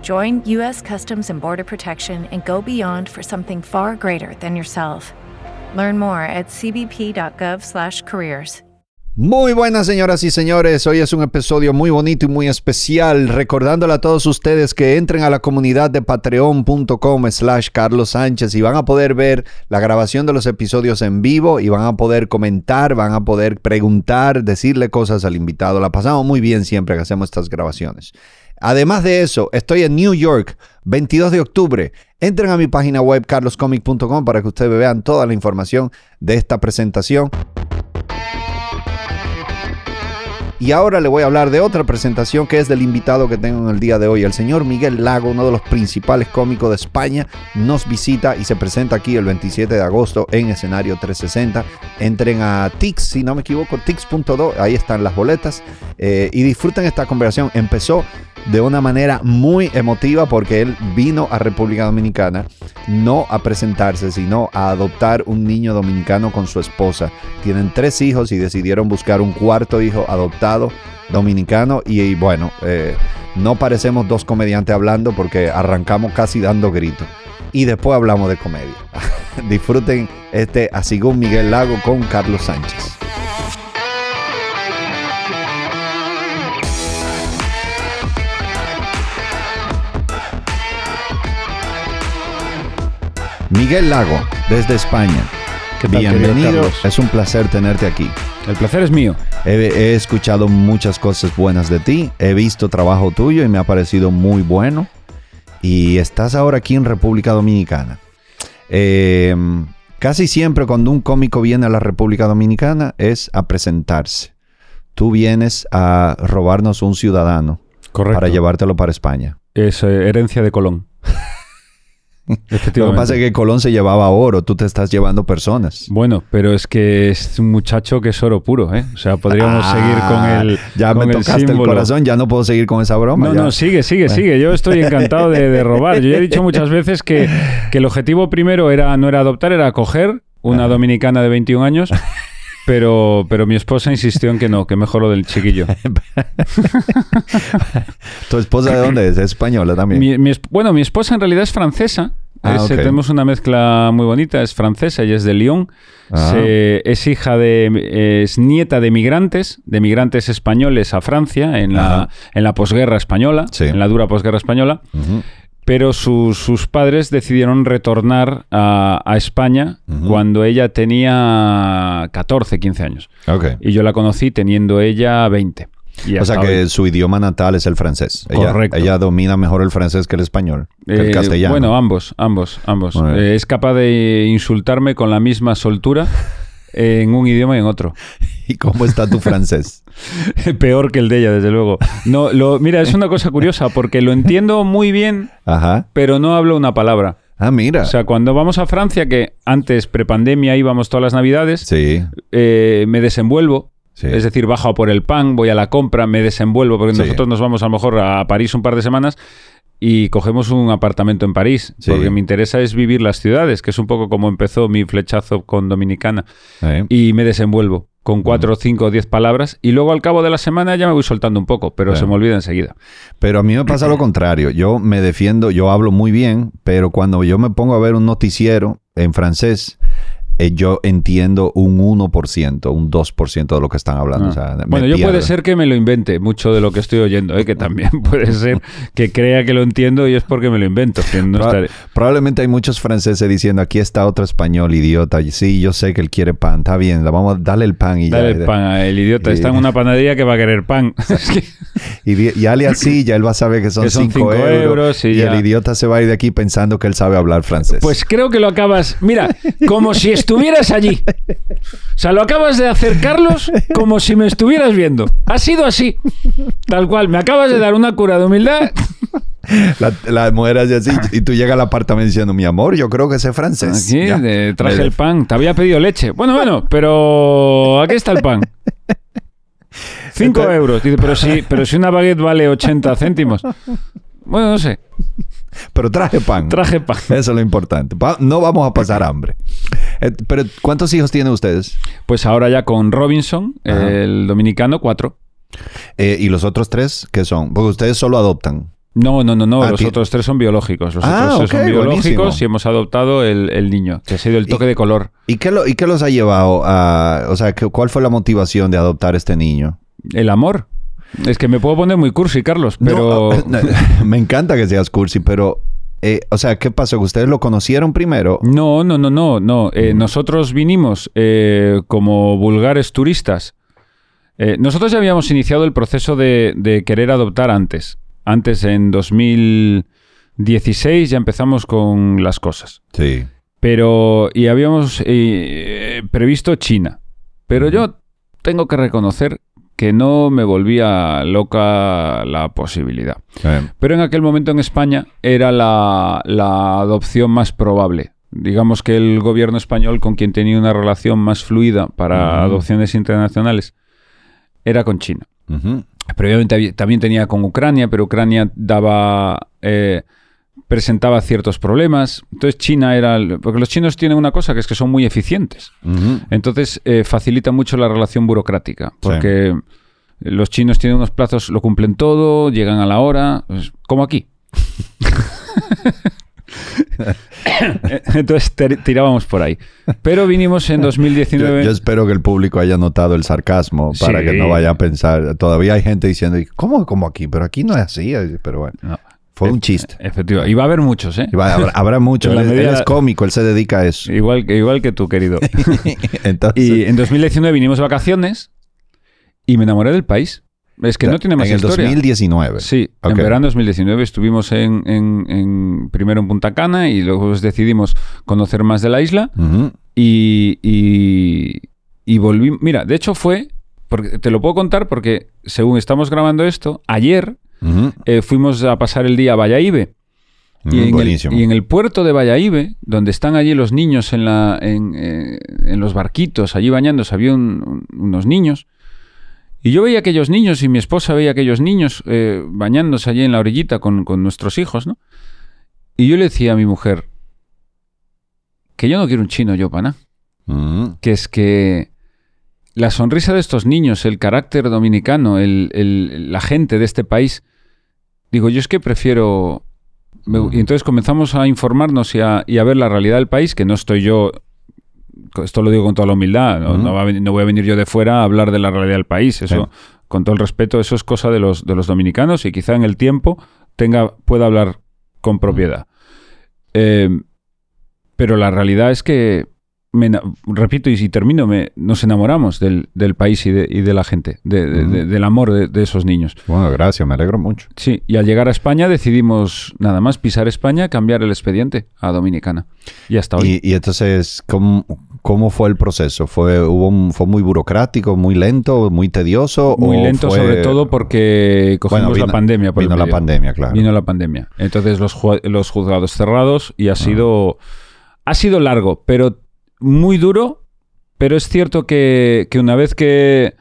Join U.S. Customs and Border Protection and go beyond for something far greater than yourself. Learn more at cbp.gov/careers. Muy buenas señoras y señores, hoy es un episodio muy bonito y muy especial, recordándole a todos ustedes que entren a la comunidad de patreon.com slash Carlos Sánchez y van a poder ver la grabación de los episodios en vivo y van a poder comentar, van a poder preguntar, decirle cosas al invitado. La pasamos muy bien siempre que hacemos estas grabaciones. Además de eso, estoy en New York, 22 de octubre. Entren a mi página web carloscomic.com para que ustedes vean toda la información de esta presentación. Y ahora le voy a hablar de otra presentación que es del invitado que tengo en el día de hoy. El señor Miguel Lago, uno de los principales cómicos de España, nos visita y se presenta aquí el 27 de agosto en escenario 360. Entren a Tix, si no me equivoco, Tix.do, ahí están las boletas eh, y disfruten esta conversación. Empezó de una manera muy emotiva porque él vino a República Dominicana no a presentarse, sino a adoptar un niño dominicano con su esposa. Tienen tres hijos y decidieron buscar un cuarto hijo adoptado dominicano y, bueno, eh, no parecemos dos comediantes hablando porque arrancamos casi dando gritos. Y después hablamos de comedia. Disfruten este Asigún Miguel Lago con Carlos Sánchez. Miguel Lago, desde España. ¿Qué tal, Bienvenido, es un placer tenerte aquí. El placer es mío. He, he escuchado muchas cosas buenas de ti, he visto trabajo tuyo y me ha parecido muy bueno. Y estás ahora aquí en República Dominicana. Eh, casi siempre cuando un cómico viene a la República Dominicana es a presentarse. Tú vienes a robarnos un ciudadano Correcto. para llevártelo para España. Es eh, herencia de Colón. Lo que pasa es que Colón se llevaba oro, tú te estás llevando personas. Bueno, pero es que es un muchacho que es oro puro, ¿eh? O sea, podríamos Ah, seguir con el. Ya con me el tocaste el símbolo. corazón, ya no puedo seguir con esa broma. No, ya. no, sigue, sigue, sigue. Yo estoy encantado de, de robar. Yo ya he dicho muchas veces que, que el objetivo primero era no era adoptar, era coger una dominicana de 21 años. Pero, pero mi esposa insistió en que no, que mejor lo del chiquillo. ¿Tu esposa de dónde es? ¿Es española también? Mi- mi bueno, mi esposa en realidad es francesa. Ah, Es, eh. Tenemos una mezcla muy bonita. Es francesa y es de Lyon. Ah. Se- es hija de. Es nieta de migrantes, de migrantes españoles a Francia en la, en la posguerra española, Sí. en la dura posguerra española. Ujú. Pero sus, sus padres decidieron retornar a, a España Ujú. cuando ella tenía 14, 15 años. Ok. Y yo la conocí teniendo ella 20. Y O sea que hoy- su idioma natal es el francés. Ella, Correcto. Ella domina mejor el francés que el español, que el Eh, castellano. Bueno, ambos, ambos, ambos. Eh, es capaz de insultarme con la misma soltura en un idioma y en otro. ¿Y cómo está tu francés? Peor que el de ella, desde luego. No, lo, mira, es una cosa curiosa porque lo entiendo muy bien, Ajá. pero no hablo una palabra. Ah, mira. O sea, cuando vamos a Francia, que antes, prepandemia, íbamos todas las navidades, sí. eh, me desenvuelvo. Sí. Es decir, bajo por el pan, voy a la compra, me desenvuelvo, porque Sí. nosotros nos vamos a lo mejor a París un par de semanas y cogemos un apartamento en París, Sí. porque me interesa es vivir las ciudades, que es un poco como empezó mi flechazo con Dominicana, Eh, y me desenvuelvo. con cuatro, cinco, diez palabras y luego al cabo de la semana ya me voy soltando un poco, pero se me olvida enseguida. Pero a mí me pasa lo contrario. Yo me defiendo, yo hablo muy bien, pero cuando yo me pongo a ver un noticiero en francés, eh, yo entiendo un 1%, un 2% de lo que están hablando. Ah. O sea, bueno, yo puede ser que me lo invente mucho de lo que estoy oyendo, ¿eh? que también puede ser que crea que lo entiendo y es porque me lo invento. que no Proba- estaré- Probablemente hay muchos franceses diciendo, aquí está otro español idiota. Sí, yo sé que él quiere pan, está bien, vamos a darle el pan y Dale ya. el pan al idiota. y- Está en una panadería que va a querer pan. Y, y dale así, ya él va a saber que son Que son 5 cinco euros. euros y y el idiota se va a ir de aquí pensando que él sabe hablar francés. Pues creo que lo acabas. Mira, como si estuvieras allí. O sea, lo acabas de hacer, Carlos, como si me estuvieras viendo. Ha sido así. Tal cual. Me acabas de dar una cura de humildad. La, la mujer hace así y tú llegas al apartamento diciendo, mi amor, yo creo que sé francés. De- traje Me el pan. Te había pedido leche. Bueno, bueno, pero aquí está el pan. Cinco Entonces- euros. Dice, pero si, pero si una baguette vale 80 céntimos. Bueno, no sé. Pero traje pan. Traje pan. Eso es lo importante. No vamos a pasar hambre. Eh, pero, ¿cuántos hijos tienen ustedes? Pues ahora ya con Robinson, Ajá. el dominicano, cuatro. Eh, ¿Y los otros tres qué son? Porque ustedes solo adoptan. No, no, no, no. Ah, los otros tres son biológicos. Los Ah, otros tres ok, son biológicos buenísimo. y hemos adoptado el, el niño, que ha sido el toque de color. ¿Y qué, lo- y qué los ha llevado a... O sea, ¿qué- ¿cuál fue la motivación de adoptar este niño? El amor. Es que me puedo poner muy cursi, Carlos, pero... No, no, me encanta que seas cursi, pero... eh, o sea, ¿qué pasó? ¿Ustedes lo conocieron primero? No, no, no, no, no. Eh, nosotros vinimos eh, como vulgares turistas. Nosotros ya habíamos iniciado el proceso de, de querer adoptar antes. Antes, en 2016, ya empezamos con las cosas. Sí. Pero, y habíamos previsto China. Pero yo tengo que reconocer que no me volvía loca la posibilidad. Eh, Pero en aquel momento en España era la, la adopción más probable. Digamos que el gobierno español con quien tenía una relación más fluida para adopciones internacionales era con China. Previamente también tenía con Ucrania, pero Ucrania daba eh, presentaba ciertos problemas. Entonces China era... el- porque los chinos tienen una cosa que es que son muy eficientes. Entonces eh, facilita mucho la relación burocrática, porque los chinos tienen unos plazos, lo cumplen todo, llegan a la hora, pues, como aquí. Entonces tir- tirábamos por ahí. Pero vinimos en Yo, 2019. yo espero que el público haya notado el sarcasmo para Sí. que no vaya a pensar. Todavía hay gente diciendo, ¿cómo como aquí? Pero aquí no es así. Pero bueno, No, fue un chiste. efectivo. Y va a haber muchos, ¿eh? Va- habrá, habrá mucho. En la Él, medida- es cómico, él se dedica a eso. Igual, que- igual que tú, querido. Entonces, Y en 2019 vinimos de vacaciones y me enamoré del país. Es que no tiene más en el historia. 2019. Sí, en verano 2019 estuvimos en, en- en- primero en Punta Cana y luego pues, decidimos conocer más de la isla y, y, y volví. Mira, de hecho fue, porque te lo puedo contar porque según estamos grabando esto, ayer Eh, fuimos a pasar el día a Valladolid. Y en, el, Buenísimo. y en el puerto de Valladolid, donde están allí los niños en, la, en, eh, en los barquitos, allí bañándose, había un- un- unos niños. Y yo veía aquellos niños y mi esposa veía aquellos niños eh, bañándose allí en la orillita con, con nuestros hijos, ¿no? Y yo le decía a mi mujer que yo no quiero un chino yo, pana. Que es que la sonrisa de estos niños, el carácter dominicano, el- el- la gente de este país, digo, yo es que prefiero... me- y entonces comenzamos a informarnos y a, y a ver la realidad del país, que no estoy yo, esto lo digo con toda la humildad, no, Ujú. no va a venir- no voy a venir yo de fuera a hablar de la realidad del país, eso, con todo el respeto, eso es cosa de los, de los dominicanos y quizá en el tiempo tenga, pueda hablar con propiedad. Eh, pero la realidad es que, me repito y si termino, me, nos enamoramos del, del país y de, y de la gente, de- de- del amor de, esos niños. Bueno, gracias, me alegro mucho. Sí, y al llegar a España decidimos nada más pisar España, cambiar el expediente a Dominicana. Y hasta hoy. Y, y entonces, ¿cómo, cómo fue el proceso? ¿Fue, hubo un- ¿Fue muy burocrático, muy lento, muy tedioso? Muy o lento fue- sobre todo porque cogimos Bueno, vino- la pandemia. Por Vino la pandemia, claro. Vino la pandemia. Entonces los, los juzgados cerrados y ha sido ha sido largo, pero muy duro. Pero es cierto que, que una vez que,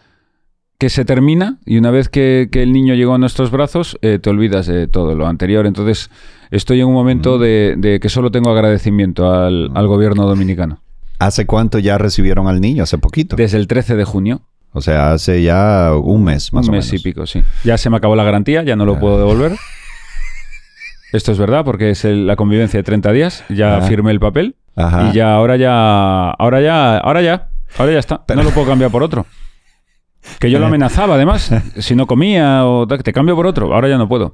que se termina y una vez que, que el niño llegó a nuestros brazos, eh, te olvidas de todo lo anterior. Entonces estoy en un momento de, de que solo tengo agradecimiento al, al gobierno dominicano. ¿Hace cuánto ya recibieron al niño? Hace poquito. Desde el 13 de junio. O sea, hace ya un mes más un o mes menos. y pico, sí. Ya se me acabó la garantía, ya no lo puedo devolver. Esto es verdad, porque es el- la convivencia de 30 días. Ya firmé el papel. Ajá. Y ya, ahora ya. Ahora ya. Ahora ya. Ahora ya está. No lo puedo cambiar por otro. Que yo lo amenazaba, además. Si no comía o te cambio por otro. Ahora ya no puedo.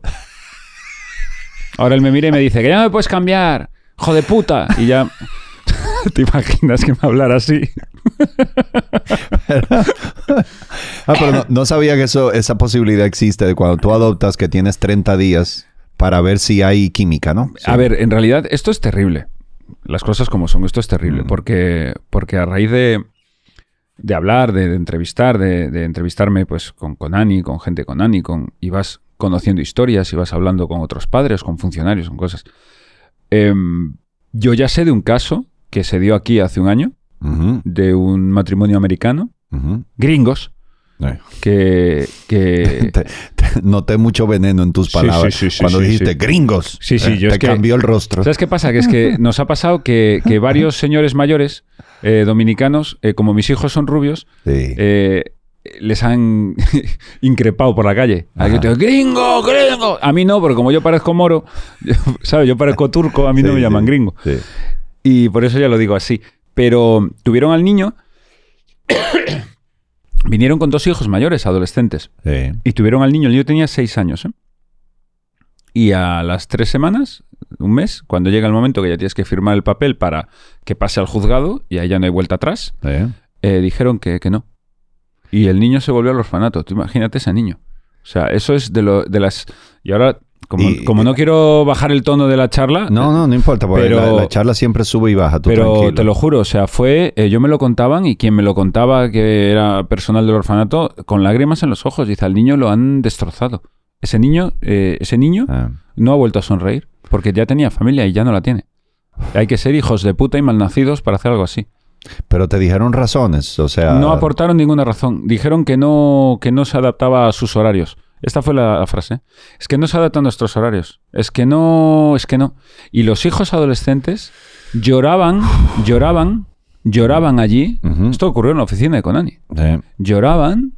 Ahora él me mira y me dice que ya no me puedes cambiar. ¡Hijo de puta! Y ya. ¿Te imaginas que me hablara así? Ah, pero no, no sabía que eso, esa posibilidad existe de cuando tú adoptas que tienes 30 días para ver si hay química, ¿no? Sí. A ver, en realidad esto es terrible. Las cosas como son, esto es terrible. Mm. Porque, porque a raíz de, de hablar, de, de entrevistar, de, de entrevistarme pues con, con Ani, con gente con Ani, con, y vas conociendo historias y vas hablando con otros padres, con funcionarios, con cosas. Em, yo ya sé de un caso que se dio aquí hace un año, de un matrimonio americano, gringos, Eh. que... que Te- te- noté mucho veneno en tus palabras sí, sí, sí, cuando dijiste gringos. Sí, sí, Eh, yo te es que- cambió el rostro. ¿Sabes qué pasa? Que es que nos ha pasado que, que varios señores mayores eh, dominicanos, eh, como mis hijos son rubios, les han increpado por la calle. Ajá. Te- ¡Gringo, gringo! A mí no, porque como yo parezco moro, ¿sabes? Yo parezco turco, a mí no me llaman gringo. Y por eso ya lo digo así. Pero tuvieron al niño, vinieron con dos hijos mayores, adolescentes. Sí. Y tuvieron al niño, el niño tenía seis años, ¿eh? Y a las tres semanas, un mes, cuando llega el momento que ya tienes que firmar el papel para que pase al juzgado, y ahí ya no hay vuelta atrás, Sí. eh, dijeron que, que no. Y el niño se volvió al orfanato. Tú imagínate ese niño. O sea, eso es de, lo, de las... Y ahora, como, Y- como no quiero bajar el tono de la charla, No, no, no importa, porque Pero- la, la charla siempre sube y baja. Tú pero tranquilo. te lo juro, o sea, fue, eh, yo me lo contaban y quien me lo contaba, que era personal del orfanato, con lágrimas en los ojos, dice, al niño lo han destrozado. Ese niño, eh, ese niño Ah. no ha vuelto a sonreír, porque ya tenía familia y ya no la tiene. Hay que ser hijos de puta y malnacidos para hacer algo así. Pero te dijeron razones, o sea... No aportaron ninguna razón. Dijeron que no, que no se adaptaba a sus horarios. Esta fue la, la frase. Es que no se adaptan nuestros horarios. Es que no, es que no. Y los hijos adolescentes lloraban, lloraban, lloraban allí. Esto ocurrió en la oficina de Conani. Sí. Lloraban.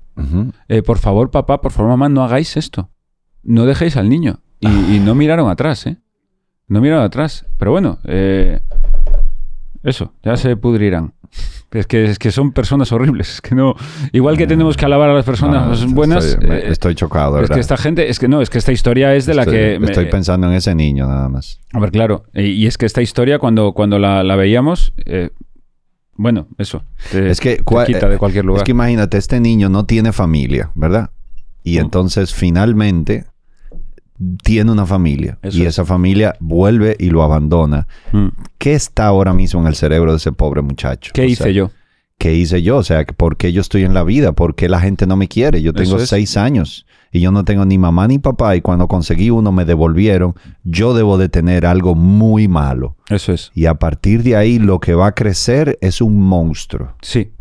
Eh, por favor, papá, por favor, mamá, no hagáis esto. No dejéis al niño. Y, y no miraron atrás, ¿eh? No miraron atrás. Pero bueno, eh, eso, ya se pudrirán. Es que, es que son personas horribles. Es que no. Igual que tenemos que alabar a las personas buenas. Estoy, eh, estoy chocado, de es que verdad. esta gente, es que no, es que esta historia es de la que. me- Estoy pensando en ese niño nada más. A ver, claro. Y, y es que esta historia, cuando, cuando la, la veíamos, eh, bueno, eso. te- Es que, te quita de cualquier lugar. Es que imagínate, este niño no tiene familia, ¿verdad? Y entonces finalmente tiene una familia. Eso y es. esa familia vuelve y lo abandona. Mm. ¿Qué está ahora mismo en el cerebro de ese pobre muchacho? ¿Qué O hice sea, yo? ¿Qué hice yo? O sea, ¿por qué yo estoy en la vida? ¿Por qué la gente no me quiere? Yo tengo es. seis años y yo no tengo ni mamá ni papá y cuando conseguí uno me devolvieron. Yo debo de tener algo muy malo. Eso es. Y a partir de ahí lo que va a crecer es un monstruo. Sí.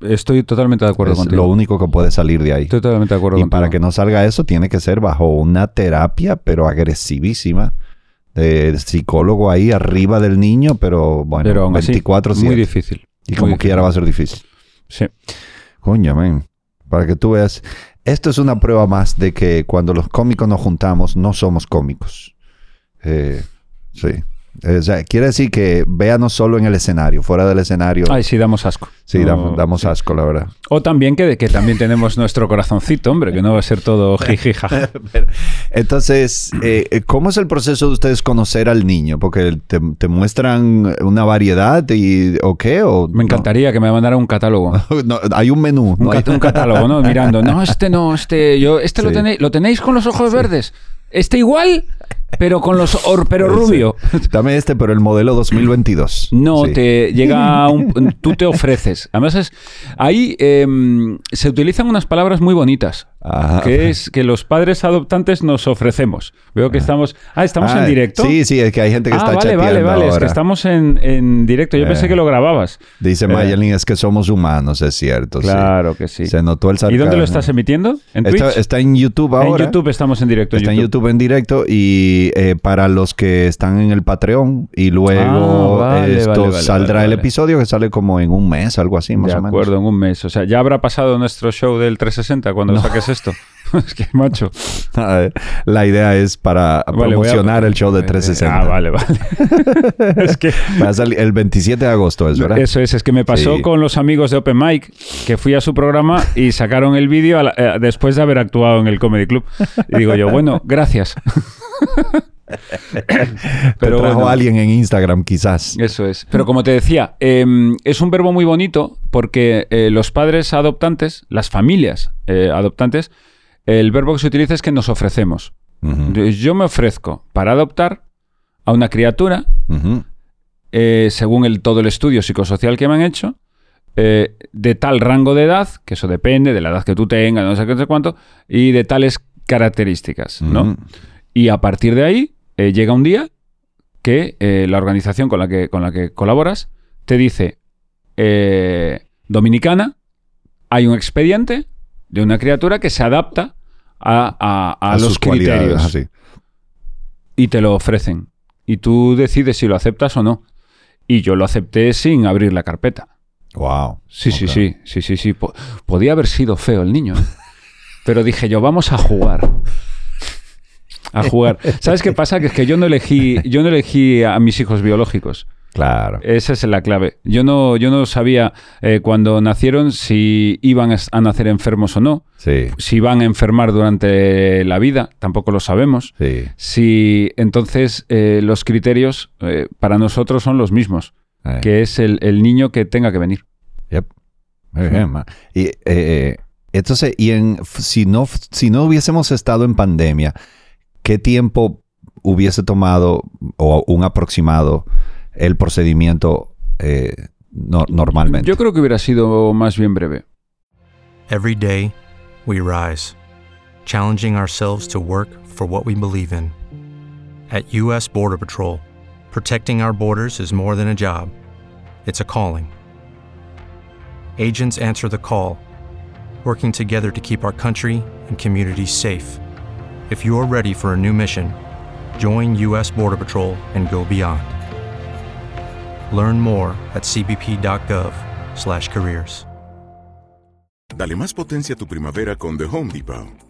Estoy totalmente de acuerdo es contigo. lo único que puede salir de ahí. Estoy totalmente de acuerdo Y contigo. para que no salga eso, tiene que ser bajo una terapia, pero agresivísima, de psicólogo ahí arriba del niño, pero bueno, Pero aún así, 24 muy difícil. Y muy como difícil. quiera va a ser difícil. Sí. Coño, men. Para que tú veas, esto es una prueba más de que cuando los cómicos nos juntamos, no somos cómicos. Eh, sí. Eh, o sea, quiere decir que véanos solo en el escenario, fuera del escenario. Ay, sí, damos asco. sí, No, damos, damos sí. asco, la verdad. O también que, que también tenemos nuestro corazoncito, hombre, que no va a ser todo jiji, jaja. Entonces, eh, eh, ¿cómo es el proceso de ustedes conocer al niño? Porque te, te muestran una variedad y, o qué, o Me encantaría que me mandara un catálogo. no? No, hay un menú. Un, no hay- un catálogo, ¿no? Mirando. No, este no, este. Yo, este lo Sí. tenéis. ¿Lo tenéis con los ojos verdes? Este igual, pero con los or- pero rubio. Dame este, pero el modelo 2022. No, Sí. te llega un, tú te ofreces. Además es ahí em, se utilizan unas palabras muy bonitas. Ajá. que es que los padres adoptantes nos ofrecemos. Veo que estamos... Ah, estamos Ah, en directo. Sí, sí, es que hay gente que ah, está vale, chateando vale, vale. Es que ahora. estamos en, en directo. Yo pensé Eh. que lo grababas. Dice Eh. Mayelin, es que somos humanos, es cierto. sí. Claro que sí. Se notó el ¿Y sarcasmo. dónde lo estás emitiendo? ¿En Twitch? Está, está en YouTube ahora. En YouTube estamos en directo. Está en YouTube en directo y eh, para los que están en el Patreon y luego Ah, vale, esto vale, vale, saldrá el episodio que sale como en un mes, algo así, más de o menos. acuerdo, en un mes. O sea, ya habrá pasado nuestro show del 360 cuando saques esto. es que, macho. La idea es para Vale, voy a- promocionar el show de 360. Ah, vale, vale. es que... Va a salir el 27 de agosto, ¿es verdad? Eso es, es que me pasó Sí. con los amigos de Open Mic, que fui a su programa y sacaron el vídeo la- eh, después de haber actuado en el Comedy Club. Y digo yo, bueno, gracias. Te trajo alguien en Instagram, quizás. Eso es. Pero como te decía, eh, es un verbo muy bonito porque eh, los padres adoptantes, las familias eh, adoptantes, el verbo que se utiliza es que nos ofrecemos. Yo me ofrezco para adoptar a una criatura, eh, según el, todo el estudio psicosocial que me han hecho, eh, de tal rango de edad, que eso depende de la edad que tú tengas, no sé qué, no sé cuánto, y de tales características, ¿no? Y a partir de ahí eh, llega un día que eh, la organización con la que, con la que colaboras te dice, eh, Dominicana, hay un expediente de una criatura que se adapta a, a- los criterios así. y te lo ofrecen. Y tú decides si lo aceptas o no. Y yo lo acepté sin abrir la carpeta. Wow. Sí, sí, sí, sí, sí, sí. Po- Podía haber sido feo el niño. ¿eh? Pero dije yo, vamos a jugar. A jugar. ¿Sabes qué pasa? Que es que yo no elegí, yo no elegí a mis hijos biológicos. Claro. Esa es la clave. Yo no, yo no sabía eh, cuando nacieron si iban a nacer enfermos o no. Sí, Si iban a enfermar durante la vida, tampoco lo sabemos. sí. Si entonces eh, los criterios eh, para nosotros son los mismos, que es el, el niño que tenga que venir. Yep. Muy bien, ma. Y entonces, y en, si no, si no hubiésemos estado en pandemia, ¿qué tiempo hubiese tomado o un aproximado el procedimiento eh, no- normalmente? Yo creo que hubiera sido más bien breve. Every day, we rise, challenging ourselves to work for what we believe in. At U.S. Border Patrol, protecting our borders is more than a job, it's a calling. Agents answer the call, working together to keep our country and communities safe. If you're ready for a new mission, join U.S. Border Patrol and go beyond. Learn more at cbp.gov/careers. Dale más potencia a tu primavera con The Home Depot.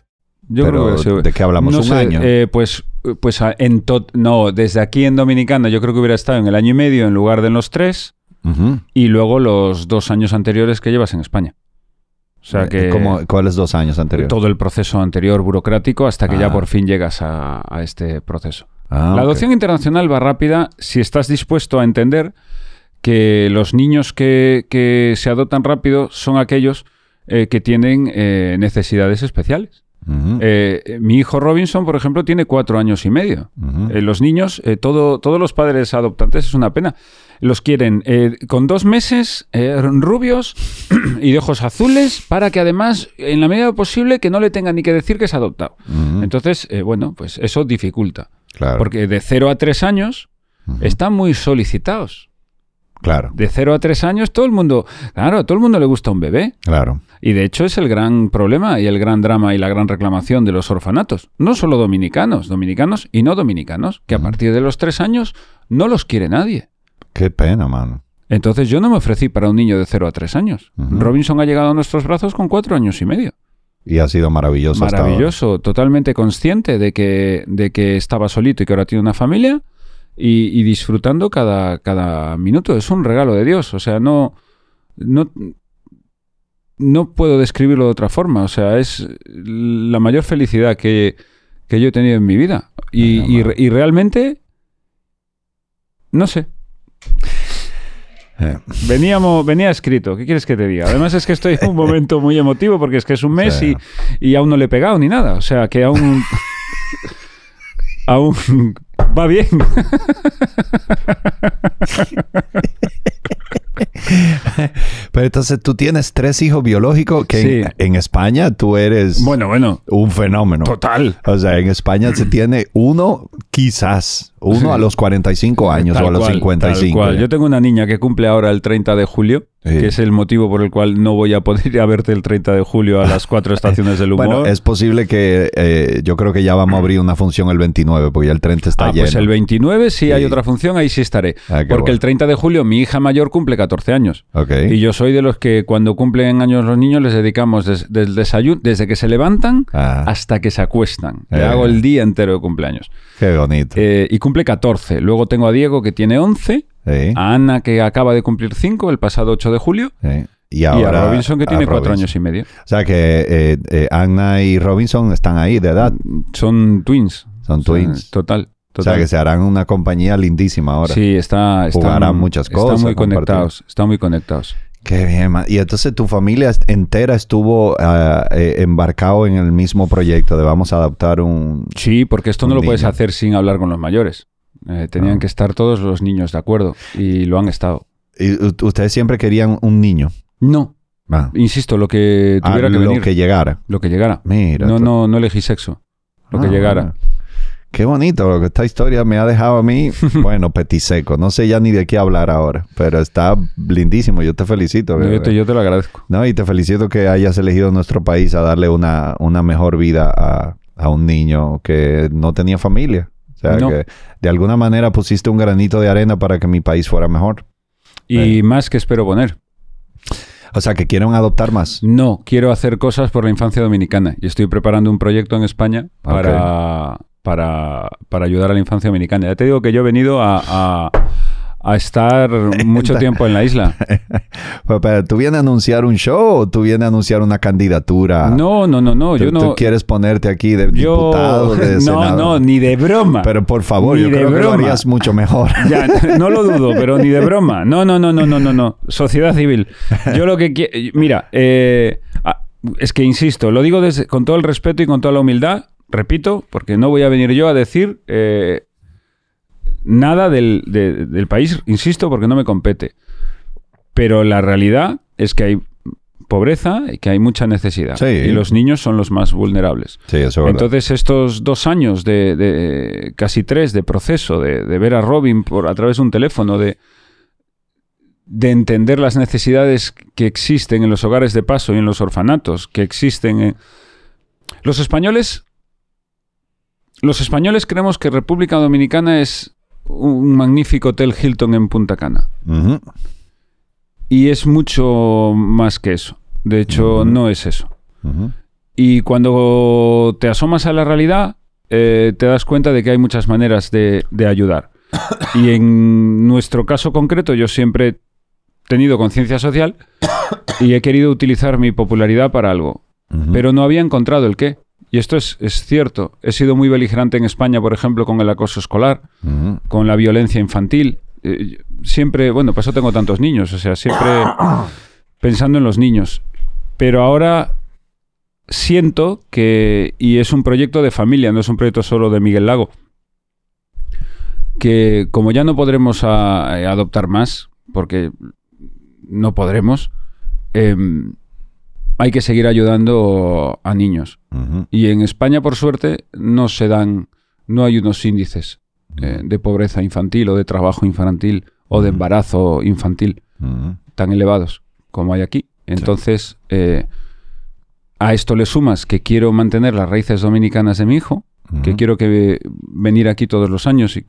Yo Pero, creo que hubiera sido- ¿de qué hablamos? No ¿Un sé, año? eh, pues, pues a- en to- no, desde aquí en Dominicana yo creo que hubiera estado en el año y medio en lugar de en los tres y luego los dos años anteriores que llevas en España. O sea que ¿Cómo- ¿Cuáles dos años anteriores? todo el proceso anterior burocrático hasta que ya Ah. por fin llegas a, a este proceso. Ah, La adopción internacional va rápida si estás dispuesto a entender que los niños que, que se adoptan rápido son aquellos eh, que tienen eh, necesidades especiales. Eh, eh, mi hijo Robinson, por ejemplo, tiene cuatro años y medio. Eh, los niños, eh, todo, todos los padres adoptantes, es una pena. Los quieren con dos meses, rubios y de ojos azules, para que además, en la medida posible, que no le tengan ni que decir que es adoptado. Entonces, bueno, pues eso dificulta. claro, Porque de 0 a 3 años están muy solicitados. Claro, De 0 a 3 años todo el mundo, claro, a todo el mundo le gusta un bebé. claro. Y de hecho es el gran problema y el gran drama y la gran reclamación de los orfanatos. No solo dominicanos, dominicanos y no dominicanos, que a partir de los 3 años no los quiere nadie. Qué pena, mano. Entonces yo no me ofrecí para un niño de 0 a 3 años. Robinson ha llegado a nuestros brazos con 4 años y medio. Y ha sido maravilloso. hasta ahora. Maravilloso, totalmente consciente de que, de que estaba solito y que ahora tiene una familia y, y disfrutando cada, cada minuto. Es un regalo de Dios. O sea, no, no, no puedo describirlo de otra forma. O sea, es la mayor felicidad que, que yo he tenido en mi vida. Y, y realmente, no sé, Eh, veníamos, venía escrito. ¿Qué quieres que te diga? Además es que estoy en un momento muy emotivo porque es que es un mes y, y aún no le he pegado ni nada. O sea, que aún... aún va bien. Pero entonces tú tienes tres hijos biológicos que en, Sí. en España tú eres Bueno, bueno, un fenómeno. total. O sea, en España se tiene uno, quizás, uno a los 45 años Tal o a los cual, 55. tal cual. Yo tengo una niña que cumple ahora el 30 de julio, Sí. que es el motivo por el cual no voy a poder ir a verte el 30 de julio a las cuatro estaciones del humor. Bueno, es posible que eh, yo creo que ya vamos a abrir una función el 29 porque ya el 30 está Ah, lleno. pues el 29 sí, hay otra función, ahí sí estaré. Ah, Porque bueno. el 30 de julio mi hija mayor cumple 14 años. Ok. Y yo soy de los que cuando cumplen años los niños les dedicamos des- desde el desayuno, desde que se levantan Ah, hasta que se acuestan. Le Eh. hago el día entero de cumpleaños. qué bonito. Eh, y cumple 14. Luego tengo a Diego que tiene 11, Sí, a Ana que acaba de cumplir 5 el pasado 8 de julio. sí. Y, Y, ahora a Robinson que tiene 4 Robinson. años y medio. O sea que eh, eh, Anna y Robinson están ahí de edad. Son twins. Son O sea, twins. Total. O sea que se harán una compañía lindísima ahora. Sí, está, están, Jugarán muchas están cosas, muy compartir. conectados. Están muy conectados. Qué bien, man. Y entonces tu familia entera estuvo ah, eh, embarcado en el mismo proyecto de vamos a adoptar un... Sí, porque esto no lo puedes hacer sin hablar con los mayores. Eh, tenían Ah. que estar todos los niños de acuerdo y lo han estado. y ustedes siempre querían un niño. No, Ah, insisto, lo que ah, tuviera que lo venir, que llegara. lo que llegara. Mira. No, no, no elegí sexo. Lo que llegara. bueno. Qué bonito, lo que esta historia me ha dejado a mí, bueno, petiseco. No sé ya ni de qué hablar ahora, pero está lindísimo. Yo te felicito. No, yo, te, yo te lo agradezco. No, y te felicito que hayas elegido nuestro país a darle una, una mejor vida a, a un niño que no tenía familia. O sea, No. que de alguna manera pusiste un granito de arena para que mi país fuera mejor. Y más que espero poner. O sea, que quieren adoptar más. No, quiero hacer cosas por la infancia dominicana y estoy preparando un proyecto en España para, para, para ayudar a la infancia dominicana. Ya te digo que yo he venido a, a- a estar mucho tiempo en la isla. Pero, pero, ¿Tú vienes a anunciar un show o tú vienes a anunciar una candidatura? No, no, no, no. ¿Tú, Yo tú no. quieres ponerte aquí de yo, diputado, de no, senador? no, ni de broma. Pero por favor, Ni yo de creo que lo broma. harías mucho mejor. Ya, no lo dudo, pero ni de broma. No, no, no, no, no, no, no. Sociedad civil. Yo lo que quiero. Mira, eh, es que insisto, lo digo desde- con todo el respeto y con toda la humildad, repito, porque no voy a venir yo a decir eh, nada del, de- del país, insisto, porque no me compete. Pero la realidad es que hay pobreza y que hay mucha necesidad. Sí. Y los niños son los más vulnerables. Sí, eso es verdad. Entonces, estos dos años de, de- casi tres de proceso, de, de ver a Robin por, a través de un teléfono, de, de entender las necesidades que existen en los hogares de paso y en los orfanatos, que existen en... Los españoles... Los españoles creemos que República Dominicana es un magnífico hotel Hilton en Punta Cana. Y es mucho más que eso. De hecho, no es eso. Y cuando te asomas a la realidad, eh, te das cuenta de que hay muchas maneras de, de ayudar. Y en nuestro caso concreto, yo siempre he tenido conciencia social y he querido utilizar mi popularidad para algo, pero no había encontrado el qué. Y esto es, es cierto. He sido muy beligerante en España, por ejemplo, con el acoso escolar, con la violencia infantil. Eh, siempre, bueno, por eso tengo tantos niños, o sea, siempre pensando en los niños. Pero ahora siento que, y es un proyecto de familia, no es un proyecto solo de Miguel Lago, que como ya no podremos a- eh, adoptar más, porque no podremos, em, hay que seguir ayudando a niños. Y en España, por suerte, no se dan, no hay unos índices eh, de pobreza infantil o de trabajo infantil o de embarazo infantil tan elevados como hay aquí. Entonces, eh, a esto le sumas que quiero mantener las raíces dominicanas de mi hijo, que quiero que venir aquí todos los años y,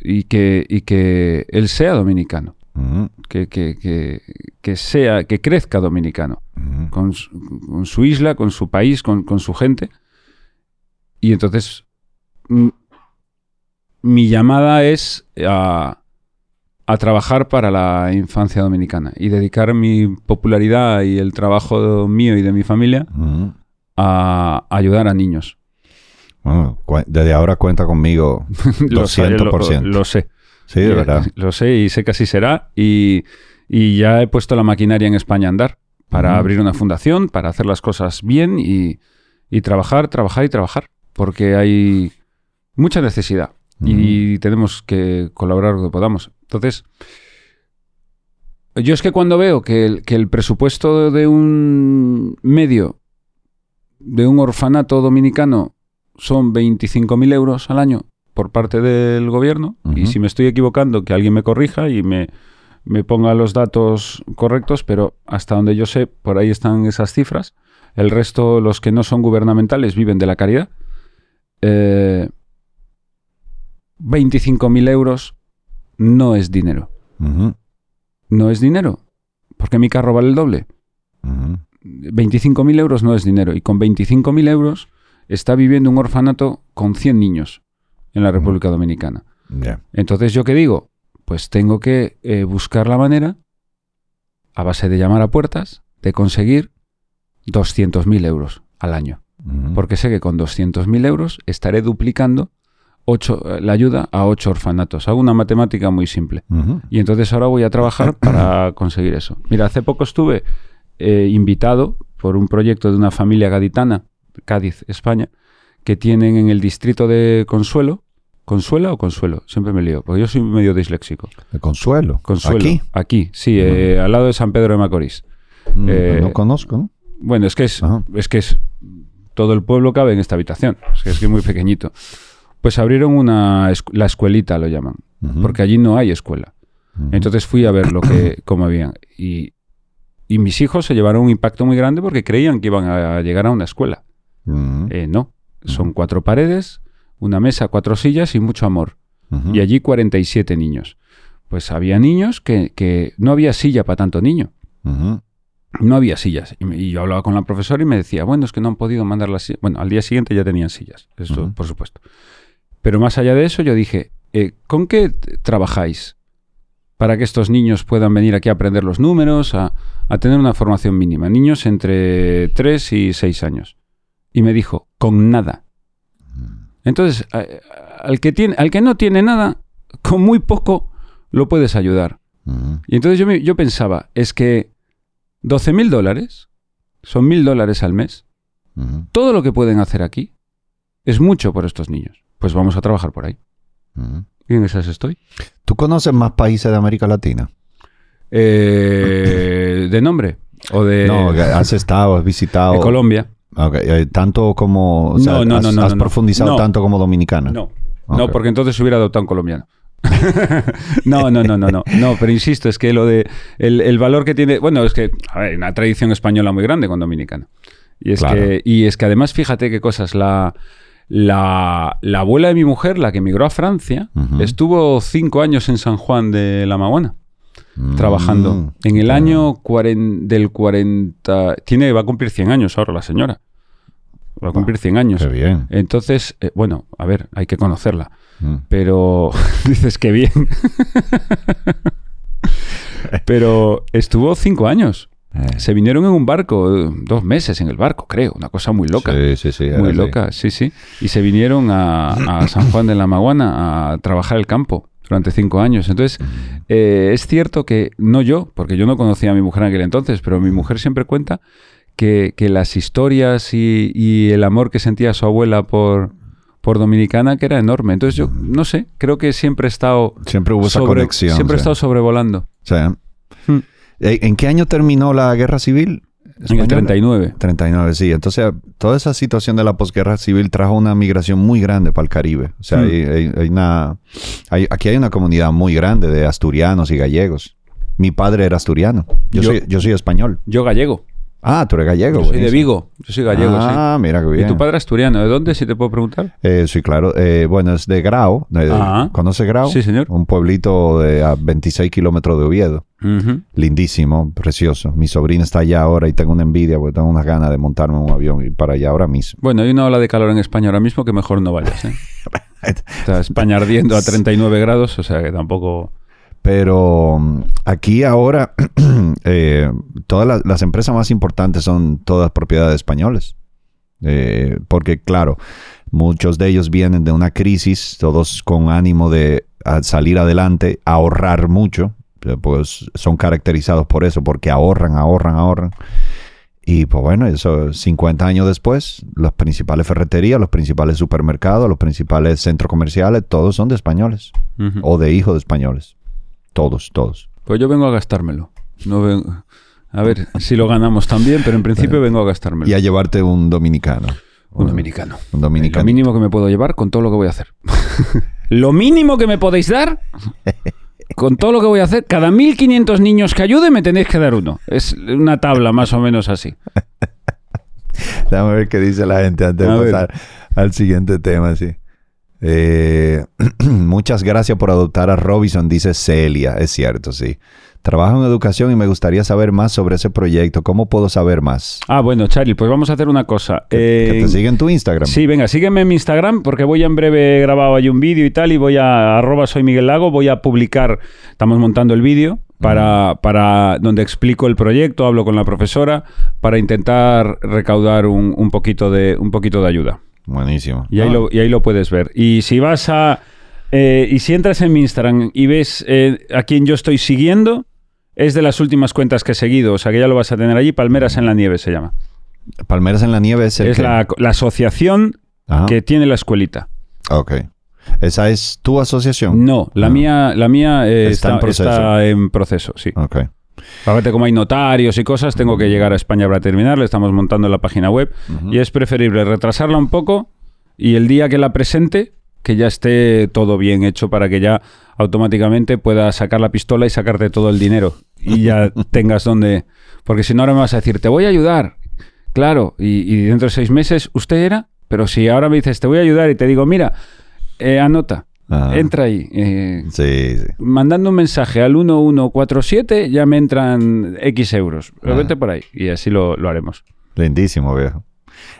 y que, y que él sea dominicano, Ujú. que, que- que- que sea, que crezca dominicano Ujú. con su, con su isla, con su país, con, con su gente. Y entonces mi llamada es a, a trabajar para la infancia dominicana y dedicar mi popularidad y el trabajo mío y de mi familia Ujú. a ayudar a niños. Bueno, desde ahora cuenta conmigo Lo sé, 200%. Lo, lo sé. Sí, de verdad. Lo sé y sé que así será. Y, y ya he puesto la maquinaria en España a andar para abrir una fundación, para hacer las cosas bien y, y trabajar, trabajar y trabajar. Porque hay mucha necesidad y tenemos que colaborar lo que podamos. Entonces, yo es que cuando veo que el, que el presupuesto de un medio, de un orfanato dominicano, son 25.000 euros al año por parte del gobierno, y si me estoy equivocando, que alguien me corrija y me, me ponga los datos correctos, pero hasta donde yo sé, por ahí están esas cifras. El resto, los que no son gubernamentales, viven de la caridad. Eh, 25.000 euros no es dinero. No es dinero. Porque mi carro vale el doble. ujú. 25.000 euros no es dinero. Y con 25.000 euros está viviendo un orfanato con 100 niños en la República Dominicana. Entonces, ¿yo qué digo? Pues tengo que eh, buscar la manera, a base de llamar a puertas, de conseguir 200.000 euros al año. Porque sé que con 200.000 euros estaré duplicando ocho- la ayuda a 8 orfanatos. Hago una matemática muy simple. Y entonces ahora voy a trabajar para conseguir eso. Mira, hace poco estuve eh, invitado por un proyecto de una familia gaditana, Cádiz, España, que tienen en el distrito de Consuelo. ¿Consuela o Consuelo? Siempre me lío, porque yo soy medio disléxico. De Consuelo. Consuelo. Aquí. Aquí, sí, eh, al lado de San Pedro de Macorís. Mm, Eh, no conozco, ¿no? Bueno, es que es, Ajá. es que es todo el pueblo cabe en esta habitación. Es que es, que es muy pequeñito. Pues abrieron una la escuelita lo llaman, porque allí no hay escuela. Entonces fui a ver lo que cómo habían y, y mis hijos se llevaron un impacto muy grande porque creían que iban a llegar a una escuela. Ujú. Eh, no, son cuatro paredes, una mesa, cuatro sillas y mucho amor. Ujú. Y allí 47 niños. Pues había niños que, que no había silla para tanto niño. No había sillas. Y, me- y yo hablaba con la profesora y me decía, bueno, es que no han podido mandar las sillas. Bueno, al día siguiente ya tenían sillas, esto Ujú. por supuesto. Pero más allá de eso, yo dije, eh, ¿con qué trabajáis para que estos niños puedan venir aquí a aprender los números, a, a tener una formación mínima? Niños entre 3 y 6 años. Y me dijo, con nada. Entonces, al que, tiene, al que no tiene nada, con muy poco lo puedes ayudar. Y entonces yo, yo pensaba, es que 12 mil dólares son mil dólares al mes. Todo lo que pueden hacer aquí es mucho por estos niños. Pues vamos a trabajar por ahí. Ujú. Y en esas estoy. ¿Tú conoces más países de América Latina? Eh, ¿De nombre? ¿O de, no, has estado, has visitado. de Colombia? Tanto como. o sea, No, no, has, no, no, has no, profundizado tanto como dominicana. No. No, porque entonces hubiera adoptado un colombiano. no, no, no, no, no. No, pero insisto, es que lo de el, el valor que tiene. Bueno, es que a ver, hay una tradición española muy grande con dominicana. Y es, Claro. que, y es que además, fíjate qué cosas. La, la, la abuela de mi mujer, la que emigró a Francia, estuvo cinco años en San Juan de la Maguana Mm, trabajando. En el año cuaren- del 40. Tiene, va a cumplir 100 años ahora la señora. Va a cumplir 100 años. Qué bien. Entonces, eh, bueno, a ver, hay que conocerla. Mm. Pero dices que bien. Pero estuvo cinco años. Eh, Se vinieron en un barco, dos meses en el barco, creo. Una cosa muy loca. Sí, sí, sí. muy loca, sí, sí. Y se vinieron a, a San Juan de la Maguana a trabajar el campo durante cinco años. Entonces, eh, es cierto que, no yo, porque yo no conocía a mi mujer en aquel entonces, pero mi mujer siempre cuenta que, que las historias y, y el amor que sentía su abuela por, por Dominicana, que era enorme. Entonces, yo, no sé, creo que siempre he estado... Siempre hubo esa sobre- conexión. Siempre he estado sobrevolando. Hmm. Eh, ¿En qué año terminó la guerra civil? En el española? 39. 39, sí. Entonces, toda esa situación de la posguerra civil trajo una migración muy grande para el Caribe. O sea, Hmm. hay, hay- hay una, hay- aquí hay una comunidad muy grande de asturianos y gallegos. Mi padre era asturiano. Yo, Yo- soy, yo soy español. Yo gallego. Ah, tú eres gallego. Yo soy de. Vigo. Yo soy gallego, sí. Ah, mira qué bien. ¿Y tu padre asturiano? ¿De dónde, si te puedo preguntar? Eh, sí, claro. Eh, bueno, es de Grau. de- Ah. ¿Conoce Grau? Sí, señor. Un pueblito de a 26 kilómetros de Oviedo. Lindísimo, precioso. Mi sobrina está allá ahora y tengo una envidia porque tengo unas ganas de montarme en un avión y para allá ahora mismo. Bueno, hay una ola de calor en España ahora mismo que mejor no vayas. ¿eh? Está España ardiendo a 39 grados, o sea que tampoco... Pero mm, aquí ahora eh, todas las, las empresas más importantes son todas propiedades españoles. Eh, porque claro, Muchos de ellos vienen de una crisis, todos con ánimo de salir adelante, ahorrar mucho, eh, pues son caracterizados por eso, porque ahorran, ahorran, ahorran. Y pues bueno, eso 50 años después, las principales ferreterías, los principales supermercados, los principales centros comerciales, todos son de españoles o de hijos de españoles. Todos, todos. Pues yo vengo a gastármelo. No ven- A ver si lo ganamos también, pero en principio vengo a gastármelo. Y a llevarte un dominicano. Un dominicano. Un Lo dominicano. mínimo que me puedo llevar con todo lo que voy a hacer. lo mínimo que me podéis dar con todo lo que voy a hacer. Cada 1500 niños que ayude me tenéis que dar uno. Es una tabla más o menos así. Déjame ver qué dice la gente antes A de ver. pasar al siguiente tema, sí. Eh, muchas gracias por adoptar a Robinson, dice Celia. Es cierto, sí. Trabajo en educación y me gustaría saber más sobre ese proyecto. ¿Cómo puedo saber más? Ah, bueno, Charlie, pues vamos a hacer una cosa. Que, que Eh, te siga en tu Instagram. Sí, venga, sígueme en mi Instagram porque voy a en breve grabado ahí un vídeo y tal y voy a arroba soy Miguel Lago, voy a publicar, estamos montando el vídeo para, para donde explico el proyecto, hablo con la profesora para intentar recaudar un, un poquito, de, un poquito de ayuda. Buenísimo. Y ahí, Ah, lo, y ahí lo puedes ver. Y si vas a... eh, y si entras en mi Instagram y ves eh, a quien yo estoy siguiendo, es de las últimas cuentas que he seguido, o sea que ya lo vas a tener allí, Palmeras en la Nieve se llama. Palmeras en la nieve es el Es que- la, la asociación Ajá. que tiene la escuelita. Ok. ¿Esa es tu asociación? No, la Ah. mía, la mía eh, Está está, en proceso. está en proceso, sí. Ok. Aparte, como hay notarios y cosas, tengo que llegar a España para terminarla. Estamos montando la página web y es preferible retrasarla un poco y el día que la presente, que ya esté todo bien hecho para que ya automáticamente pueda sacar la pistola y sacarte todo el dinero y ya tengas donde... Porque si no, ahora me vas a decir, te voy a ayudar. Claro, y, y dentro de seis meses, ¿usted era? Pero si ahora me dices, te voy a ayudar y te digo, mira, eh, anota, Ah. entra ahí. eh, Sí, sí. mandando un mensaje al 1147 ya me entran X euros. Pero Ah. vete por ahí y así lo, lo haremos. Lindísimo, viejo.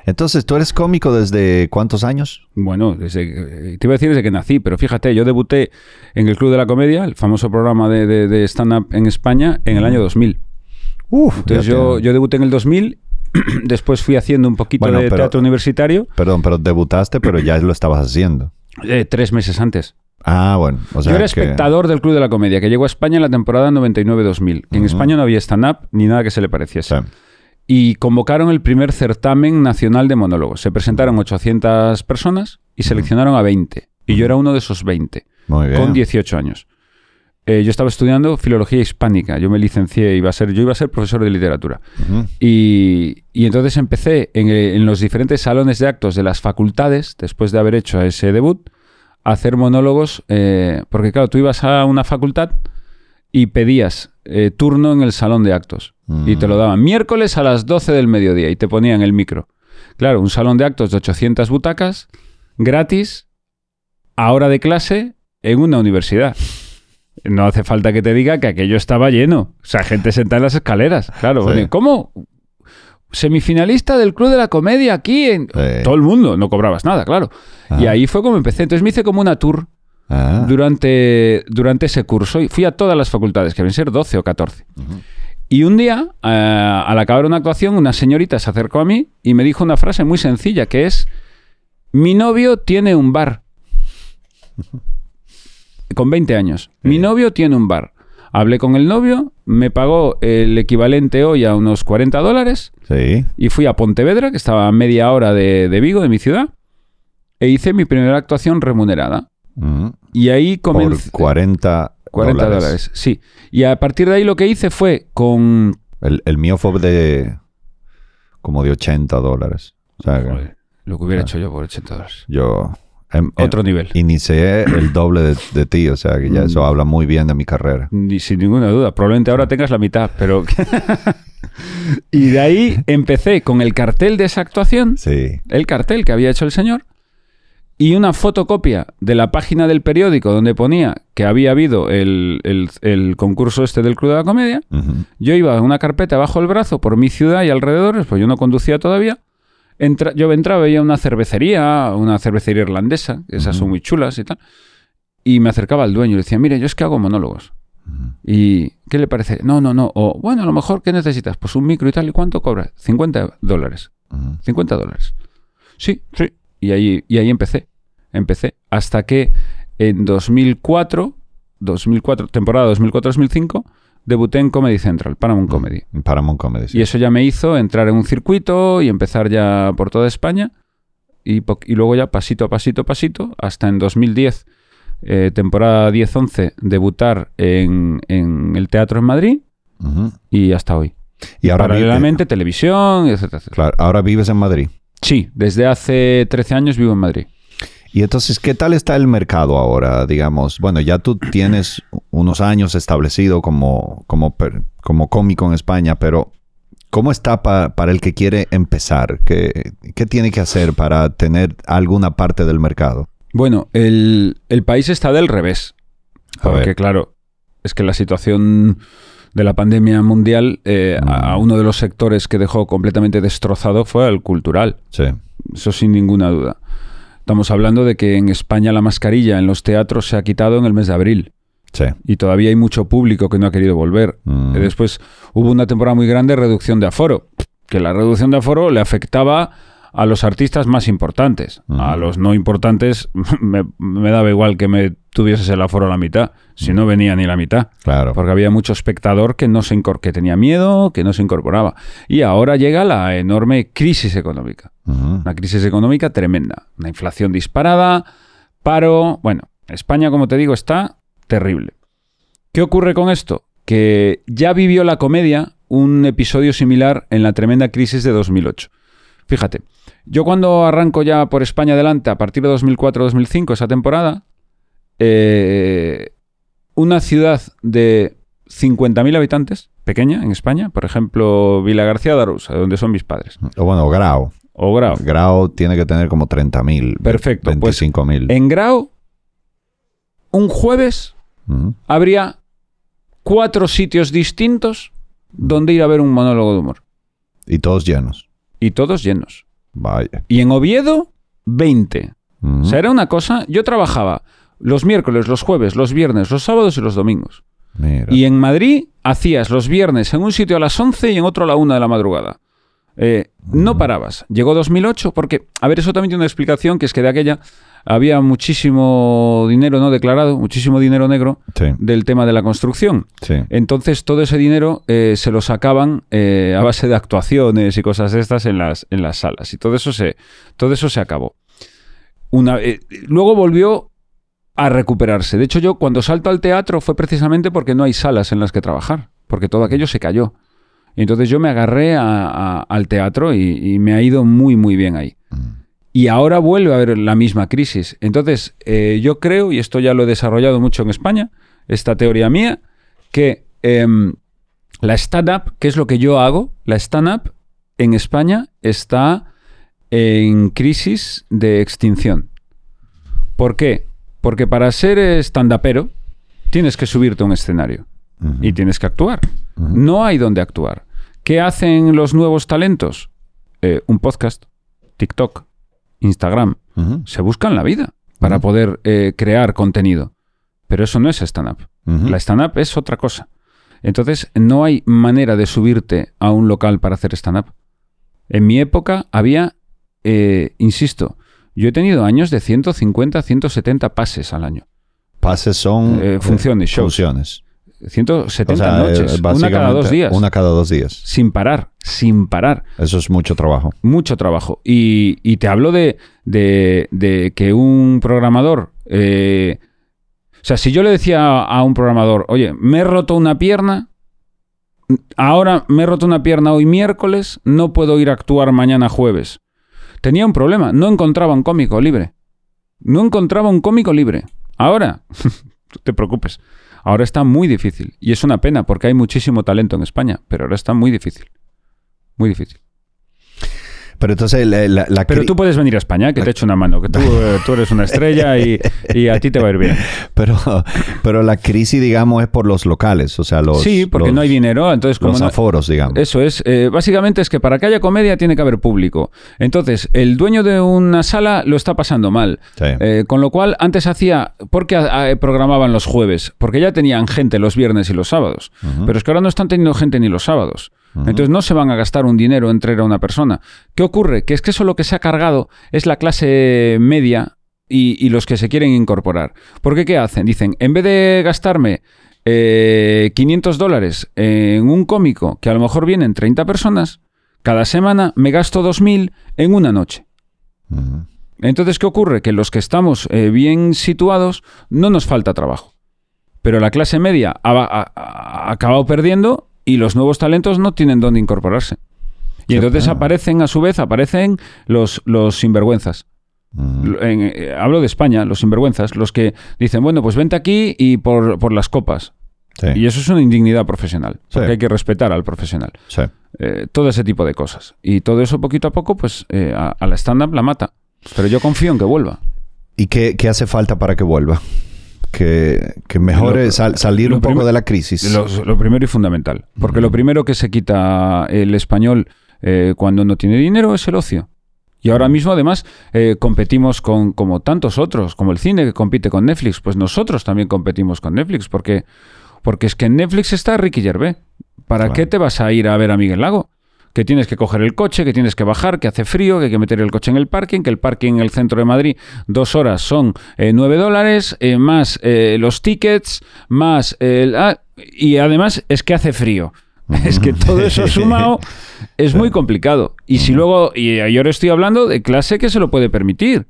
Entonces, ¿tú eres cómico desde cuántos años? Bueno, desde, te iba a decir desde que nací, pero fíjate, yo debuté en el Club de la Comedia, el famoso programa de, de- de stand-up en España, en el año 2000. Uf, Entonces yo, te- yo debuté en el 2000, después fui haciendo un poquito Bueno, de pero- teatro universitario, Perdón, pero debutaste, pero ya lo estabas haciendo. Eh, tres meses antes. Ah, bueno. O sea yo era que- espectador del Club de la Comedia, que llegó a España en la temporada 99-2000. que En Ujú. España no había stand-up ni nada que se le pareciese. Sí. y convocaron el primer certamen nacional de monólogos. Se presentaron 800 personas y seleccionaron a 20. Y yo era uno de esos 20, Muy bien. con 18 años. Eh, yo estaba estudiando filología hispánica. Yo me licencié, iba a ser, yo iba a ser profesor de literatura. Y, y entonces empecé en, en los diferentes salones de actos de las facultades, después de haber hecho ese debut, a hacer monólogos. eh, porque claro, tú ibas a una facultad y pedías eh, turno en el salón de actos. Y te lo daban miércoles a las 12 del mediodía y te ponían el micro. Claro, un salón de actos de 800 butacas, gratis, a hora de clase, en una universidad. No hace falta que te diga que aquello estaba lleno. O sea, gente sentada en las escaleras. Claro, Sí. ¿cómo? Semifinalista del Club de la Comedia aquí en... Sí. Todo el mundo, no cobrabas nada, claro. Y Ah. ahí fue como empecé. Entonces me hice como una tour Ah, durante, durante ese curso y fui a todas las facultades, que deben ser 12 o 14. Y un día, eh, al acabar una actuación, una señorita se acercó a mí y me dijo una frase muy sencilla, que es, mi novio tiene un bar. Con 20 años. Mi novio tiene un bar. Hablé con el novio, me pagó el equivalente hoy a unos 40 dólares sí. y fui a Pontevedra, que estaba a media hora de, de Vigo, de mi ciudad, e hice mi primera actuación remunerada. Ujú. Y ahí Por comencé... 40, 40 dólares. sí. Y a partir de ahí lo que hice fue con... El, el mío fue de como de 80 dólares. O sea, Joder, lo que hubiera Ah. hecho yo por 80 dólares. yo em- em- Otro nivel. inicié el doble de, de ti, o sea que ya Mm. eso habla muy bien de mi carrera. Ni, sin ninguna duda. Probablemente ahora tengas la mitad, pero... y de ahí empecé con el cartel de esa actuación, Sí. el cartel que había hecho el señor, y una fotocopia de la página del periódico donde ponía que había habido el, el- el concurso este del Club de la Comedia. Yo iba en una carpeta bajo el brazo por mi ciudad y alrededores, pues yo no conducía todavía. Entra- yo entraba, veía una cervecería, una cervecería irlandesa, esas son muy chulas y tal. Y me acercaba al dueño y le decía, mire, yo es que hago monólogos. ¿Y qué le parece? No, no, no. O, bueno, a lo mejor, ¿qué necesitas? Pues un micro y tal. ¿Y cuánto cobra? 50 dólares. Ujú. 50 dólares. Sí, sí. Y ahí, y ahí empecé. Empecé. Hasta que en 2004, 2004 temporada 2004-2005, debuté en Comedy Central, Paramount Comedy. En Paramount Comedy. sí. Y eso ya me hizo entrar en un circuito y empezar ya por toda España. Y, y luego ya pasito a pasito a pasito, hasta en 2010, eh, temporada 10-11, debutar en, en el teatro en Madrid y hasta hoy. Y ahora, vi- Paralelamente, televisión, etcétera, etcétera. claro, ahora vives en Madrid. Sí, desde hace 13 años vivo en Madrid. Y entonces, ¿qué tal está el mercado ahora? Digamos, bueno, ya tú tienes unos años establecido como, como, como cómico en España, pero ¿cómo está pa- para el que quiere empezar? ¿Qué, ¿Qué tiene que hacer para tener alguna parte del mercado? Bueno, el, el país está del revés. Porque, claro, es que la situación de la pandemia mundial, eh, a, a uno de los sectores que dejó completamente destrozado fue al cultural. Sí. Eso sin ninguna duda. Estamos hablando de que en España la mascarilla en los teatros se ha quitado en el mes de abril. Sí. Y todavía hay mucho público que no ha querido volver. Mm. Eh, Después hubo una temporada muy grande de reducción de aforo. Que la reducción de aforo le afectaba a los artistas más importantes. A los no importantes me, me daba igual que me tuvieses el aforo a la mitad. Si no venía ni la mitad. Claro. Porque había mucho espectador que, no se que tenía miedo, que no se incorporaba. Y ahora llega la enorme crisis económica. Una crisis económica tremenda. Una inflación disparada, paro. Bueno, España, como te digo, está terrible. ¿Qué ocurre con esto? Que ya vivió la comedia un episodio similar en la tremenda crisis de 2008. Fíjate, yo cuando arranco ya por España adelante, a partir de 2004-2005, esa temporada, eh, una ciudad de 50.000 habitantes, pequeña en España, por ejemplo, Vila García de Arousa, donde son mis padres, O bueno, Grau. o Grau. Grau tiene que tener como 30.000. Perfecto, pues, 25.000. En Grau, un jueves habría cuatro sitios distintos donde ir a ver un monólogo de humor. Y todos llenos. Y todos llenos. Vaya. Y en Oviedo, 20. Ujú. O sea, era una cosa... Yo trabajaba los miércoles, los jueves, los viernes, los sábados y los domingos. Mira. Y en Madrid hacías los viernes en un sitio a las 11 y en otro a la 1 de la madrugada. Eh, no parabas. Llegó 2008 porque, a ver, eso también tiene una explicación, que es que de aquella había muchísimo dinero no declarado, muchísimo dinero negro Sí, del tema de la construcción. sí. Entonces todo ese dinero eh, se lo sacaban eh, a base de actuaciones y cosas de estas en las, en las salas. Y todo eso se, todo eso se acabó. Una, eh, luego volvió a recuperarse. De hecho, yo cuando salto al teatro fue precisamente porque no hay salas en las que trabajar, porque todo aquello se cayó. Y entonces yo me agarré a- a- al teatro y, y me ha ido muy, muy bien ahí. Y ahora vuelve a haber la misma crisis. Entonces, eh, yo creo, y esto ya lo he desarrollado mucho en España, esta teoría mía, que em, la stand-up, que es lo que yo hago, la stand-up en España está en crisis de extinción. ¿Por qué? Porque para ser stand-upero tienes que subirte a un escenario y tienes que actuar. No hay donde actuar. ¿Qué hacen los nuevos talentos? Eh, un podcast, TikTok, Instagram. Se buscan la vida para poder eh, crear contenido. Pero eso no es stand-up. La stand-up es otra cosa. Entonces, no hay manera de subirte a un local para hacer stand-up. En mi época había, eh, insisto, yo he tenido años de 150, 170 pases al año. Pases son Eh, funciones, shows. funciones. 170 O sea, noches, eh, una cada dos días. Una cada dos días. Sin parar, sin parar. Eso es mucho trabajo. Mucho trabajo. Y, y te hablo de, de- de que un programador... eh, o sea, si yo le decía a un programador, oye, me he roto una pierna, ahora me he roto una pierna hoy miércoles, no puedo ir a actuar mañana jueves. Tenía un problema, no encontraba un cómico libre. No encontraba un cómico libre. Ahora, te preocupes, ahora está muy difícil. Y es una pena porque hay muchísimo talento en España, pero ahora está muy difícil. Muy difícil. Pero entonces la, la- la Pero tú puedes venir a España, que te echo una mano, que tú, eh, tú eres una estrella y, y a ti te va a ir bien. pero, pero la crisis, digamos, es por los locales. O sea, los. sí, porque los- no hay dinero, entonces como Los no- aforos, digamos. Eso es, eh, básicamente es que para que haya comedia tiene que haber público. Entonces, el dueño de una sala lo está pasando mal. Sí. Eh, con lo cual, antes hacía. ¿Por qué ah, programaban los jueves? Porque ya tenían gente los viernes y los sábados. Pero es que ahora no están teniendo gente ni los sábados. Entonces no se van a gastar un dinero en traer a una persona. ¿Qué ocurre? Que es que eso lo que se ha cargado es la clase media y, y los que se quieren incorporar. Porque ¿qué hacen? Dicen, en vez de gastarme eh, 500 dólares en un cómico que a lo mejor vienen 30 personas, cada semana me gasto 2.000 en una noche. Entonces, ¿qué ocurre? Que los que estamos eh, bien situados no nos falta trabajo. Pero la clase media ha, ha- ha acabado perdiendo y los nuevos talentos no tienen dónde incorporarse. Y entonces aparecen, a su vez, aparecen los, los sinvergüenzas. En- eh, hablo de España, los sinvergüenzas, los que dicen, bueno, pues vente aquí y por, por las copas. Sí, Y eso es una indignidad profesional, porque Sí. hay que respetar al profesional. sí. Eh, todo ese tipo de cosas. Y todo eso poquito a poco, pues eh, a, a la stand-up la mata. Pero yo confío en que vuelva. ¿Y qué, qué hace falta para que vuelva? Que, que mejore Lo- sal- salir un poco de la crisis. Lo, lo primero y fundamental. Porque lo primero que se quita el español eh, cuando no tiene dinero es el ocio. Y ahora mismo, además, eh, competimos con como tantos otros, como el cine que compite con Netflix. Pues nosotros también competimos con Netflix, porque, porque es que en Netflix está Ricky Gervais. ¿Para Claro. qué te vas a ir a ver a Miguel Lago? Que tienes que coger el coche, que tienes que bajar, que hace frío, que hay que meter el coche en el parking, que el parking en el centro de Madrid, dos horas son eh, nueve dólares, eh, más eh, los tickets, más el... ah, y además es que hace frío. Es que todo eso sumado es muy complicado. Y si luego, y yo ahora estoy hablando de clase que se lo puede permitir.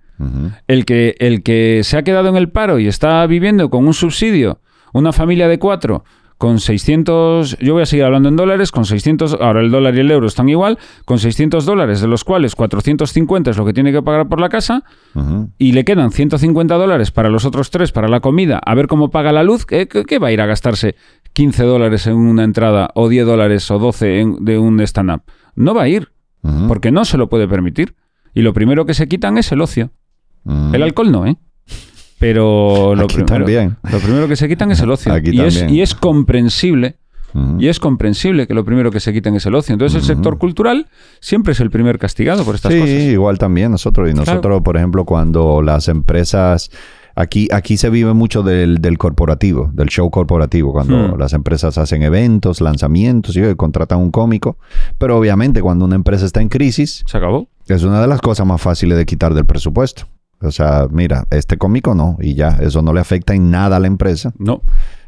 El que, el que se ha quedado en el paro y está viviendo con un subsidio, una familia de cuatro, con 600, yo voy a seguir hablando en dólares, con 600, ahora el dólar y el euro están igual, con 600 dólares, de los cuales 450 es lo que tiene que pagar por la casa, y le quedan 150 dólares para los otros tres, para la comida, a ver cómo paga la luz, ¿qué, va a ir a gastarse 15 dólares en una entrada o 10 dólares o 12 en- de un stand-up? No va a ir, porque no se lo puede permitir. Y lo primero que se quitan es el ocio. El alcohol no, ¿eh? Pero lo, Aquí primero, también. lo primero que se quitan es el ocio. Aquí y, es, también. y es comprensible. Y es comprensible que lo primero que se quiten es el ocio. Entonces el sector cultural siempre es el primer castigado por estas sí, cosas. igual también nosotros. Y nosotros, por ejemplo, cuando las empresas... Aquí, aquí se vive mucho del, del corporativo, del show corporativo, cuando Hmm. las empresas hacen eventos, lanzamientos y contratan un cómico. Pero obviamente cuando una empresa está en crisis, Se acabó. es una de las cosas más fáciles de quitar del presupuesto. O sea, mira, este cómico no, y ya, eso no le afecta en nada a la empresa. No.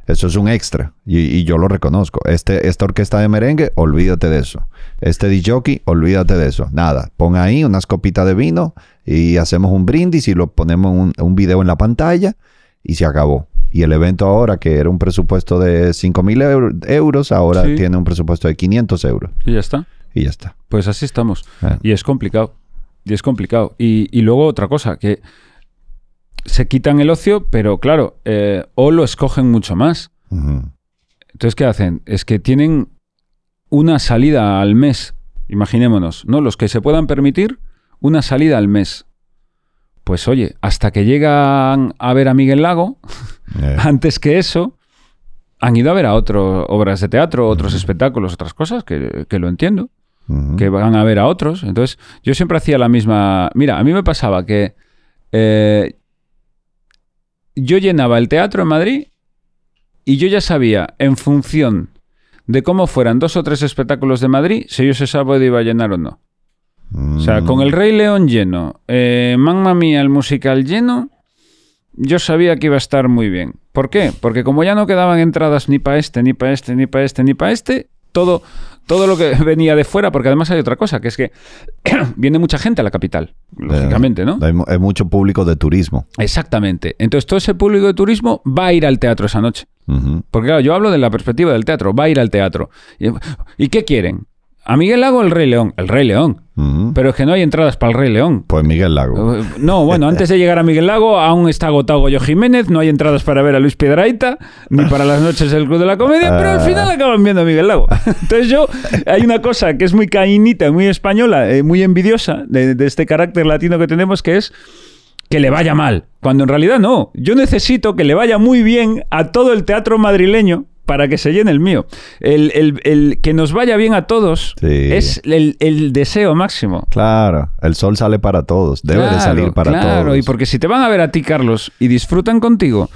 Eso es un extra y, y yo lo reconozco. Este, esta orquesta de merengue, olvídate de eso. Este DJ, olvídate de eso. Nada, pon ahí unas copitas de vino y hacemos un brindis y lo ponemos un, un video en la pantalla y se acabó. Y el evento ahora, que era un presupuesto de 5 mil euros, ahora Sí. tiene un presupuesto de 500 euros. Y ya está. Y ya está. Pues así estamos. Ah. Y es complicado. Y es complicado. Y, y luego otra cosa, que se quitan el ocio, pero claro, eh, o lo escogen mucho más. Entonces, ¿qué hacen? Es que tienen una salida al mes. Imaginémonos, ¿no? Los que se puedan permitir una salida al mes. Pues oye, hasta que llegan a ver a Miguel Lago, Eh, antes que eso, han ido a ver a otras obras de teatro, otros espectáculos, otras cosas, que, que lo entiendo, que van a ver a otros. Entonces, yo siempre hacía la misma... Mira, a mí me pasaba que eh, yo llenaba el teatro en Madrid y yo ya sabía, en función de cómo fueran dos o tres espectáculos de Madrid, si yo ese sábado iba a llenar o no. O sea, con el Rey León lleno, eh, Mamma Mía el musical lleno, yo sabía que iba a estar muy bien. ¿Por qué? Porque como ya no quedaban entradas ni para este, ni para este, ni para este, ni para este, todo, todo lo que venía de fuera, porque además hay otra cosa, que es que viene mucha gente a la capital, lógicamente, ¿no? Hay, mu- hay mucho público de turismo. Exactamente. Entonces todo ese público de turismo va a ir al teatro esa noche. Porque claro, yo hablo de la perspectiva del teatro, va a ir al teatro. ¿Y, ¿y qué quieren? ¿A Miguel Lago o el Rey León? El Rey León. Pero es que no hay entradas para el Rey León. Pues Miguel Lago. Eh, No, bueno, antes de llegar a Miguel Lago, aún está agotado Goyo Jiménez, no hay entradas para ver a Luis Piedraita, ni para las noches del Club de la Comedia, pero al final acaban viendo a Miguel Lago. Entonces yo, hay una cosa que es muy caínita, muy española, eh, muy envidiosa de, de este carácter latino que tenemos, que es que le vaya mal, cuando en realidad no. Yo necesito que le vaya muy bien a todo el teatro madrileño para que se llene el mío. El, el- el que nos vaya bien a todos Sí. es el, el deseo máximo. Claro, el sol sale para todos, debe de Claro, salir para claro, todos. y porque si te van a ver a ti, Carlos, y disfrutan contigo,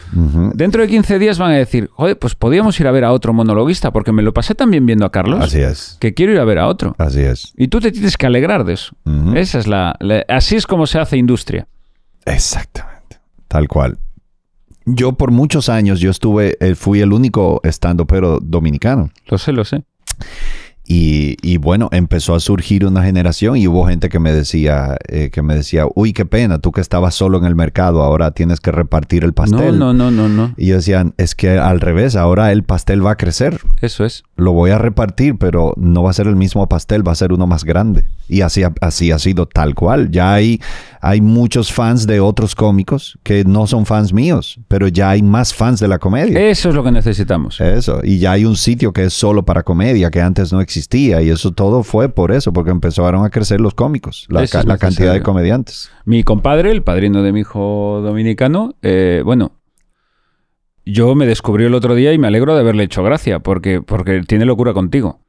dentro de 15 días van a decir, joder, pues podíamos ir a ver a otro monologuista, porque me lo pasé también viendo a Carlos, Así es, que quiero ir a ver a otro. así es. Y tú te tienes que alegrar de eso. Esa es la, la- así es como se hace industria. Exactamente, tal cual. Yo por muchos años yo estuve, eh, fui el único estando pero dominicano. Lo sé, lo sé. Y, y bueno, empezó a surgir una generación y hubo gente que me decía, eh, que me decía, uy, qué pena, tú que estabas solo en el mercado, ahora tienes que repartir el pastel. No, no, no, no, no. Y ellos decían, es que al revés, ahora el pastel va a crecer. Eso es. Lo voy a repartir, pero no va a ser el mismo pastel, va a ser uno más grande. Y así, ha- así ha sido tal cual. Ya hay, hay muchos fans de otros cómicos que no son fans míos, pero ya hay más fans de la comedia. Eso es lo que necesitamos. Eso, y ya hay un sitio que es solo para comedia, que antes no existía, y eso todo fue por eso, porque empezaron a crecer los cómicos, la, ca- cantidad de comediantes. Mi compadre, el padrino de mi hijo dominicano, eh, bueno, yo me descubrí el otro día y me alegro de haberle hecho gracia, porque, porque tiene locura contigo.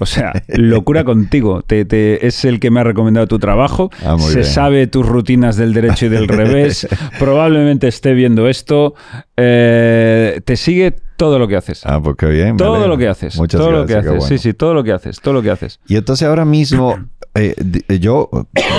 O sea, locura contigo. Te, te- es el que me ha recomendado tu trabajo. Ah, Se bien. sabe tus rutinas del derecho y del revés. Probablemente esté viendo esto. Eh, te sigue todo lo que haces. Ah, pues qué bien. todo lo que haces. Muchas todo gracias. lo que haces. bueno. Sí, sí, todo lo que haces. Todo lo que haces. Y entonces ahora mismo, eh, di- yo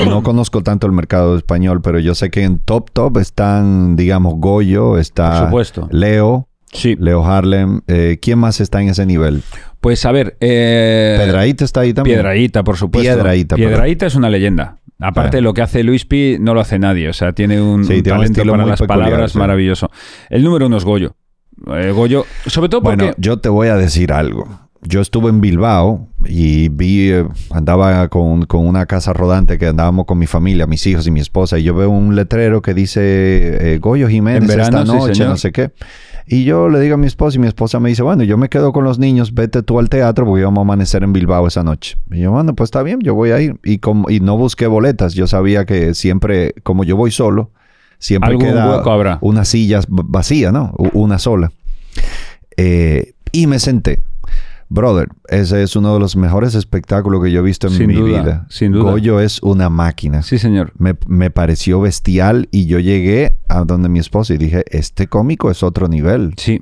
no conozco tanto el mercado español, pero yo sé que en Top Top están, digamos, Goyo, está Por supuesto. Leo, Sí. Leo Harlem. eh, ¿Quién más está en ese nivel? Pues a ver. eh, Pedraíta está ahí también. Piedraíta, por supuesto. Piedrahíta, perdón. Piedraíta es una leyenda. Aparte, Sí. lo que hace Luis Pi no lo hace nadie. O sea, tiene un, Sí, tiene talento para las peculiar, palabras sí. maravilloso. El número uno es Goyo. Eh, Goyo, sobre todo porque... Bueno, yo te voy a decir algo. Yo estuve en Bilbao y vi, eh, andaba con, con una casa rodante que andábamos con mi familia, mis hijos y mi esposa, y yo veo un letrero que dice eh, Goyo Jiménez verano, esta noche, no sé qué. Y yo le digo a mi esposa y mi esposa me dice, bueno, yo me quedo con los niños, vete tú al teatro porque vamos a amanecer en Bilbao esa noche. Y yo, bueno, pues está bien, yo voy a ir. Y, como, y no busqué boletas, yo sabía que siempre, como yo voy solo, siempre queda habrá. una silla vacía, ¿no? Una sola. Eh, y me senté. Brother, ese es uno de los mejores espectáculos que yo he visto en Sin mi duda, vida. sin duda. Goyo es una máquina. Sí, señor. Me, me pareció bestial y yo llegué a donde mi esposa y dije, este cómico es otro nivel. Sí.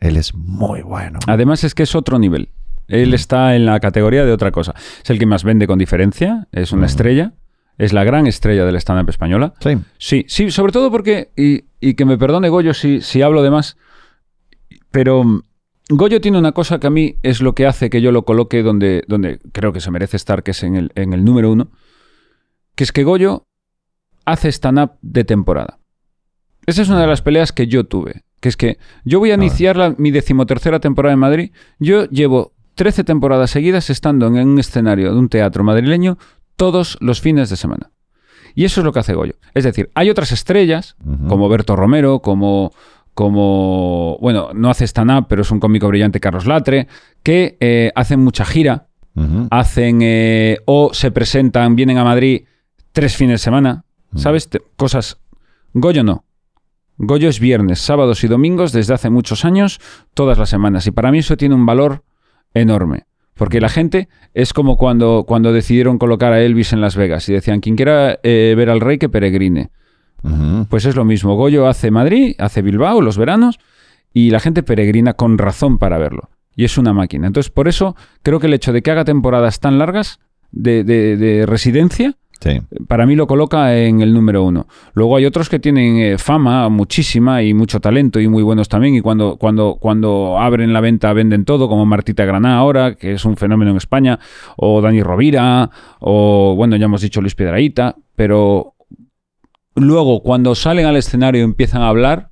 Él es muy bueno. Además es que es otro nivel. Mm. Él está en la categoría de otra cosa. Es el que más vende con diferencia. Es una Mm. estrella. Es la gran estrella del stand-up española. Sí. Sí, sí, sobre todo porque, y, y que me perdone Goyo si, si hablo de más, pero mm, Goyo tiene una cosa que a mí es lo que hace que yo lo coloque donde, donde creo que se merece estar, que es en el, en el número uno, que es que Goyo hace stand-up de temporada. Esa es una de las peleas que yo tuve, que es que yo voy a iniciar la- mi decimotercera temporada en Madrid, yo llevo 13 temporadas seguidas estando en un escenario de un teatro madrileño todos los fines de semana. Y eso es lo que hace Goyo. Es decir, hay otras estrellas, como Berto Romero, como, como bueno, no hace stand-up, pero es un cómico brillante, Carlos Latre, que eh, hacen mucha gira, hacen eh, o se presentan, vienen a Madrid tres fines de semana, ¿sabes? Te- cosas. Goyo no. Goyo es viernes, sábados y domingos desde hace muchos años, todas las semanas. Y para mí eso tiene un valor enorme. Porque la gente es como cuando, cuando decidieron colocar a Elvis en Las Vegas y decían, quien quiera eh, ver al rey que peregrine. Pues es lo mismo. Goyo hace Madrid, hace Bilbao los veranos y la gente peregrina con razón para verlo. Y es una máquina. Entonces, por eso creo que el hecho de que haga temporadas tan largas de, de- de residencia, Sí. para mí lo coloca en el número uno. Luego hay otros que tienen eh, fama muchísima y mucho talento y muy buenos también. Y cuando, cuando, cuando abren la venta venden todo, como Martita Graná ahora, que es un fenómeno en España, o Dani Rovira, o bueno, ya hemos dicho Luis Piedraíta, pero luego cuando salen al escenario y empiezan a hablar,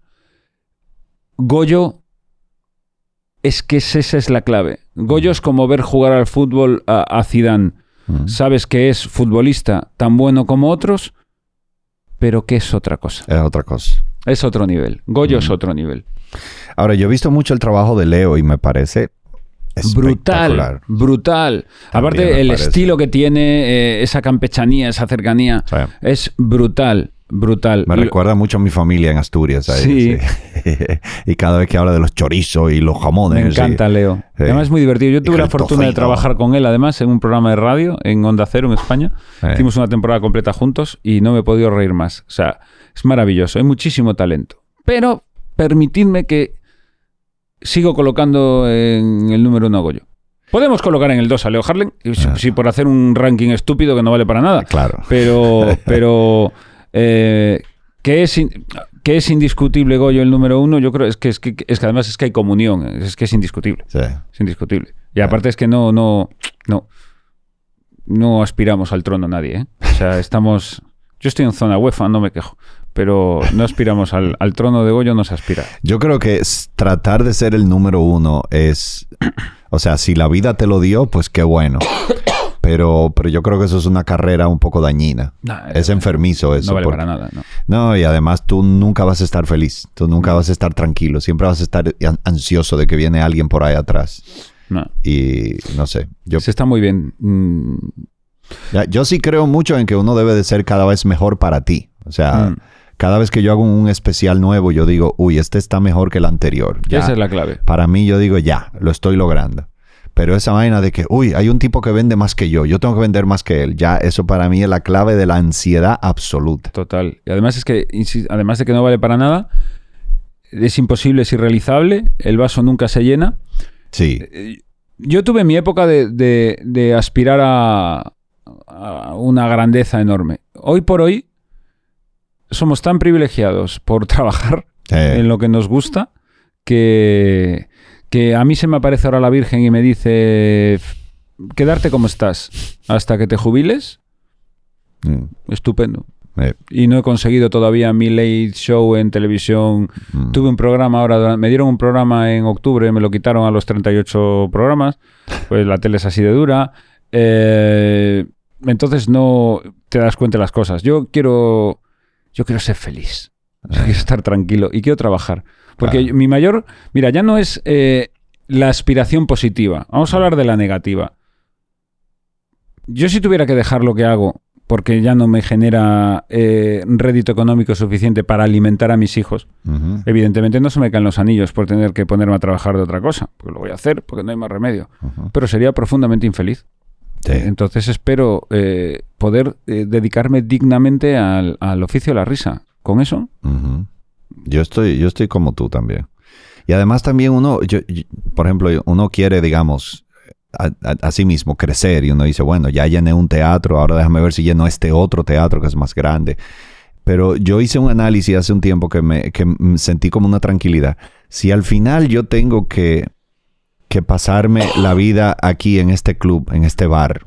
Goyo es que esa es la clave. Goyo es como ver jugar al fútbol a, a Zidane. Ujú. Sabes que es futbolista tan bueno como otros, pero que es otra cosa. Es otra cosa. Es otro nivel. Goyo es Mm. otro nivel. Ahora, yo he visto mucho el trabajo de Leo y me parece Brutal, brutal. Aparte, el parece. estilo que tiene, eh, esa campechanía, esa cercanía, Sí. es brutal. Brutal. Me recuerda mucho a mi familia en Asturias. ahí, Sí. sí. y cada vez que habla de los chorizos y los jamones. Me encanta Leo. Sí. Además es muy divertido. Yo tuve la fortuna de trabajar con él, además, en un programa de radio en Onda Cero, en España. Eh. Hicimos una temporada completa juntos y no me he podido reír más. O sea, es maravilloso. Hay muchísimo talento. Pero permitidme que sigo colocando en el número uno a Goyo. Podemos colocar en el 2 a Leo Harlem, si, Ah. si por hacer un ranking estúpido que no vale para nada. Claro. Pero, pero eh, que, es que es indiscutible Goyo el número uno, yo creo es que, es que, es que además es que hay comunión, es que es indiscutible. Sí. Es indiscutible. Y aparte es que no, no, no, no aspiramos al trono nadie, ¿eh? O sea, estamos. Yo estoy en zona UEFA, no me quejo. Pero no aspiramos al, al trono de Goyo, no se aspira. Yo creo que tratar de ser el número uno es. O sea, si la vida te lo dio, pues qué bueno. Pero, pero yo creo que eso es una carrera un poco dañina. Nah, Es enfermizo eso. No vale porque- para nada, ¿no? No, y además tú nunca vas a estar feliz. Tú nunca vas a estar tranquilo. Siempre vas a estar an- ansioso de que viene alguien por ahí atrás. no. Y no sé. Yo, Se está muy bien. Mm, ya- yo sí creo mucho en que uno debe de ser cada vez mejor para ti. O sea, Mm. cada vez que yo hago un especial nuevo, yo digo, uy, este está mejor que el anterior. Ya. Esa es la clave. Para mí, yo digo, ya, lo estoy logrando. Pero esa vaina de que, uy, hay un tipo que vende más que yo, yo tengo que vender más que él, ya, eso para mí es la clave de la ansiedad absoluta. Total. Y además es que, además de que no vale para nada, es imposible, es irrealizable, el vaso nunca se llena. Sí, Yo tuve mi época de, de- de aspirar a, a una grandeza enorme. Hoy por hoy somos tan privilegiados por trabajar eh, en lo que nos gusta que, que a mí se me aparece ahora la Virgen y me dice quedarte como estás hasta que te jubiles. mm, Estupendo. eh, Y no he conseguido todavía mi late show en televisión. mm. Tuve un programa ahora, me dieron un programa en octubre, me lo quitaron a los 38 programas. Pues la tele es así de dura. Eh, entonces no te das cuenta de las cosas. Yo quiero, yo quiero ser feliz. Yo quiero estar tranquilo y quiero trabajar. Porque Claro. mi mayor, mira, ya no es eh, la aspiración positiva. Vamos a hablar de la negativa. Yo si tuviera que dejar lo que hago porque ya no me genera eh, rédito económico suficiente para alimentar a mis hijos, evidentemente no se me caen los anillos por tener que ponerme a trabajar de otra cosa, porque lo voy a hacer, porque no hay más remedio. Pero sería profundamente infeliz. Sí. Entonces espero eh, poder eh, dedicarme dignamente al, al oficio de la risa. Con eso. Yo estoy, yo estoy como tú también. Y además también uno, yo- por ejemplo, uno quiere, digamos, a, sí mismo crecer y uno dice, bueno, ya llené un teatro, ahora déjame ver si lleno este otro teatro que es más grande. Pero yo hice un análisis hace un tiempo que me que sentí como una tranquilidad. Si al final yo tengo que, que pasarme la vida aquí en este club, en este bar,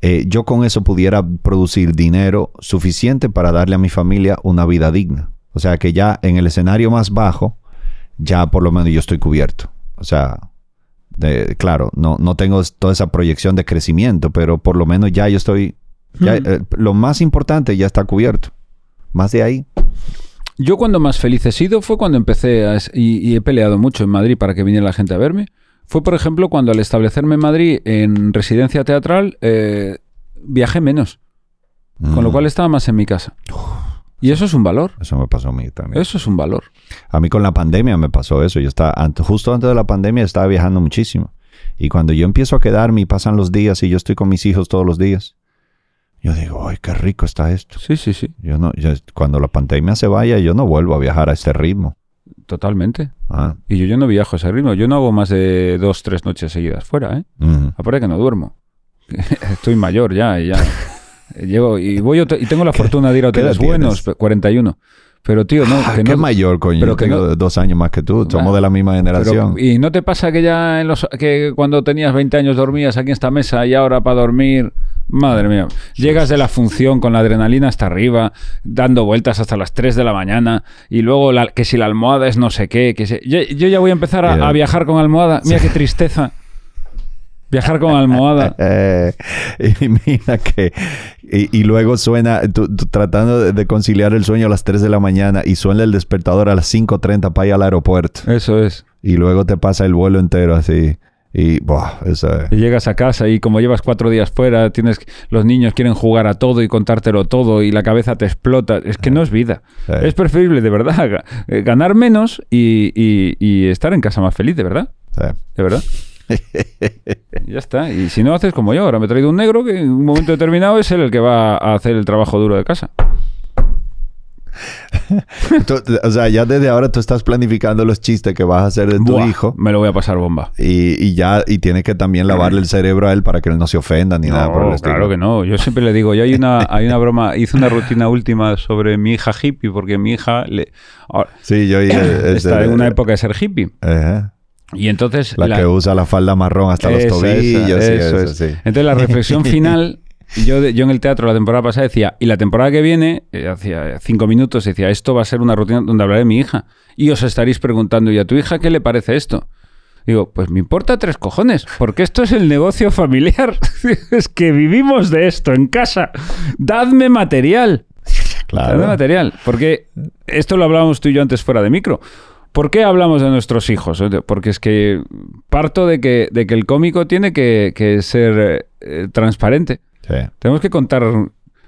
eh, yo con eso pudiera producir dinero suficiente para darle a mi familia una vida digna. O sea que ya en el escenario más bajo, ya por lo menos yo estoy cubierto. O sea, de- claro, no, no tengo toda esa proyección de crecimiento, pero por lo menos ya yo estoy, ya, eh, lo más importante ya está cubierto. Más de ahí. yo cuando más feliz he sido fue cuando empecé a y, y he peleado mucho en Madrid para que viniera la gente a verme. Fue, por ejemplo, cuando al establecerme en Madrid en residencia teatral, eh, viajé menos, con lo Mm, cual estaba más en mi casa. Y eso es un valor. Eso me pasó a mí también. Eso es un valor. A mí con la pandemia me pasó eso. Yo estaba, justo antes de la pandemia estaba viajando muchísimo. Y cuando yo empiezo a quedarme y pasan los días y yo estoy con mis hijos todos los días, yo digo, ay, qué rico está esto. Sí, sí, sí. Yo no, yo- cuando la pandemia se vaya, yo no vuelvo a viajar a este ritmo. Totalmente. Ah, Y yo, yo no viajo a ese ritmo. Yo no hago más de dos, tres noches seguidas fuera, ¿eh? ujú. Aparte que no duermo. Estoy mayor ya y ya. Llego y voy y tengo la fortuna de ir a hoteles buenos, tienes? 41. Pero tío, no, Ah, que qué no mayor, coño. pero que tengo no- dos años más que tú. Somos Ah, de la misma pero- generación. y no te pasa que ya en los que cuando tenías 20 años dormías aquí en esta mesa y ahora para dormir, madre mía, llegas de la función con la adrenalina hasta arriba, dando vueltas hasta las 3 de la mañana y luego la- que si la almohada es no sé qué, que se- yo, yo ya voy a empezar a, a viajar con almohada. Mira qué tristeza. Viajar con almohada. Eh, y mira que. Y, y luego suena, tú, tú tratando de, conciliar el sueño a las 3 de la mañana y suena el despertador a las 5:30 para ir al aeropuerto. Eso es. Y luego te pasa el vuelo entero así. Y, buah, esa- Y llegas a casa y como llevas cuatro días fuera, tienes los niños quieren jugar a todo y contártelo todo y la cabeza te explota. Es que no es vida. Sí. Es preferible, de verdad, eh, ganar menos y, y- y estar en casa más feliz, de verdad. sí. De verdad. Ya está. Y si no, haces como yo. Ahora me he traído un negro que en un momento determinado es él el que va a hacer el trabajo duro de casa. Tú- o sea, ya desde ahora tú estás planificando los chistes que vas a hacer de tu Buah, hijo. Me lo voy a pasar bomba. Y, y ya, y tienes que también lavarle el cerebro a él para que él no se ofenda ni nada por el estilo. claro que no. Yo siempre le digo, yo hay una, hay una broma, hice una rutina última sobre mi hija hippie, porque mi hija le, ahora, Sí, yo está en una época de ser hippie. Ajá. Y entonces... La, que usa la falda marrón hasta los Esa, tobillos. eso eso, es. sí. Entonces la reflexión final, yo, yo en el teatro la temporada pasada decía, y la temporada que viene, eh, hacía cinco minutos, decía, esto va a ser una rutina donde hablaré de mi hija. Y os estaréis preguntando, ¿y a tu hija qué le parece esto? Digo, pues me importa tres cojones, porque esto es el negocio familiar. es que vivimos de esto en casa. Dadme material. Claro. Dadme material. Porque esto lo hablábamos tú y yo antes fuera de micro. ¿Por qué hablamos de nuestros hijos? Porque es que parto de que, de que el cómico tiene que, que ser eh, transparente. Sí. Tenemos que contar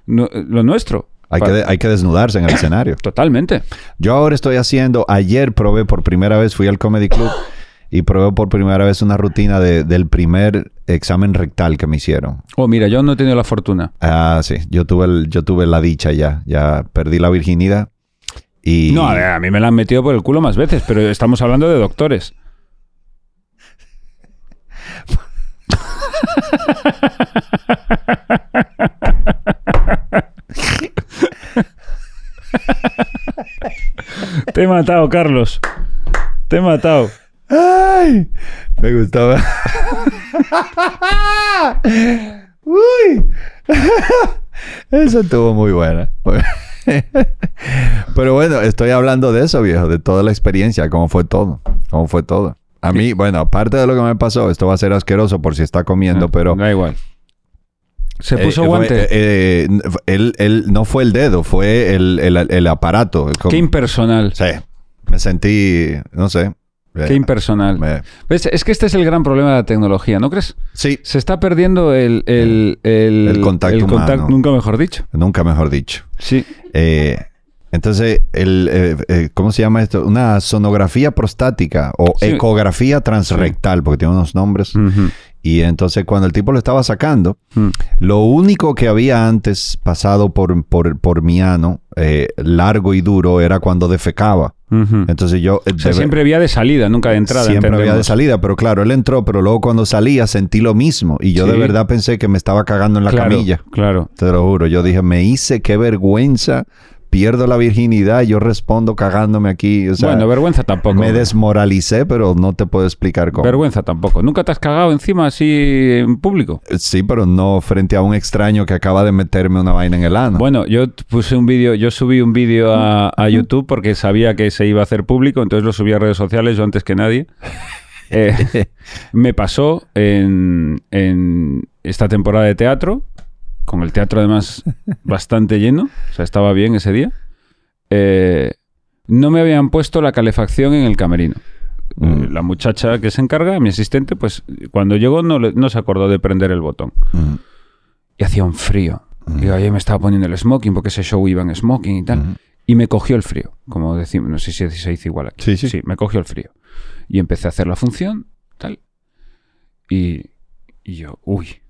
no- lo nuestro. Hay, que, hay que desnudarse en el escenario. Totalmente. Yo ahora estoy haciendo, ayer probé por primera vez, fui al Comedy Club y probé por primera vez una rutina de- del primer examen rectal que me hicieron. Oh, mira, yo no he tenido la fortuna. Ah, sí, yo tuve, el- yo tuve la dicha ya, ya perdí la virginidad y... No, a, ver, a mí me la han metido por el culo más veces, pero estamos hablando de doctores. Te he matado, Carlos. Te he matado. ¡Ay! Me gustaba. ¡Uy! Eso estuvo muy buena. Pero bueno, estoy hablando de eso, viejo, de toda la experiencia, cómo fue todo. Cómo fue todo. A mí, bueno, aparte de lo que me pasó, esto va a ser asqueroso por si está comiendo, pero... Da igual. Se eh, puso guante. eh, eh, él, él- no fue el dedo, fue el, el- el aparato. Como- Qué impersonal. Sí, me sentí, no sé. Qué impersonal. me- ¿Ves? Es que este es el gran problema de la tecnología, ¿no crees? sí, Se está perdiendo el, el, el, El contacto el contacto, humano. nunca mejor dicho. nunca mejor dicho. Sí. Eh, entonces, el, eh, eh, ¿cómo se llama esto? Una sonografía prostática o Sí. ecografía transrectal, porque tiene unos nombres. Y entonces, cuando el tipo lo estaba sacando, Mm. lo único que había antes pasado por, por, por mi ano, eh, largo y duro, era cuando defecaba. Entonces yo... O sea, de- siempre había de salida, nunca de entrada. Siempre había de salida, pero claro, él entró, pero luego cuando salía sentí lo mismo. Y yo de verdad pensé que me estaba cagando en la Claro, camilla. Claro. Te lo juro. Yo dije, me hice, qué vergüenza. Pierdo la virginidad. Yo respondo cagándome aquí. O sea, bueno, vergüenza tampoco. me desmoralicé, pero no te puedo explicar cómo. Vergüenza tampoco. ¿Nunca te has cagado encima así en público? Sí, pero no frente a un extraño que acaba de meterme una vaina en el ano. Bueno, yo puse un vídeo, yo subí un vídeo a, a YouTube porque sabía que se iba a hacer público, entonces lo subí a redes sociales yo antes que nadie. Eh, me pasó en, en esta temporada de teatro, con el teatro además bastante lleno, o sea, estaba bien ese día. Eh, no me habían puesto la calefacción en el camerino. Mm. Eh, La muchacha que se encarga, mi asistente, pues cuando llegó no, se acordó de prender el botón. Mm, Y hacía un frío. Y yo ahí me estaba poniendo el smoking porque ese show iba en smoking y tal. mm. Y me cogió el frío, como decimos, no sé si se dice igual aquí. Sí, sí. Sí, me cogió el frío. Y empecé a hacer la función, tal. Y, y yo, uy,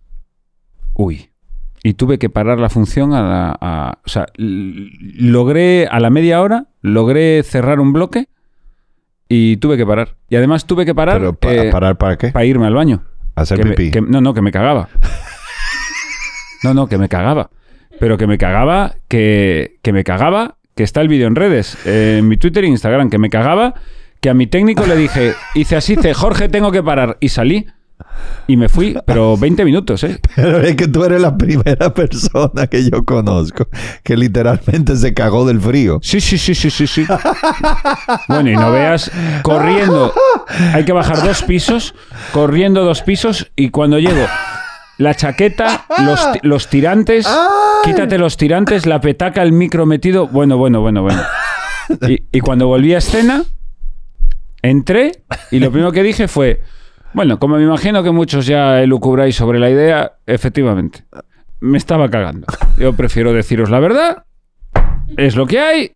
uy. Y tuve que parar la función a la... a- o sea, logré, a la media hora, logré cerrar un bloque y tuve que parar. Y además tuve que parar Pero pa- eh, ¿parar para qué? para irme al baño. Hacer Que me- pipí. que- no, no, que me cagaba. No, no, que me cagaba. Pero que me cagaba, que, que me cagaba, que está el vídeo en redes, eh, en mi Twitter e Instagram, que me cagaba, que a mi técnico le dije, hice así, dice, Jorge, tengo que parar. Y salí y me fui, pero 20 minutos, ¿eh? Pero es que tú eres la primera persona que yo conozco que literalmente se cagó del frío. Sí, sí, sí, sí, sí, sí. Bueno, y no veas corriendo. Hay que bajar dos pisos, corriendo dos pisos y cuando llego, la chaqueta, los, los tirantes, quítate los tirantes, la petaca, el micro metido. Bueno, bueno, bueno, bueno. Y, y cuando volví a escena, entré y lo primero que dije fue, Bueno, como me imagino que muchos ya elucubráis sobre la idea, efectivamente, me estaba cagando. Yo prefiero deciros la verdad, es lo que hay,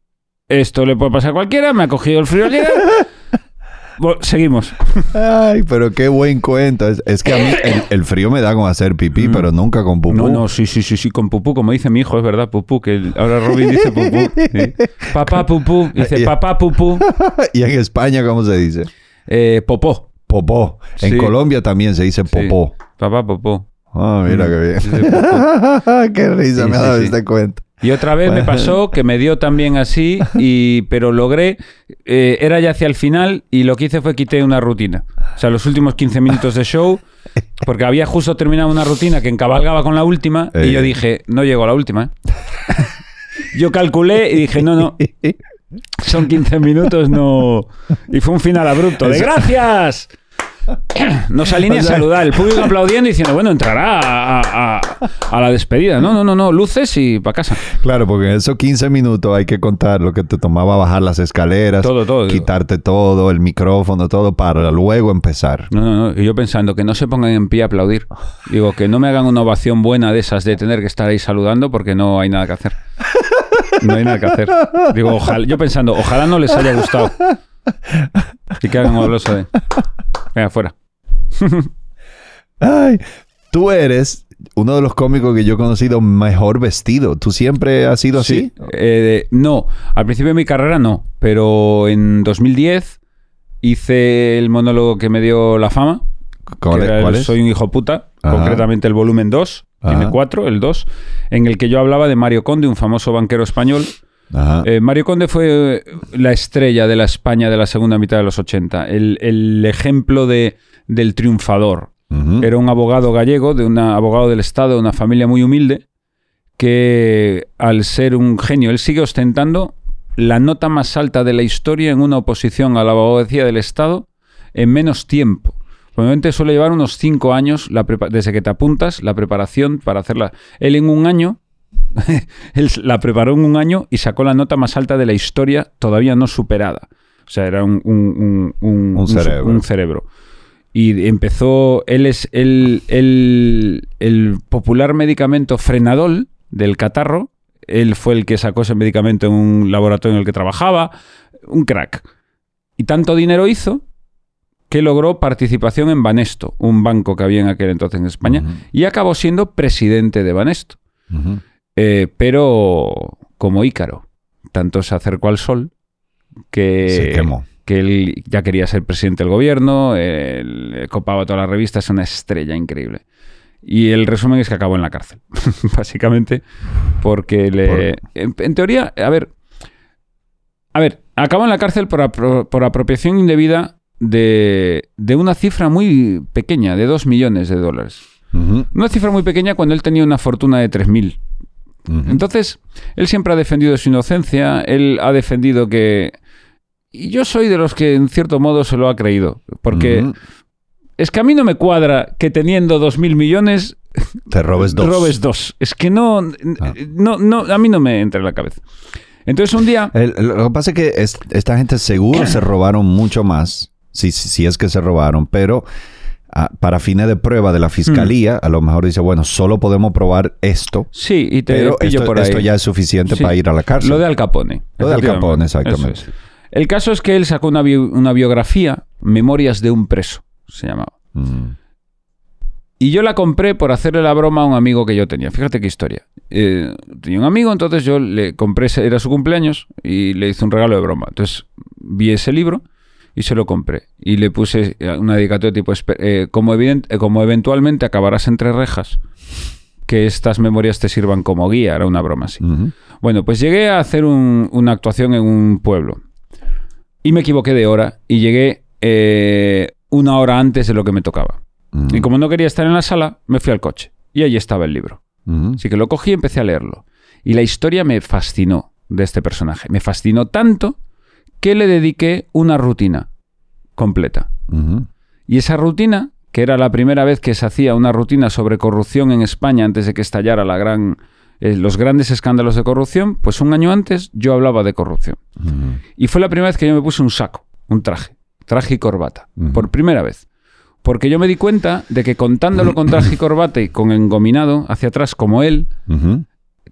esto le puede pasar a cualquiera, me ha cogido el frío. Bueno, seguimos. Ay, pero qué buen cuento. Es, es que a mí el, el frío me da con hacer pipí, pero nunca con pupú. Mm. No, no, sí, sí, sí, sí, con pupú, como dice mi hijo, es verdad, pupú, que el- ahora Robin dice pupú. sí. Papá pupú, dice papá pupú, ¿Y en España cómo se dice? eh, popó. Popó. En Sí. Colombia también se dice Sí. popó. Papá popó. Ah, mira qué bien. Qué risa Sí, me ha dado este cuento. Y otra vez me pasó que me dio también así, y, pero logré, eh, era ya hacia el final y lo que hice fue quité una rutina. O sea, los últimos 15 minutos de show, porque había justo terminado una rutina que encabalgaba con la última Eh. y yo dije, no llego a la última. ¿eh". yo calculé y dije, no, no, son 15 minutos, no... Y fue un final abrupto de gracias. No salí ni a O sea- saludar, el público aplaudiendo y diciendo, bueno, entrará a, a- a la despedida. No, no, no, no, luces y para casa. Claro, porque en esos 15 minutos hay que contar lo que te tomaba bajar las escaleras, Todo, todo, digo. quitarte todo, el micrófono, todo, para luego empezar. No, no, no. Y yo pensando que no se pongan en pie a aplaudir. Digo, que no me hagan una ovación buena de esas de tener que estar ahí saludando porque no hay nada que hacer. No hay nada que hacer. Digo, ojalá, yo pensando, ojalá no les haya gustado. Y que hagan de. Venga, fuera. Ay, tú eres uno de los cómicos que yo he conocido mejor vestido. ¿Tú siempre has sido así? Eh, no, al principio de mi carrera no, pero en 2010 hice el monólogo que me dio la fama. Soy un hijo puta, Ajá. concretamente el volumen 2, tiene Ajá. 4, el 2, en el que yo hablaba de Mario Conde, un famoso banquero español. Eh, Mario Conde fue eh, la estrella de la España de la segunda mitad de los 80, el, el ejemplo de, del triunfador. Era un abogado gallego, de un abogado del Estado, de una familia muy humilde, que al ser un genio, él sigue ostentando la nota más alta de la historia en una oposición a la abogacía del Estado en menos tiempo. Probablemente suele llevar unos cinco años la desde que te apuntas la preparación para hacerla. Él en un año, él la preparó en un año y sacó la nota más alta de la historia todavía no superada. O sea, era un, un- un- un- Un cerebro. Y empezó, él es el, el, el popular medicamento Frenadol del catarro. Él fue el que sacó ese medicamento en un laboratorio en el que trabajaba. Un crack. Y tanto dinero hizo que logró participación en Banesto, un banco que había en aquel entonces en España, y acabó siendo presidente de Banesto. Eh, pero como Ícaro, tanto se acercó al sol que, Se quemó. que él ya quería ser presidente del gobierno, él copaba todas las revistas, es una estrella increíble. Y el resumen es que acabó en la cárcel, básicamente, porque le... En, en teoría, a ver, a ver, acabó en la cárcel por, apro- por apropiación indebida de, de una cifra muy pequeña, de 2 millones de dólares. Una cifra muy pequeña cuando él tenía una fortuna de 3.000. Entonces, él siempre ha defendido su inocencia, él ha defendido que... Y yo soy de los que en cierto modo se lo ha creído, porque es que a mí no me cuadra que teniendo 2.000 millones Te robes dos. robes dos. Es que no, Ah. no, no, a mí no me entra en la cabeza. Entonces un día... El- lo que pasa es que es- esta gente seguro se robaron mucho más, si, si, si es que se robaron, pero para fines de prueba de la fiscalía, a lo mejor dice, bueno, solo podemos probar esto, Sí, y te pero esto, por ahí. esto ya es suficiente Sí. para ir a la cárcel. Lo de Al Capone. Lo de Al. Capone, exactamente. Es. El caso es que él sacó una, bi- una biografía, Memorias de un preso, se llamaba. Ujú. Y yo la compré por hacerle la broma a un amigo que yo tenía. Fíjate qué historia. Eh, tenía un amigo, entonces yo le compré, era su cumpleaños, y le hice un regalo de broma. Entonces vi ese libro y se lo compré. Y le puse eh, una dedicatoria tipo, eh, como, evident- eh, como eventualmente acabarás entre rejas, que estas memorias te sirvan como guía. Era una broma así. Bueno, pues llegué a hacer un- una actuación en un pueblo. Y me equivoqué de hora y llegué eh, una hora antes de lo que me tocaba. Y como no quería estar en la sala, me fui al coche. Y allí estaba el libro. Ujú. Así que lo cogí y empecé a leerlo. Y la historia me fascinó de este personaje. Me fascinó tanto que le dediqué una rutina completa. Y esa rutina, que era la primera vez que se hacía una rutina sobre corrupción en España antes de que estallara la gran, eh, los grandes escándalos de corrupción, pues un año antes yo hablaba de corrupción. Y fue la primera vez que yo me puse un saco, un traje, traje y corbata, por primera vez. porque yo me di cuenta de que contándolo con traje y corbata y con engominado hacia atrás como él,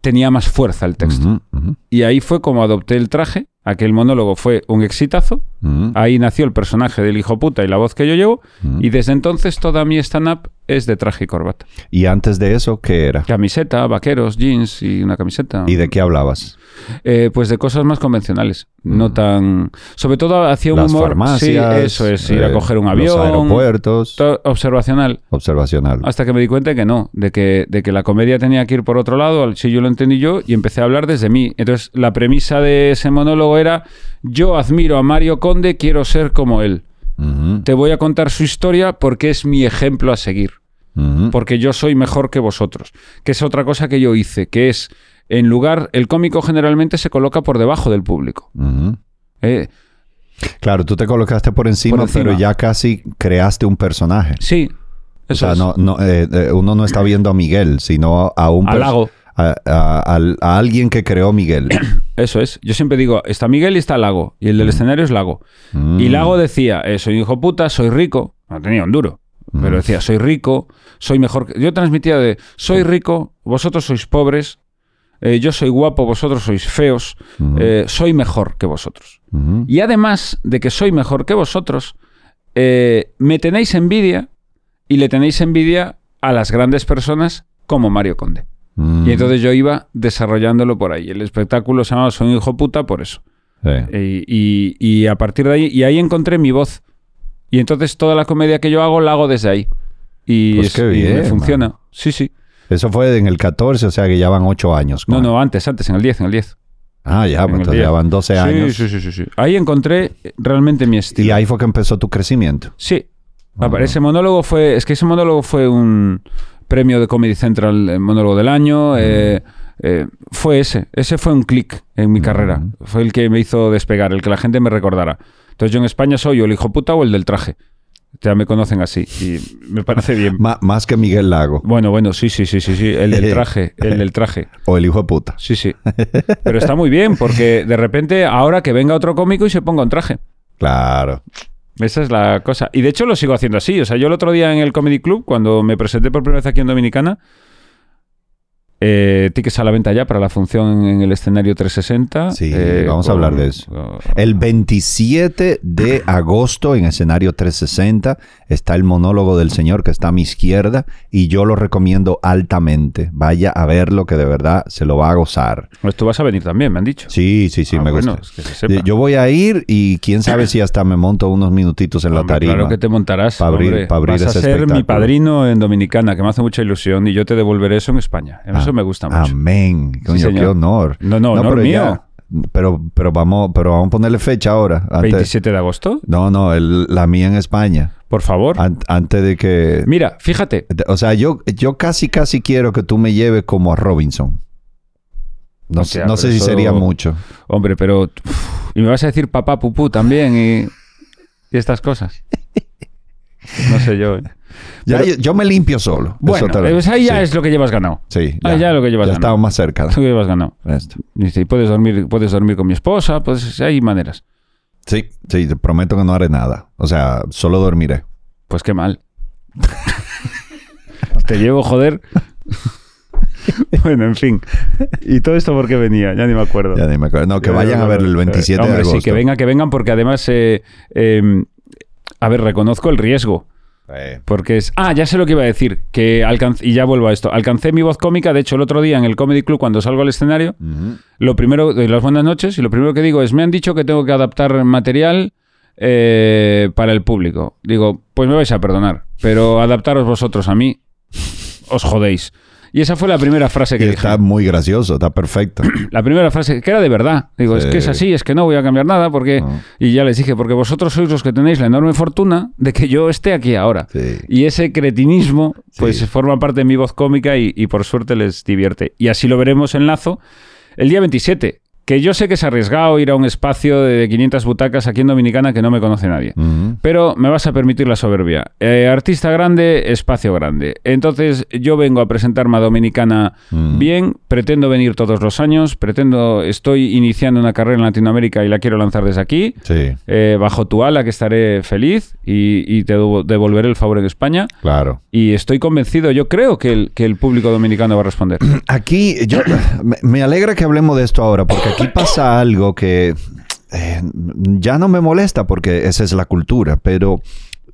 tenía más fuerza el texto. Y ahí fue como adopté el traje. Aquel monólogo fue un exitazo. ujú, Ahí nació el personaje del hijo puta y la voz que yo llevo. ujú. Y desde entonces toda mi stand-up es de traje y corbata. Y antes de eso, ¿qué era? Camiseta, vaqueros, jeans y una camiseta. ¿Y de qué hablabas? Eh, pues de cosas más convencionales. No tan. Sobre todo hacía un Mm. Las humor. farmacias. Sí, eso es. Ir a eh, coger un Los avión. aeropuertos. to- observacional. Observacional. Hasta que me di cuenta que no, de que, de que la comedia tenía que ir por otro lado, si yo lo entendí yo, y empecé a hablar desde mí. Entonces, la premisa de ese monólogo era: Yo admiro a Mario Conde, quiero ser como él. Te voy a contar su historia porque es mi ejemplo a seguir. Porque yo soy mejor que vosotros. Que es otra cosa que yo hice, que es, en lugar, el cómico generalmente se coloca por debajo del público. Eh, Claro, tú te colocaste por encima, Por encima. pero ya casi creaste un personaje. sí, O eso sea, es. no, no, eh, eh, uno no está viendo a Miguel, sino a un Al lago. A, a- al- a alguien que creó Miguel. Eso es. Yo siempre digo, está Miguel y está Lago. Y el del escenario es Lago. Mm. Y Lago decía, eh, soy un hijo puta, soy rico. No tenía un duro. Mm. Pero decía, soy rico, soy mejor. que-". Yo transmitía de, soy rico, vosotros sois pobres, eh, yo soy guapo, vosotros sois feos, eh, soy mejor que vosotros. Ujú. Y además de que soy mejor que vosotros, eh, me tenéis envidia y le tenéis envidia a las grandes personas como Mario Conde. Mm. Y entonces yo iba desarrollándolo por ahí. El espectáculo se llamaba Soy un hijo puta por eso. Sí. Y, y- y a partir de ahí, y ahí encontré mi voz. Y entonces toda la comedia que yo hago la hago desde ahí. Y, Pues es- qué y me bien, funciona. Sí, sí. Eso fue en el 14, o sea que ya van 8 años. No, no, antes, antes, en el 10, en el 10. Ah, ya, en pues el entonces ya 10. van 12 Sí, años. Sí, sí, sí, sí. Ahí encontré realmente mi estilo. Y ahí fue que empezó tu crecimiento. Sí. Ah. Ese monólogo fue. Es que ese monólogo fue un premio de Comedy Central, el monólogo del año. eh, eh, fue ese. Ese fue un clic en mi carrera. Fue el que me hizo despegar, el que la gente me recordara. Entonces yo en España soy o el hijo puta o el del traje. Ya me conocen así y me parece bien. Más que Miguel Lago Bueno, bueno, sí, sí, sí, sí, sí. El del traje, el del traje. o el hijo de puta. Sí, sí. Pero está muy bien porque de repente ahora que venga otro cómico y se ponga un traje. Claro. Esa es la cosa. Y de hecho lo sigo haciendo así. O sea, yo el otro día en el Comedy Club, cuando me presenté por primera vez aquí en Dominicana, eh, tickets a la venta ya para la función en el escenario 360. Sí, eh, vamos a hablar de eso. El 27 de agosto en escenario 360 está el monólogo del señor que está a mi izquierda y yo lo recomiendo altamente. Vaya a verlo que de verdad se lo va a gozar. Pues tú vas a venir también, me han dicho. Sí, sí, sí, Ah, me bueno, gusta. es que se. Yo voy a ir y quién sabe si hasta me monto unos minutitos en la Hombre, tarima. Claro que te montarás. Pa' abrir- pa' abrir Vas a ese ser mi padrino en Dominicana, que me hace mucha ilusión, y yo te devolveré eso en España. Eso me gusta mucho. Amén. Coño, qué honor. No, no, honor pero mío. pero, pero vamos, pero vamos a ponerle fecha ahora. Antes- 27 de agosto, No, no, el- la mía en España. por favor. An- antes de que. Mira, fíjate. O sea, yo, yo casi, casi quiero que tú me lleves como a Robinson. No, sé- Hostia, no sé si eso- sería mucho. Hombre, pero. uf, y me vas a decir papá pupú también y, y estas cosas. No sé yo. Ya, Pero- yo, yo me limpio solo. Bueno, pues ahí ya sí, es lo que llevas ganado. Sí, Ah, ya lo que llevas Ya ganado. estamos más cerca. Lo que llevas ganado. esto. Y puedes dormir, puedes dormir con mi esposa, pues hay maneras. Sí, sí, te prometo que no haré nada. O sea, solo dormiré. Pues qué mal. Te llevo, joder. bueno, en fin. ¿Y todo esto por qué venía? Ya ni me acuerdo. Ya ni me acuerdo. No, que Ya, vayan ya, a ver ya. el 27 Hombre, de agosto. sí, que vengan, que vengan, porque además, eh, eh, a ver, reconozco el riesgo. Eh, Porque es. Ah, ya sé lo que iba a decir. Que alcancé, y ya vuelvo a esto. Alcancé mi voz cómica. De hecho, el otro día en el Comedy Club, cuando salgo al escenario, lo primero, doy las buenas noches, y lo primero que digo es: Me han dicho que tengo que adaptar material eh, para el público. Digo, pues me vais a perdonar. Pero adaptaros vosotros a mí, os jodéis. Y esa fue la primera frase que Y dije. está muy gracioso, está perfecto. La primera frase, que era de verdad. Digo, es que es así, es que no voy a cambiar nada porque... No. Y ya les dije, porque vosotros sois los que tenéis la enorme fortuna de que yo esté aquí ahora. Sí. Y ese cretinismo, pues Sí. forma parte de mi voz cómica y, y por suerte les divierte. Y así lo veremos en Lazo el día 27, que yo sé que es arriesgado ir a un espacio de 500 butacas aquí en Dominicana que no me conoce nadie. Pero me vas a permitir la soberbia. Eh, artista grande, espacio grande. Entonces yo vengo a presentarme a Dominicana bien, pretendo venir todos los años, pretendo, estoy iniciando una carrera en Latinoamérica y la quiero lanzar desde aquí. Sí, eh, bajo tu ala, que estaré feliz y, y te devo- devolveré el favor en España. claro. Y estoy convencido, yo creo que el, que el público dominicano va a responder. Aquí, yo, me alegra que hablemos de esto ahora, porque aquí pasa algo que eh, ya no me molesta, porque esa es la cultura, pero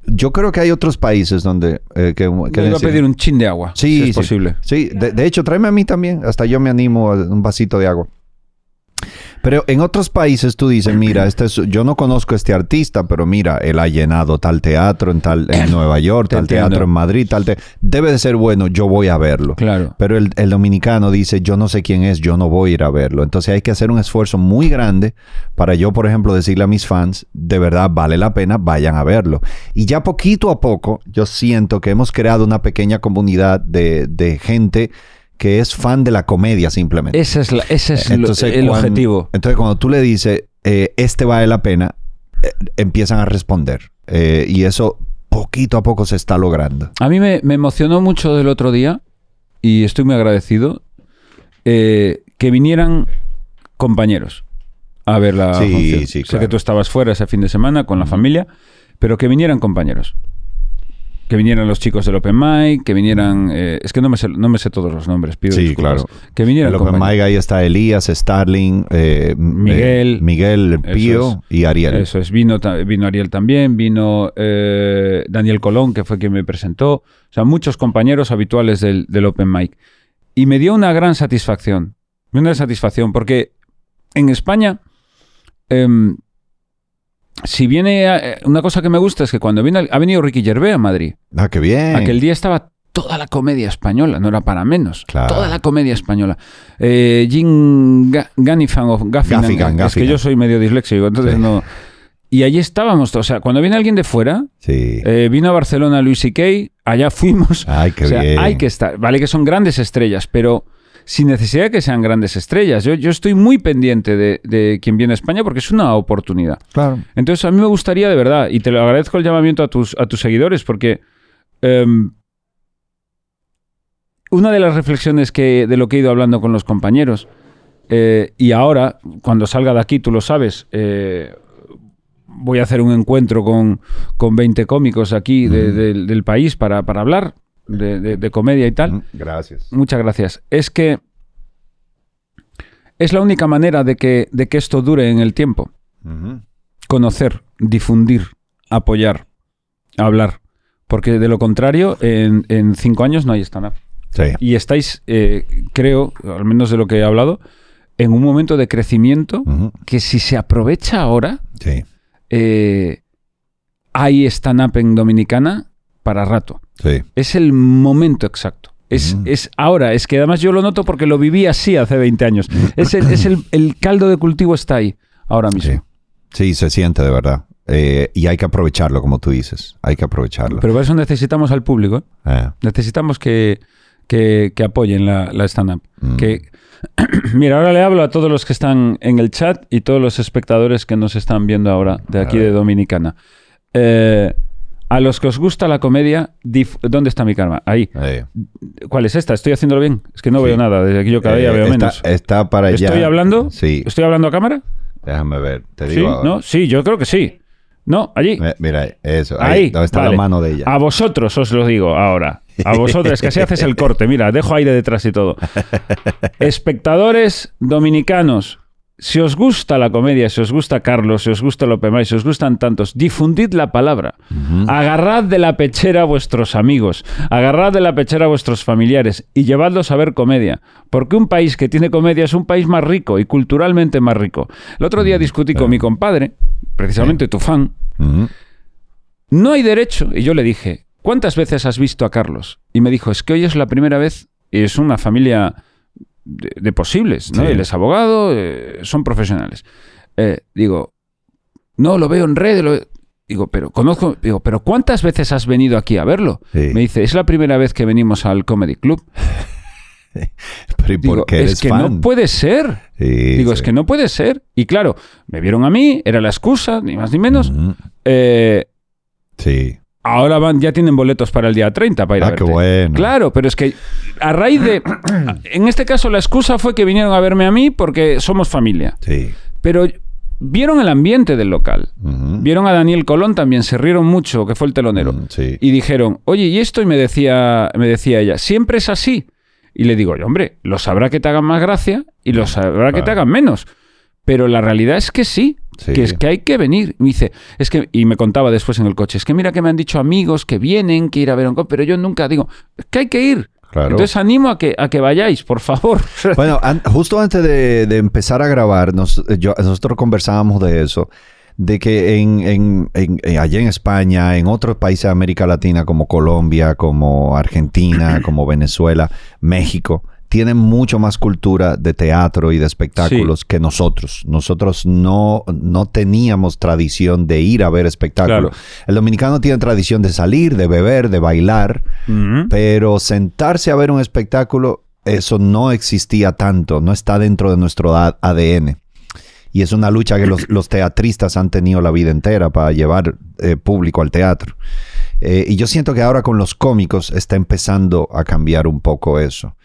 yo creo que hay otros países donde... eh, que, que Vengo a pedir un chin de agua, Sí, si es sí. posible. Sí, de, de hecho, tráeme a mí también. Hasta yo me animo a un vasito de agua. Pero en otros países tú dices, mira, este es- yo no conozco a este artista, pero mira, él ha llenado tal teatro en tal en Nueva York, tal entiendo. teatro en Madrid, tal te- debe de ser bueno, yo voy a verlo. Claro. Pero el, el dominicano dice, yo no sé quién es, yo no voy a ir a verlo. Entonces hay que hacer un esfuerzo muy grande para yo, por ejemplo, decirle a mis fans, de verdad vale la pena, vayan a verlo. Y ya poquito a poco, yo siento que hemos creado una pequeña comunidad de, de gente que es fan de la comedia simplemente. Ese es, la- ese es lo- Entonces, el cuando- objetivo. Entonces cuando tú le dices, eh, este vale la pena, eh, empiezan a responder. Eh, y eso poquito a poco se está logrando. A mí me, me emocionó mucho del otro día y estoy muy agradecido eh, que vinieran compañeros a ver la Sí, función. sí, Sé claro. que tú estabas fuera ese fin de semana con la familia, pero que vinieran compañeros. Que vinieran los chicos del Open Mic, que vinieran... eh, es que no me, sé, no me sé todos los nombres, pido Sí, disculpas. claro. Que vinieran el Open. Mic ahí está Elías, Starling, eh, Miguel. eh, Miguel, Eso Pío es. y Ariel. Eso es, vino, vino Ariel también, vino Daniel Colón, que fue quien me presentó. O sea, muchos compañeros habituales del, del Open Mic. Y me dio una gran satisfacción. Una satisfacción, porque en España, em, si viene. a- eh, una cosa que me gusta es que cuando viene, ha venido Ricky Gervais a Madrid. Ah, qué bien. Aquel día estaba toda la comedia española, no era para menos. Claro. Toda la comedia española. Eh, Jim Ga- Gaffigan o Gaffigan, Gaffigan, es que Gaffigan. yo soy medio disléxico, entonces Sí. no. Y allí estábamos, o sea, cuando viene alguien de fuera, Sí. eh, vino a Barcelona Luis C.K., allá fuimos. Ay, qué o sea, bien. hay que estar. Vale que son grandes estrellas, pero sin necesidad de que sean grandes estrellas. Yo, yo estoy muy pendiente de, de quien viene a España porque es una oportunidad. Claro. Entonces, a mí me gustaría de verdad, y te lo agradezco el llamamiento a tus, a tus seguidores, porque em, una de las reflexiones que, de lo que he ido hablando con los compañeros, eh, y ahora, cuando salga de aquí, tú lo sabes, eh, voy a hacer un encuentro con, con 20 cómicos aquí de- del- del país para, para hablar de, de- de comedia y tal. Mm, Gracias. Muchas gracias. Es que es la única manera de que, de que esto dure en el tiempo conocer, difundir, apoyar, hablar. Porque de lo contrario, en, en cinco años no hay stand-up. Sí. Y estáis, eh, creo, al menos de lo que he hablado, en un momento de crecimiento que si se aprovecha ahora, Sí. eh, hay stand-up en Dominicana para rato. Sí. Es el momento exacto. Es, Mm. es ahora, es que además yo lo noto porque lo viví así hace 20 años. Es el, es el, el caldo de cultivo está ahí, ahora mismo. Sí. Sí, se siente de verdad. Eh, y hay que aprovecharlo, como tú dices. Hay que aprovecharlo. Pero para eso necesitamos al público. ¿eh? Eh, Necesitamos que, que- que apoyen la, la stand-up. Mm. Que, mira, ahora le hablo a todos los que están en el chat y todos los espectadores que nos están viendo ahora de aquí de Dominicana. Eh, a los que os gusta la comedia, ¿dónde está mi karma? Ahí. ¿Cuál es esta? ¿Estoy haciéndolo bien? Es que no Sí. veo nada. Desde aquí yo cada día eh, veo está, menos. está para allá. ¿Estoy hablando? Sí. ¿Estoy hablando a cámara? Déjame ver. Te ¿Sí? digo ahora. ¿No? Sí, yo creo que sí. No, allí. Mira, eso. Ahí, Ahí, donde está vale. la mano de ella. A vosotros os lo digo ahora. A vosotros, es que así haces el corte. Mira, dejo aire detrás y todo. Espectadores dominicanos, si os gusta la comedia, si os gusta Carlos, si os gusta López May, si os gustan tantos, difundid la palabra. Agarrad de la pechera a vuestros amigos, agarrad de la pechera a vuestros familiares y llevadlos a ver comedia. Porque un país que tiene comedia es un país más rico y culturalmente más rico. El otro día discutí con mi compadre, precisamente tu fan, no hay derecho. Y yo le dije, ¿cuántas veces has visto a Carlos? Y me dijo, es que hoy es la primera vez y es una familia de, de posibles, ¿no? Sí. Él es abogado, eh, son profesionales. Eh, digo, no, lo veo en redes. lo ve-". Digo, pero conozco, digo, pero ¿cuántas veces has venido aquí a verlo? Sí. Me dice, es la primera vez que venimos al Comedy Club. Pero ¿y por Digo, qué eres es que fan? no puede ser. Sí, Digo, es que no puede ser. Y claro, me vieron a mí, era la excusa, ni más ni menos. Eh, Sí. Ahora van, ya tienen boletos para el día 30 para ir a Ah, qué verte. bueno. Claro, pero es que a raíz de... En este caso la excusa fue que vinieron a verme a mí porque somos familia. Sí. Pero vieron el ambiente del local. Vieron a Daniel Colón también, se rieron mucho, que fue el telonero. Mm, sí. Y dijeron, oye, ¿y esto? Y me decía, me decía ella, ¿siempre es así? Y le digo, hombre, lo sabrá que te hagan más gracia y lo sabrá que te hagan menos. Pero la realidad es que sí, Sí. que es que hay que venir. Me dice, es que, y me contaba después en el coche, es que mira que me han dicho amigos que vienen, que ir a ver un pero yo nunca digo, es que hay que ir. Claro. Entonces animo a que, a que vayáis, por favor. Bueno, an- justo antes de, de empezar a grabar, nos- yo- nosotros conversábamos de eso, de que en, en- en- en- allá en España, en otros países de América Latina como Colombia, como Argentina, como Venezuela, México, tienen mucho más cultura de teatro y de espectáculos que nosotros. Nosotros no, no teníamos tradición de ir a ver espectáculos. Claro. El dominicano tiene tradición de salir, de beber, de bailar, pero sentarse a ver un espectáculo, eso no existía tanto, no está dentro de nuestro ADN. Y es una lucha que los, los teatristas han tenido la vida entera para llevar eh, público al teatro. Eh, y yo siento que ahora con los cómicos está empezando a cambiar un poco eso.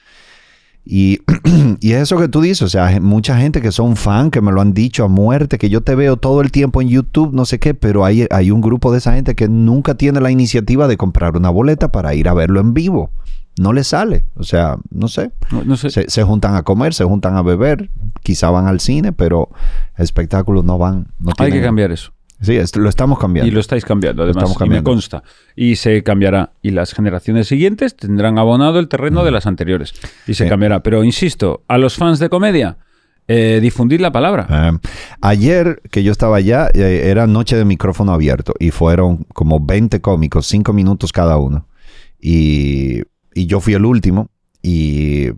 Y, y es eso que tú dices, o sea, mucha gente que son fan, que me lo han dicho a muerte, que yo te veo todo el tiempo en YouTube, no sé qué, pero hay, hay un grupo de esa gente que nunca tiene la iniciativa de comprar una boleta para ir a verlo en vivo. No le sale, o sea, no sé. No, no sé. Se, se juntan a comer, se juntan a beber, quizá van al cine, pero espectáculos no van. No Hay que cambiar eso. Sí, lo estamos cambiando. Y lo estáis cambiando, además, estamos y me consta. Y se cambiará. Y las generaciones siguientes tendrán abonado el terreno de las anteriores. Y se cambiará. Pero insisto, a los fans de comedia, eh, difundid la palabra. Eh, ayer que yo estaba allá, eh, era noche de micrófono abierto y fueron como 20 cómicos, 5 minutos cada uno. Y, y yo fui el último y,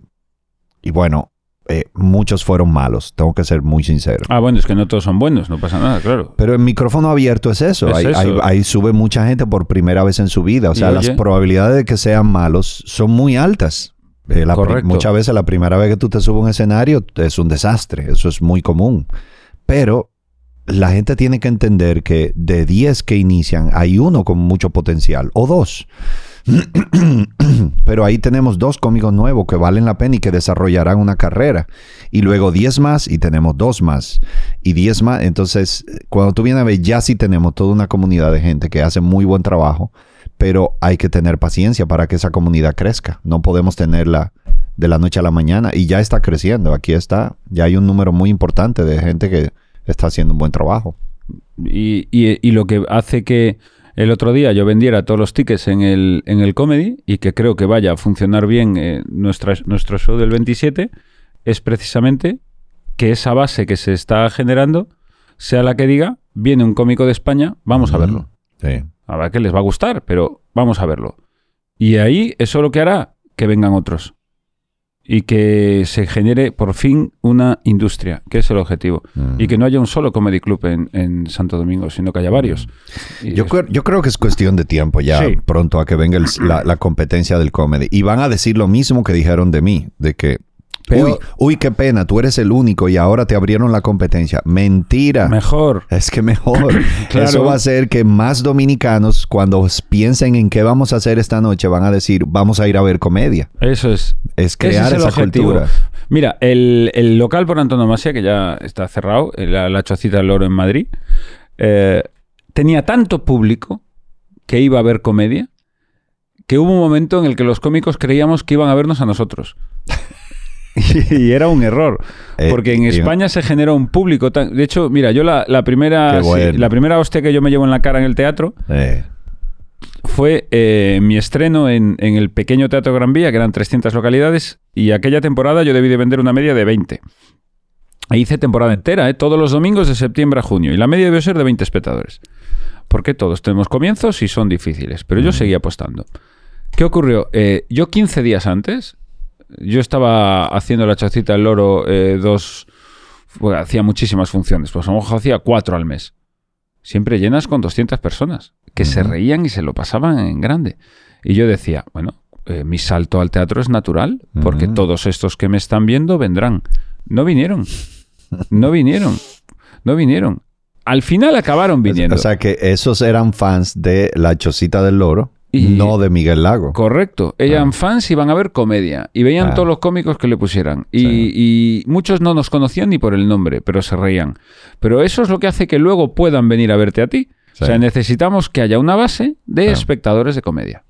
y bueno, eh, muchos fueron malos, tengo que ser muy sincero. Ah, bueno, es que no todos son buenos, no pasa nada, claro. Pero en micrófono abierto es eso. Es ahí, eso. ahí- ahí sube mucha gente por primera vez en su vida. O sea, las probabilidades de que sean malos son muy altas. Eh, la Correcto. muchas veces la primera vez que tú te subes a un escenario es un desastre. Eso es muy común. Pero la gente tiene que entender que de 10 que inician, hay uno con mucho potencial o dos. Pero ahí tenemos dos cómicos nuevos que valen la pena y que desarrollarán una carrera. Y luego 10 más y tenemos dos más. Y 10 más. Entonces, cuando tú vienes a ver, ya sí tenemos toda una comunidad de gente que hace muy buen trabajo. Pero hay que tener paciencia para que esa comunidad crezca. No podemos tenerla de la noche a la mañana. Y ya está creciendo. Aquí está. Ya hay un número muy importante de gente que está haciendo un buen trabajo. Y, y- y lo que hace que el otro día yo vendiera todos los tickets en el, en el comedy y que creo que vaya a funcionar bien eh, nuestra, nuestro show del 27 es precisamente que esa base que se está generando sea la que diga, viene un cómico de España, vamos a verlo. Sí. A ver que les va a gustar, pero vamos a verlo. Y ahí eso lo que hará que vengan otros. Y que se genere por fin una industria, que es el objetivo. Mm. Y que no haya un solo comedy club en, en Santo Domingo, sino que haya varios. Y Yo, es- creo- yo creo que es cuestión de tiempo ya Sí. pronto a que venga el- la, la competencia del comedy. Y van a decir lo mismo que dijeron de mí, de que, Pero- uy, uy, qué pena, tú eres el único y ahora te abrieron la competencia. Mentira. Mejor. Es que mejor. Claro. Eso va a hacer que más dominicanos, cuando piensen en qué vamos a hacer esta noche, van a decir, vamos a ir a ver comedia. Eso es. Es crear es esa objetivo. cultura. Mira, el, el local por antonomasia, que ya está cerrado, la, la Chocita del Oro en Madrid, eh, tenía tanto público que iba a ver comedia que hubo un momento en el que los cómicos creíamos que iban a vernos a nosotros. y era un error. Eh, Porque en España se generó un público tan... De hecho, mira, yo la, la primera sí, la primera hostia que yo me llevo en la cara en el teatro Eh, fue eh, mi estreno en, en el pequeño Teatro Gran Vía, que eran 300 localidades, y aquella temporada yo debí de vender una media de 20. E hice temporada entera, ¿eh? todos los domingos de septiembre a junio, y la media debió ser de 20 espectadores. Porque todos tenemos comienzos y son difíciles, pero yo seguía apostando. ¿Qué ocurrió? Yo 15 días antes, yo estaba haciendo la chocita del loro eh, dos... bueno, hacía muchísimas funciones, pues a lo mejor hacía cuatro al mes. Siempre llenas con 200 personas, que se reían y se lo pasaban en grande. Y yo decía, bueno, eh, mi salto al teatro es natural, porque todos estos que me están viendo vendrán. No vinieron. No vinieron. No vinieron. Al final acabaron viniendo. O sea que esos eran fans de La Chocita del Loro, Y- no de Miguel Lago. Correcto. Eran fans y iban a ver comedia. Y veían Ah. todos los cómicos que le pusieran. Y, Sí. y muchos no nos conocían ni por el nombre, pero se reían. Pero eso es lo que hace que luego puedan venir a verte a ti. Sí. O sea, necesitamos que haya una base de espectadores de comedia.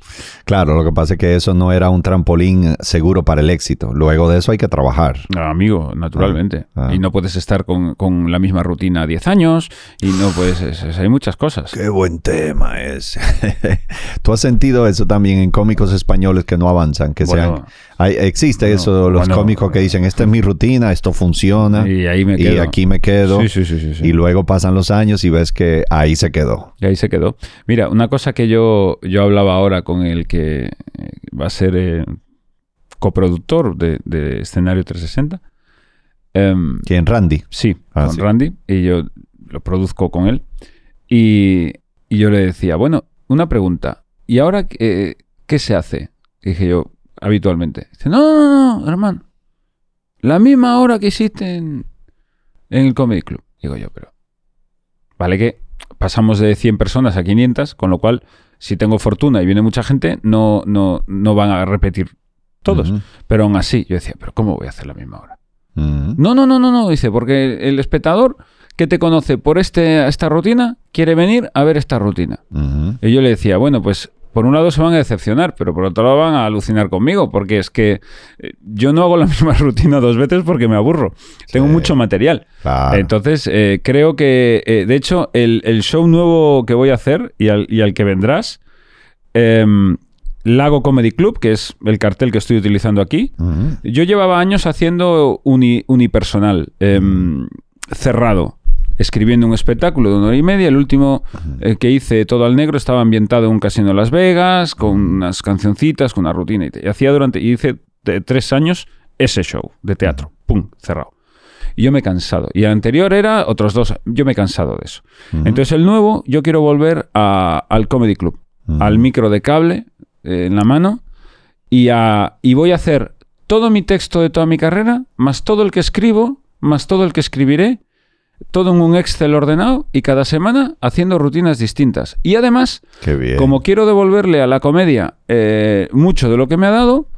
Claro, lo que pasa es que eso no era un trampolín seguro para el éxito. Luego de eso hay que trabajar. Ah, amigo, naturalmente. Ah, ah. Y no puedes estar con, con la misma rutina 10 años y no puedes... es- es- hay muchas cosas. Qué buen tema es. ¿Tú has sentido eso también en cómicos españoles que no avanzan? Que Bueno. sean, hay- existe eso, los bueno. cómicos que dicen, esta es mi rutina, esto funciona, Y ahí me y quedo. aquí me quedo. Sí, sí, sí, sí, sí. Y luego pasan los años y ves que ahí se quedó. Y ahí se quedó. Mira, una cosa que yo, yo hablaba ahora con el que eh, va a ser eh, coproductor de, de Escenario 360. em, ¿Quién? Randy. sí, Ah, con. Randy. Y yo lo produzco con él. Y, y yo le decía, bueno, una pregunta. ¿Y ahora eh, qué se hace? Dije yo, habitualmente. Dice, no, no, no, no, hermano. La misma hora que hiciste en, en el Comedy Club. Digo yo, pero... Vale que pasamos de 100 personas a 500, con lo cual, si tengo fortuna y viene mucha gente, no, no, no van a repetir todos. Pero aún así, yo decía, pero ¿cómo voy a hacer la misma hora? No, no, no, no, no, dice, porque el espectador que te conoce por este, esta rutina quiere venir a ver esta rutina. Y yo le decía, bueno, pues por un lado se van a decepcionar, pero por otro lado van a alucinar conmigo, porque es que eh, yo no hago la misma rutina dos veces porque me aburro. Tengo mucho material. Claro. Entonces, eh, creo que, eh, de hecho, el, el show nuevo que voy a hacer y al, y al que vendrás, em, Lago Comedy Club, que es el cartel que estoy utilizando aquí, yo llevaba años haciendo uni- unipersonal, em, cerrado, escribiendo un espectáculo de una hora y media. El último eh, que hice, Todo al Negro, estaba ambientado en un casino de Las Vegas, con unas cancioncitas, con una rutina. Y, y hacía durante, y hice de tres años ese show de teatro. ¡Pum! Cerrado. Y yo me he cansado. Y el anterior era otros dos. Yo me he cansado de eso. Entonces el nuevo, yo quiero volver a- al Comedy Club, al micro de cable eh, en la mano y, a, y voy a hacer todo mi texto de toda mi carrera, más todo el que escribo, más todo el que escribiré, todo en un Excel ordenado y cada semana haciendo rutinas distintas. Y además, como quiero devolverle a la comedia eh, mucho de lo que me ha dado,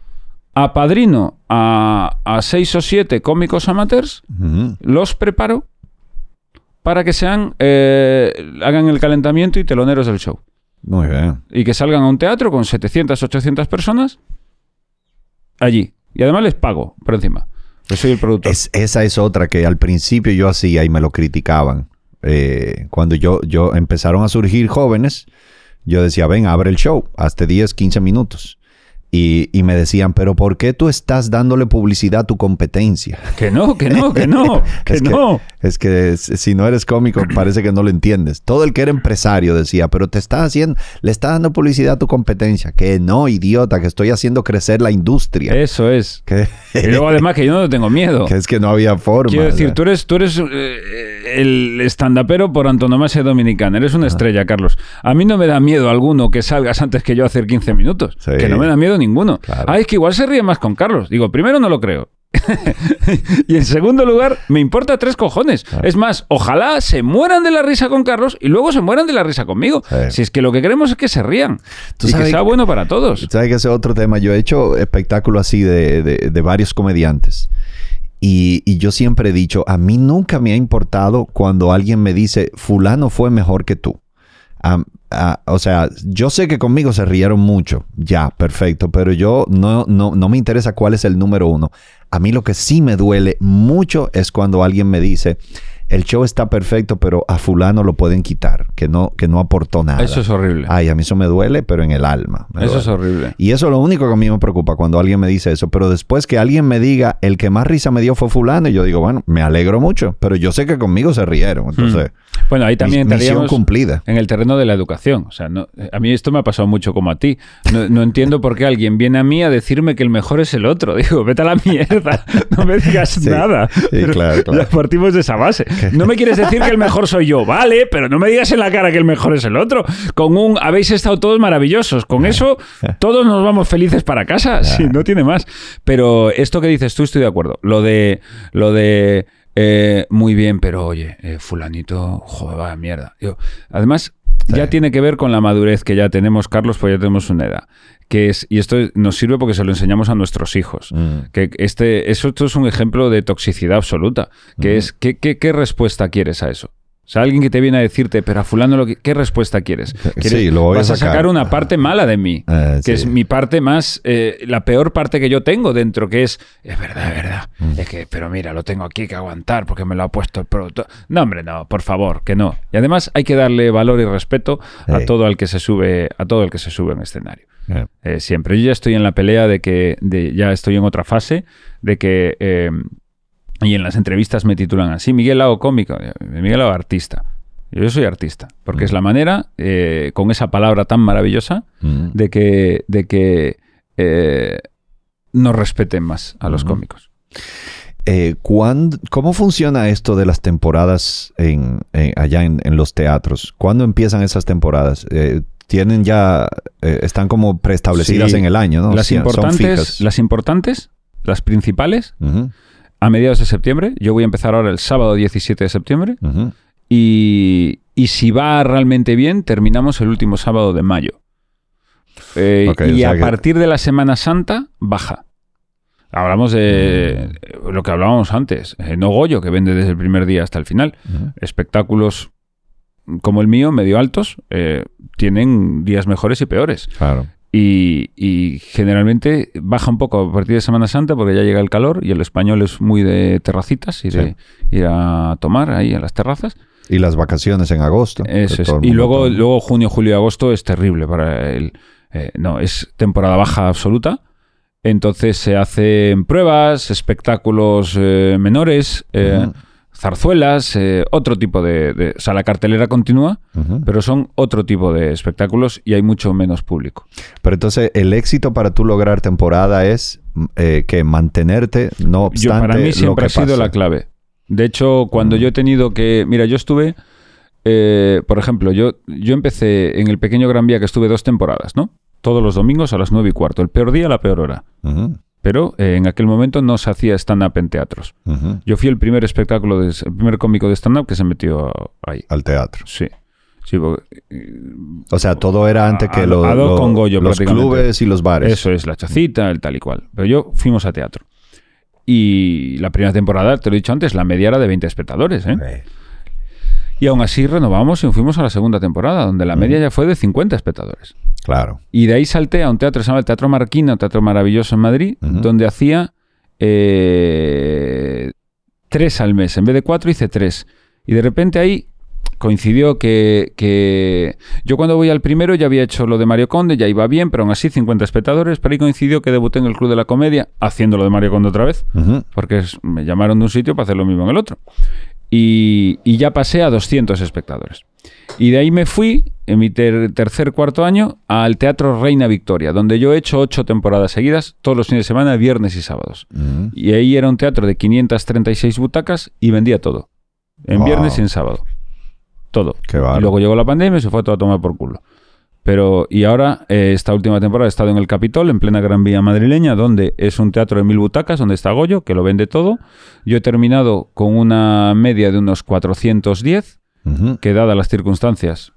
apadrino a, a seis o siete cómicos amateurs, los preparo para que sean eh, hagan el calentamiento y teloneros del show. Muy bien. Y que salgan a un teatro con 700, 800 personas allí. Y además les pago por encima. El. Es- esa es otra que al principio yo hacía y me lo criticaban. Eh, cuando yo, yo empezaron a surgir jóvenes, yo decía, ven, abre el show, hasta 10, 15 minutos. Y, y me decían, pero ¿por qué tú estás dándole publicidad a tu competencia? Que no, que no, que no, que Es que- no. Es que si no eres cómico, parece que no lo entiendes. Todo el que era empresario decía, pero te estás haciendo, le estás dando publicidad a tu competencia. Que no, idiota, que estoy haciendo crecer la industria. Eso es. Que, Y luego además que yo no tengo miedo. que es que no había forma. Quiero decir, tú eres, tú eres eh, el estandapero por antonomasia dominicana. Eres Ah. una estrella, Carlos. A mí no me da miedo alguno que salgas antes que yo a hacer 15 minutos. Sí. Que no me da miedo ninguno. Claro. Ah, es que igual se ríe más con Carlos. Digo, primero no lo creo. y en segundo lugar, me importa tres cojones. Es más, ojalá se mueran de la risa con Carlos y luego se mueran de la risa conmigo. Sí. Si es que lo que queremos es que se rían. Tú y que sabes sea que- bueno para todos. ¿Sabes que ese es otro tema? Yo he hecho espectáculos así de, de- de varios comediantes. Y, y yo siempre he dicho, a mí nunca me ha importado cuando alguien me dice, fulano fue mejor que tú. Ah, o sea, yo sé que conmigo se rieron mucho, ya, perfecto, pero yo no, no, no me interesa cuál es el número uno. A mí lo que sí me duele mucho es cuando alguien me dice, el show está perfecto, pero a fulano lo pueden quitar, que no, que no aportó nada. Eso es horrible. Ay, a mí eso me duele, pero en el alma. Eso es horrible. Y eso es lo único que a mí me preocupa cuando alguien me dice eso. Pero después que alguien me diga, el que más risa me dio fue fulano, y yo digo, bueno, me alegro mucho. Pero yo sé que conmigo se rieron. Entonces, Bueno, ahí también mis- misión cumplida. en el terreno de la educación. O sea, no- a mí esto me ha pasado mucho como a ti. No, no entiendo por qué alguien viene a mí a decirme que el mejor es el otro. Digo, vete a la mierda, no me digas Sí, nada. sí, Pero claro, claro. Ya partimos de esa base. No me quieres decir que el mejor soy yo, vale, pero no me digas en la cara que el mejor es el otro. Con un habéis estado todos maravillosos, con eso todos nos vamos felices para casa, sí, no tiene más. Pero esto que dices tú estoy de acuerdo. Lo de lo de eh, muy bien, pero oye, eh, fulanito, joder, mierda. Yo, además, ya tiene que ver con la madurez que ya tenemos, Carlos, pues ya tenemos una edad. Que es, y esto nos sirve porque se lo enseñamos a nuestros hijos. Mm. Que este, eso esto es un ejemplo de toxicidad absoluta. Que es, ¿qué, qué, qué respuesta quieres a eso? O sea, alguien que te viene a decirte, pero a fulano, lo que- ¿qué respuesta quieres? ¿Quieres- Sí, lo voy vas a sacar. sacar una parte mala de mí, Eh, que sí. es mi parte más, eh, la peor parte que yo tengo dentro, que es, es verdad, es verdad, Mm. es que, pero mira, lo tengo aquí que aguantar porque me lo ha puesto el producto. No, hombre, no, por favor, que no. Y además hay que darle valor y respeto a todo el que se sube, a todo el que se sube en escenario. Eh, Eh, siempre. Yo ya estoy en la pelea de que de, ya estoy en otra fase de que eh, y en las entrevistas me titulan así Miguel Lago cómico, eh, Miguel Lago artista. Yo soy artista porque es la manera eh, con esa palabra tan maravillosa mm. de que de que eh, nos respeten más a los cómicos. Eh, ¿cuándo- ¿Cómo funciona esto de las temporadas en, en- allá en, en los teatros? ¿Cuándo empiezan esas temporadas? Eh, tienen ya, están como preestablecidas Sí. en el año, ¿no? las importantes, las importantes, las principales, a mediados de septiembre. Yo voy a empezar ahora el sábado 17 de septiembre. Y, y si va realmente bien, terminamos el último sábado de mayo. Eh, o y sea a que- partir de la Semana Santa, baja. Hablamos de Mm. lo que hablábamos antes. eh, no Goyo, que vende desde el primer día hasta el final. Espectáculos como el mío, medio altos, eh, tienen días mejores y peores. Claro. Y, y generalmente baja un poco a partir de Semana Santa porque ya llega el calor y el español es muy de terracitas y de ir a tomar ahí a las terrazas. Y las vacaciones en agosto. Eso es. Y luego, toma. luego junio, julio y agosto es terrible para el. eh, no, es temporada baja absoluta. Entonces se hacen pruebas, espectáculos eh, menores, eh. Zarzuelas, eh, otro tipo de, de- O sea, la cartelera continúa, pero son otro tipo de espectáculos y hay mucho menos público. Pero entonces, el éxito para tú lograr temporada es eh, que mantenerte, no Yo, obstante para mí siempre ha sido pase. la clave. De hecho, cuando yo he tenido que... Mira, yo estuve... eh, por ejemplo, yo, yo empecé en el pequeño Gran Vía que estuve dos temporadas, ¿no? Todos los domingos a las nueve y cuarto. El peor día, la peor hora. Ujú, Pero eh, en aquel momento no se hacía stand-up en teatros. Yo fui el primer espectáculo, de, el primer cómico de stand-up que se metió ahí. Al teatro. Sí. Sí, porque, O sea, todo era antes que lo- a dos lo- con Goyo, los clubes y los bares. Eso es, la chacita, el tal y cual. Pero yo fuimos a teatro. Y la primera temporada, te lo he dicho antes, la media era de 20 espectadores. ¿eh? Eh, Y aún así renovamos y fuimos a la segunda temporada, donde la media ya fue de 50 espectadores. Claro. Y de ahí salté a un teatro que se llama el Teatro Marquina, un teatro maravilloso en Madrid, donde hacía eh, tres al mes. En vez de cuatro hice tres. Y de repente ahí coincidió que, que yo cuando voy al primero ya había hecho lo de Mario Conde, ya iba bien, pero aún así 50 espectadores. Pero ahí coincidió que debuté en el Club de la Comedia haciendo lo de Mario Conde otra vez porque es- me llamaron de un sitio para hacer lo mismo en el otro. Y, y ya pasé a 200 espectadores. Y de ahí me fui, en mi ter- tercer, cuarto año, al Teatro Reina Victoria, donde yo he hecho ocho temporadas seguidas, todos los fines de semana, viernes y sábados. Ujú. Y ahí era un teatro de 536 butacas y vendía todo. En Wow. viernes y en sábado. Todo. Qué. Y luego llegó la pandemia y se fue todo a tomar por culo. Pero, y ahora, eh, esta última temporada he estado en el Capitol, en plena Gran Vía madrileña, donde es un teatro de mil butacas, donde está Goyo, que lo vende todo. Yo he terminado con una media de unos 410, Ujú. que dadas las circunstancias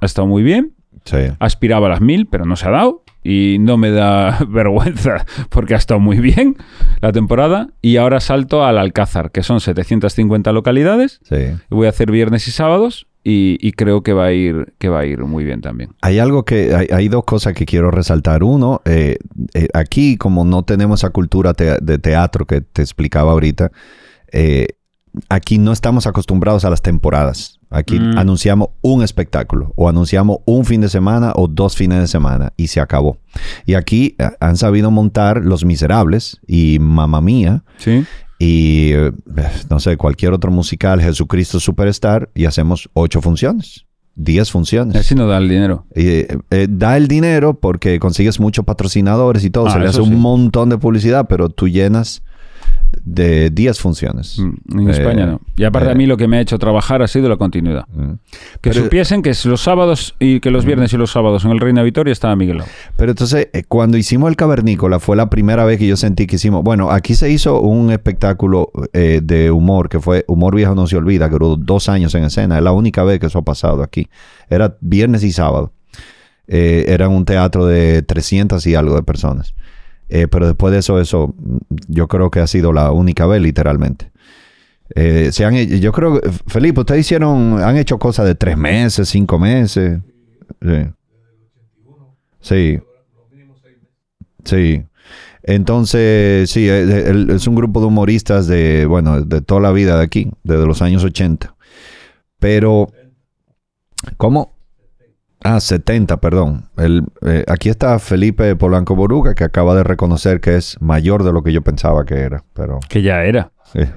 ha estado muy bien. Sí. Aspiraba a las mil, pero no se ha dado. Y no me da vergüenza porque ha estado muy bien la temporada. Y ahora salto al Alcázar, que son 750 localidades. Sí. Voy a hacer viernes y sábados y, y creo que va a ir que va a ir muy bien también. Hay algo que, hay, hay dos cosas que quiero resaltar. Uno, eh, eh, aquí como no tenemos esa cultura te- de teatro que te explicaba ahorita, eh, aquí no estamos acostumbrados a las temporadas. Aquí Mm. anunciamos un espectáculo o anunciamos un fin de semana o dos fines de semana y se acabó. Y aquí eh, han sabido montar Los Miserables y Mamma Mía Sí. y eh, no sé, cualquier otro musical, Jesucristo Superstar y hacemos ocho funciones, diez funciones. Así no da el dinero. Eh, eh, da el dinero porque consigues muchos patrocinadores y todo, Ah, se le hace un sí. montón de publicidad, pero tú llenas de 10 funciones. Mm, En Eh, España no. Y aparte eh, a mí lo que me ha hecho trabajar ha sido la continuidad. Mm. Que Pero- supiesen que los sábados y que los viernes y los sábados en el Reina Vitoria estaba Miguel. Pero entonces, eh, cuando hicimos el cavernícola, fue la primera vez que yo sentí que hicimos. Bueno, aquí se hizo un espectáculo eh, de humor que fue Humor Viejo No Se Olvida, que duró dos años en escena. Es la única vez que eso ha pasado aquí. Era viernes y sábado. Era un teatro de 300 y algo de personas. Eh, pero después de eso, eso mm, yo creo que ha sido la única vez, literalmente. Eh, se han, yo creo, Felipe, ustedes hicieron, han hecho cosas de tres meses, cinco meses. Sí. Sí. Sí. Entonces, sí, eh, es un grupo de humoristas de, bueno, de toda la vida de aquí, desde los años 80. Pero, ¿cómo? Ah, 70, perdón. El, eh, aquí está Felipe Polanco Boruga, que acaba de reconocer que es mayor de lo que yo pensaba que era, pero... Que ya era.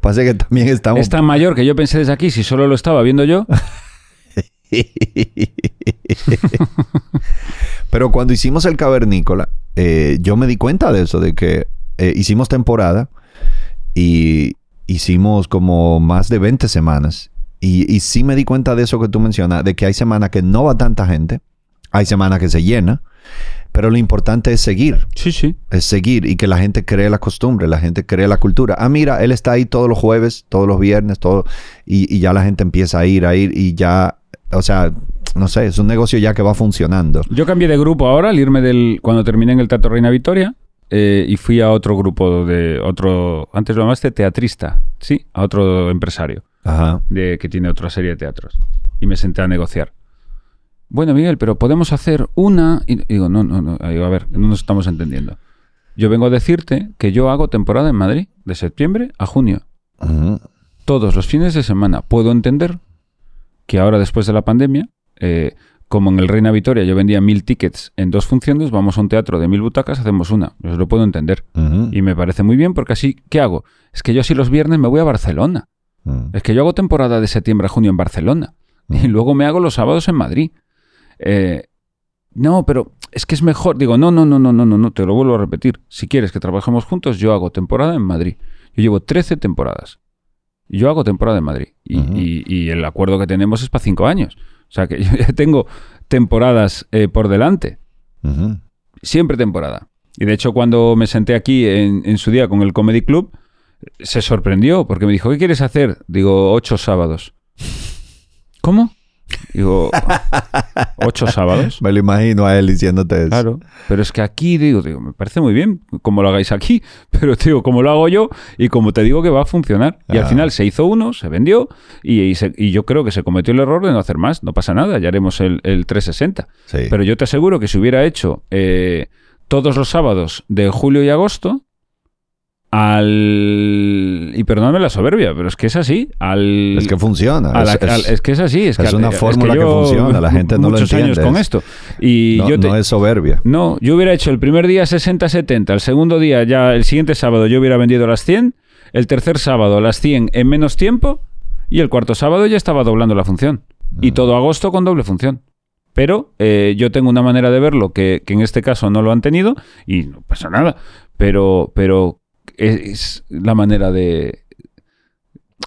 Pasa que también estamos... Es tan mayor que yo pensé desde aquí, si solo lo estaba viendo yo. Pero cuando hicimos el cavernícola, eh, yo me di cuenta de eso, de que eh, hicimos temporada y hicimos como más de 20 semanas. Y, y sí me di cuenta de eso que tú mencionas, de que hay semanas que no va tanta gente, hay semanas que se llena, pero lo importante es seguir, Sí, sí. es seguir y que la gente cree la costumbre, la gente cree la cultura. Ah, mira, él está ahí todos los jueves, todos los viernes, todo, y, y ya la gente empieza a ir, a ir y ya, o sea, no sé, es un negocio ya que va funcionando. Yo cambié de grupo ahora al irme del. Cuando terminé en el Teatro Reina Victoria. eh, y fui a otro grupo de otro. Antes lo llamaste teatrista. Sí, a otro empresario. Ajá. de que tiene otra serie de teatros. Y me senté a negociar. Bueno, Miguel, pero podemos hacer una. Y digo, no, no, no. Digo, a ver, no nos estamos entendiendo. Yo vengo a decirte que yo hago temporada en Madrid, de septiembre a junio. Todos los fines de semana. Puedo entender que ahora, después de la pandemia, eh, como en el Reina Victoria yo vendía mil tickets en dos funciones, vamos a un teatro de mil butacas, hacemos una. Yo lo puedo entender. Y me parece muy bien porque así, ¿qué hago? Es que yo así los viernes me voy a Barcelona. Ujú. Es que yo hago temporada de septiembre a junio en Barcelona y luego me hago los sábados en Madrid. Eh, no, pero es que es mejor. Digo, no, no, no, no, no, no, no, te lo vuelvo a repetir. Si quieres que trabajemos juntos, yo hago temporada en Madrid. Yo llevo 13 temporadas. Yo hago temporada en Madrid. Y, Ujú. y- y el acuerdo que tenemos es para cinco años. O sea que yo ya tengo temporadas eh, por delante. Siempre temporada. Y de hecho, cuando me senté aquí en, en su día con el Comedy Club, se sorprendió porque me dijo, ¿qué quieres hacer? Digo, ocho sábados. ¿Cómo? Digo, ¿ocho sábados? Me lo imagino a él diciéndote eso. Claro, pero es que aquí, digo, digo, me parece muy bien como lo hagáis aquí, pero digo, como lo hago yo y como te digo que va a funcionar. Y al Ah. final se hizo uno, se vendió y, y se- y yo creo que se cometió el error de no hacer más. No pasa nada, ya haremos el, el 360. Sí. Pero yo te aseguro que si hubiera hecho eh, todos los sábados de julio y agosto, al... Y perdóname la soberbia, pero es que es así. Al... es que funciona. la- es, es- al- es que es así. Es, que, una es fórmula que funciona, la gente no lo muchos años entiende, con es- esto. Y no, yo te- no es soberbia. no, yo hubiera hecho el primer día 60-70, el segundo día, ya el siguiente sábado, yo hubiera vendido las 100, el tercer sábado las 100 en menos tiempo y el cuarto sábado ya estaba doblando la función. Y todo agosto con doble función. Pero eh, yo tengo una manera de verlo que, que en este caso no lo han tenido y no pasa nada. Pero, pero es, es la manera de...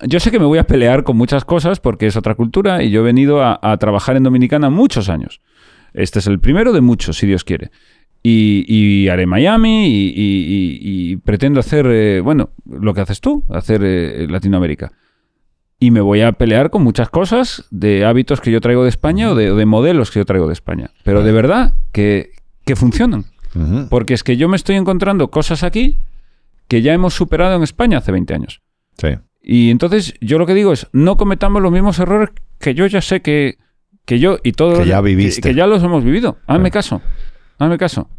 Yo sé que me voy a pelear con muchas cosas porque es otra cultura y yo he venido a, a trabajar en Dominicana muchos años. Este es el primero de muchos, si Dios quiere. Y, y haré Miami y, y- pretendo hacer, eh, bueno, lo que haces tú, hacer eh, Latinoamérica. Y me voy a pelear con muchas cosas de hábitos que yo traigo de España o de, modelos que yo traigo de España. Pero de verdad que, que funcionan. Porque es que yo me estoy encontrando cosas aquí que ya hemos superado en España hace 20 años. Sí. Y entonces yo lo que digo es, no cometamos los mismos errores que yo ya sé que, que yo y todos... Que ya viviste. Que, que ya los hemos vivido. Hazme caso. Hazme caso.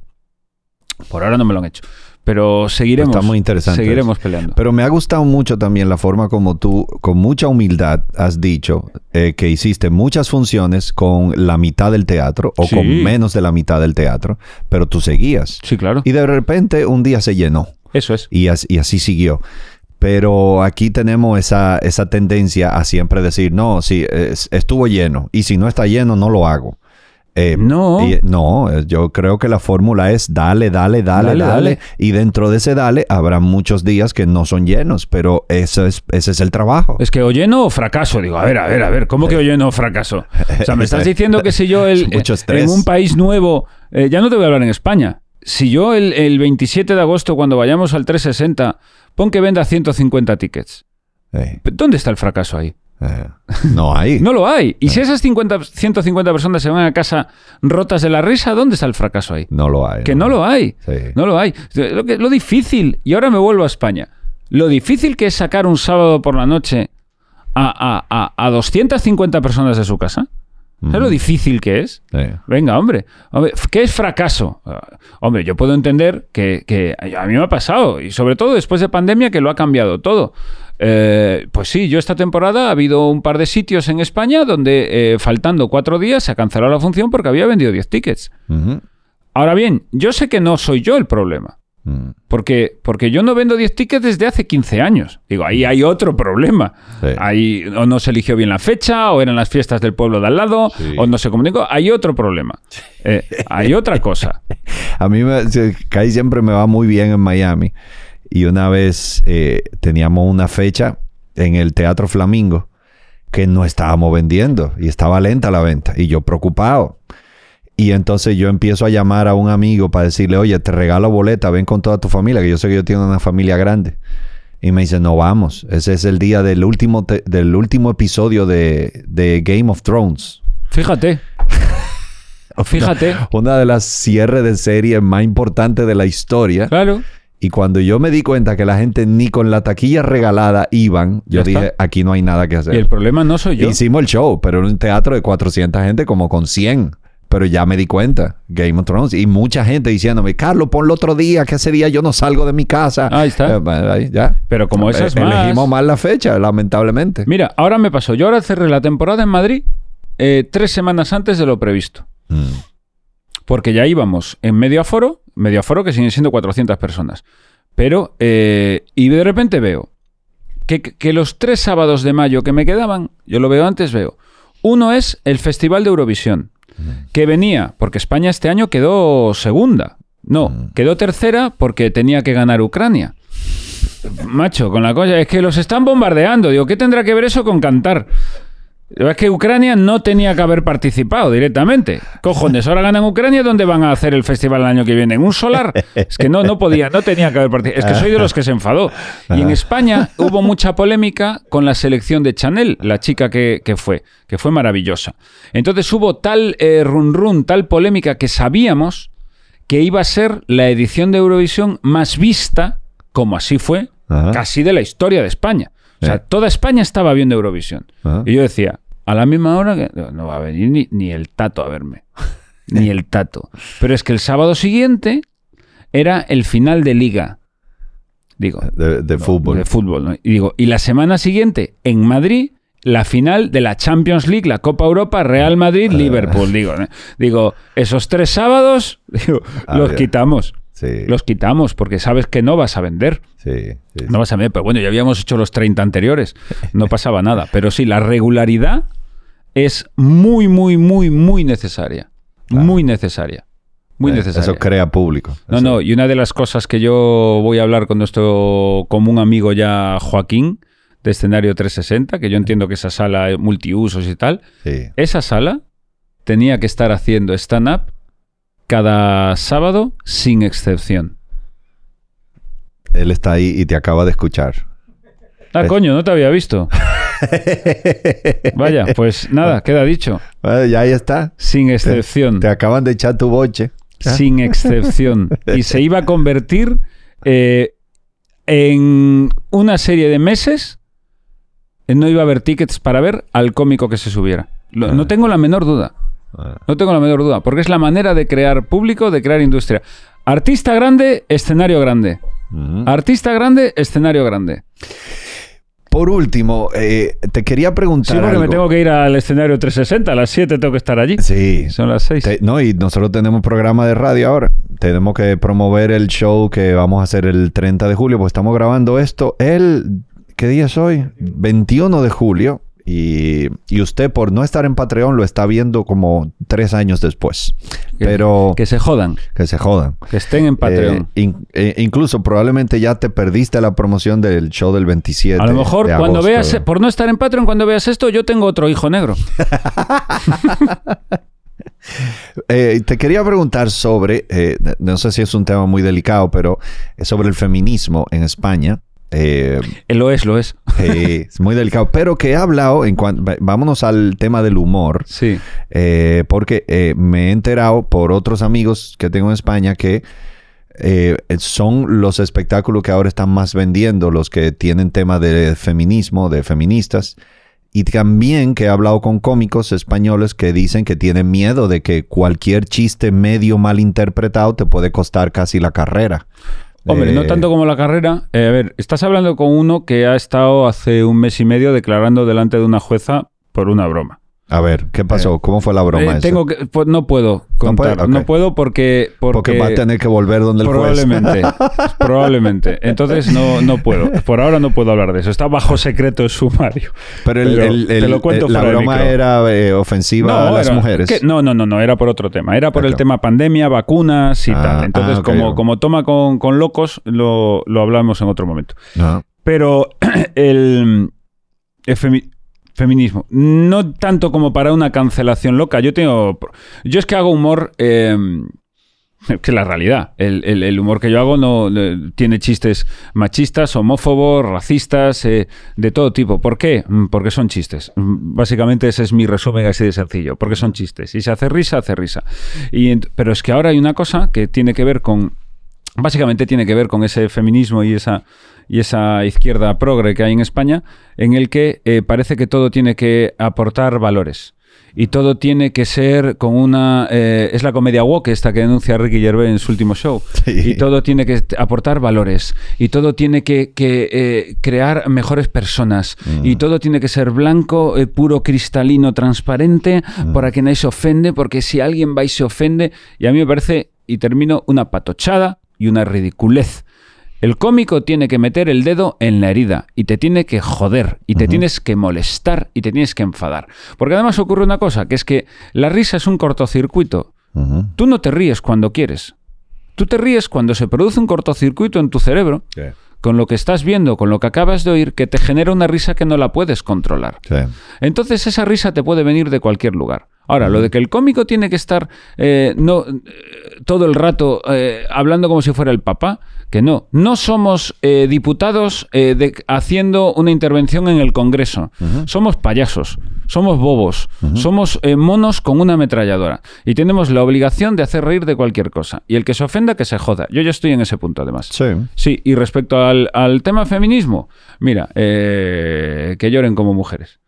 Por ahora no me lo han hecho. Pero seguiremos. Está muy interesante Seguiremos peleando. Pero me ha gustado mucho también la forma como tú, con mucha humildad, has dicho eh, que hiciste muchas funciones con la mitad del teatro o Sí. con menos de la mitad del teatro, pero tú seguías. sí, claro. Y de repente un día se llenó Eso es. y, as- y así siguió. Pero aquí tenemos esa, esa tendencia a siempre decir, no, sí, es- estuvo lleno y si no está lleno, no lo hago. Eh, No. y- no, eh, yo creo que la fórmula es dale, dale, dale, Dale, dale. Y dentro de ese dale habrá muchos días que no son llenos, pero eso es, ese es el trabajo. Es que o lleno o fracaso. Digo, a ver, a ver, a ver, ¿cómo que o lleno o fracaso? O sea, me estás diciendo que si yo el, en un país nuevo, eh, ya no te voy a hablar en España, si yo el, el 27 de agosto, cuando vayamos al 360, pon que venda 150 tickets, Eh, ¿dónde está el fracaso ahí? eh, no hay. No lo hay. Y si esas 50, 150 personas se van a casa rotas de la risa, ¿dónde está el fracaso ahí? No lo hay. Que no lo hay. Sí. No lo hay. Lo, que- lo difícil, y ahora me vuelvo a España, lo difícil que es sacar un sábado por la noche a, a- a- a 250 personas de su casa. ¿Sabes lo difícil que es? Sí. Venga, hombre. Hombre, ¿Qué es fracaso? Ah, Hombre, yo puedo entender que, que a mí me ha pasado, y sobre todo después de pandemia que lo ha cambiado todo. Eh, pues sí, yo esta temporada ha habido un par de sitios en España donde eh, faltando cuatro días se ha cancelado la función porque había vendido 10 tickets. Ahora bien, yo sé que no soy yo el problema. Mm, Porque, porque yo no vendo 10 tickets desde hace 15 años. Digo, ahí hay otro problema. Sí. Ahí o no se eligió bien la fecha, o eran las fiestas del pueblo de al lado, Sí. o no se comunicó. Hay otro problema. Eh, hay otra cosa. A mí me, Kai siempre me va muy bien en Miami. Y una vez eh, teníamos una fecha en el Teatro Flamingo que no estábamos vendiendo y estaba lenta la venta. Y yo preocupado. Y entonces yo empiezo a llamar a un amigo para decirle, oye, te regalo boleta, ven con toda tu familia, que yo sé que yo tengo una familia grande. Y me dice, no vamos, ese es el día del último, del último episodio de, de Game of Thrones. Fíjate. Fíjate. Una de las cierres de serie más importantes de la historia. Claro. Y cuando yo me di cuenta que la gente ni con la taquilla regalada iban, yo dije, está. aquí no hay nada que Y hacer. el problema no soy yo. Hicimos el show, pero en un teatro de 400 gente como con 100. Pero ya me di cuenta, Game of Thrones. Y mucha gente diciéndome, Carlos, ponlo otro día, que ese día yo no salgo de mi casa. Ahí está. Eh, bueno, ahí, ya. Pero como Eh, más- Elegimos mal la fecha, lamentablemente. Mira, ahora me pasó. Yo ahora cerré la temporada en Madrid eh, tres semanas antes de lo previsto. Mm. Porque ya íbamos en medio aforo, medio aforo que siguen siendo 400 personas. Pero, eh, y de repente veo que, que los tres sábados de mayo que me quedaban, yo lo veo antes, veo. Uno es el Festival de Eurovisión, que venía, porque España este año quedó segunda. No, quedó tercera porque tenía que ganar Ucrania. Macho, con la cosa, es que los están bombardeando. Digo, ¿qué tendrá que ver eso con cantar? Es que Ucrania no tenía que haber participado directamente. Cojones, ahora ganan Ucrania, ¿dónde van a hacer el festival el año que viene? ¿En un solar? Es que no, no podía, no tenía que haber participado. Es que soy de los que se enfadó. Y en España hubo mucha polémica con la selección de Chanel, la chica que, que fue, que fue maravillosa. Entonces hubo tal eh, run run, tal polémica que sabíamos que iba a ser la edición de Eurovisión más vista, como así fue, Ajá. casi de la historia de España. O sea, Eh. toda España estaba viendo Eurovisión. Ajá. Y yo decía, a la misma hora que no, va a venir ni, ni el tato a verme. ni el tato. Pero es que el sábado siguiente era el final de liga. Digo, De, de fútbol. de fútbol. ¿no? Y digo, y la semana siguiente en Madrid la final de la Champions League, la Copa Europa, Real Madrid, Liverpool. Digo, ¿no? digo, esos tres sábados digo, Ah, los bien. quitamos. Sí, Los quitamos porque sabes que no vas a vender. sí, sí, sí. No vas a vender, pero bueno, ya habíamos hecho los 30 anteriores. No pasaba nada. Pero sí, la regularidad es muy, muy, muy, muy necesaria. Muy necesaria. Muy Eh, necesaria. Eso crea público. No, Eso- no, y una de las cosas que yo voy a hablar con nuestro común amigo ya Joaquín, de escenario 360, que yo entiendo que esa sala es multiusos y tal, esa sala tenía que estar haciendo stand-up cada sábado sin excepción. Él está ahí y te acaba de escuchar. Ah, Es- coño, no te había visto. Vaya, pues nada, queda dicho. Bueno, ya ahí está. Sin excepción. Te acaban de echar tu boche. Sin excepción. Y se iba a convertir eh, en una serie de meses. eh, No iba a haber tickets para ver al cómico que se subiera. Lo- no tengo la menor duda. No tengo la menor duda. Porque es la manera de crear público, de crear industria. Artista grande, escenario grande. Artista grande, escenario grande. Por último, eh, te quería preguntar. Sí, porque me tengo que ir al escenario 360. A las 7 tengo que estar allí. Sí. Son las 6. Te- no, y nosotros tenemos programa de radio ahora. Tenemos que promover el show que vamos a hacer el 30 de julio, pues estamos grabando esto el... ¿Qué día es hoy? 21 de julio. Y, y usted por no estar en Patreon lo está viendo como tres años después. Que- Pero Que se jodan, que se jodan. que estén en Patreon. Eh, in- eh, incluso probablemente ya te perdiste la promoción del show del 27. A lo mejor cuando veas, por no estar en Patreon, cuando veas esto, yo tengo otro hijo negro. Eh, te quería preguntar sobre, eh, no sé si es un tema muy delicado, pero es sobre el feminismo en España. Eh, Lo es, lo es. eh, es muy delicado, pero que he hablado en cuanto, vámonos al tema del humor, Sí. eh, porque eh, me he enterado por otros amigos que tengo en España que son los espectáculos que ahora están más vendiendo, los que tienen tema de feminismo, de feministas. Y también que he hablado con cómicos españoles que dicen que tienen miedo de que cualquier chiste medio mal interpretado te puede costar casi la carrera. Hombre, no tanto como la carrera. Eh, a ver, estás hablando con uno que ha estado hace un mes y medio declarando delante de una jueza por una broma. A ver, ¿qué pasó? ¿Cómo fue la broma Eh, tengo que, pues, no puedo contar. No, puedo porque, porque, Porque va a tener que volver donde el juez. Probablemente, probablemente. Entonces no, no puedo. Por ahora no puedo hablar de eso. Está bajo secreto el sumario. Pero, el- Pero el- te lo cuento el- la broma era eh, ofensiva a las era- mujeres. que- no, no, no, no, era por otro tema. Era por el tema pandemia, vacunas y Ah, tal. Entonces, ah, como, como toma con, con locos, lo, lo hablamos en otro momento. No. Pero el, feminismo, no tanto como para una cancelación loca. Yo tengo. Yo es que hago humor. eh, que es la realidad. El, el- humor que yo hago no tiene chistes machistas, homófobos, racistas, eh, de todo tipo. ¿Por qué? Mm, Porque son chistes. Mm, Básicamente ese es mi resumen así de sencillo. Porque son chistes. Si se hace risa, hace risa. Y pero es que ahora hay una cosa que tiene que ver con básicamente tiene que ver con ese feminismo y esa, y esa izquierda progre que hay en España, en el que eh, parece que todo tiene que aportar valores. Y todo tiene que ser con una... eh, es la comedia woke esta que denuncia Ricky Gervais en su último show. Sí. Y todo tiene que aportar valores. Y todo tiene que, que, eh, crear mejores personas. Y todo tiene que ser blanco, eh, puro, cristalino, transparente, para que nadie se ofende, porque si alguien va y se ofende... Y a mí me parece, y termino, una patochada y una ridiculez. El cómico tiene que meter el dedo en la herida y te tiene que joder y te tienes que molestar y te tienes que enfadar. Porque además ocurre una cosa, que es que la risa es un cortocircuito. Tú no te ríes cuando quieres. Tú te ríes cuando se produce un cortocircuito en tu cerebro con lo que estás viendo, con lo que acabas de oír, que te genera una risa que no la puedes controlar. Sí. Entonces esa risa te puede venir de cualquier lugar. Ahora, lo de que el cómico tiene que estar eh, no, eh, todo el rato eh, hablando como si fuera el papá, que no. No somos eh, diputados eh, de- haciendo una intervención en el Congreso. Somos payasos, somos bobos, somos eh, monos con una ametralladora. Y tenemos la obligación de hacer reír de cualquier cosa. Y el que se ofenda, que se joda. Yo ya estoy en ese punto, además. Sí. Sí, y respecto al, al tema feminismo, mira, eh, que lloren como mujeres.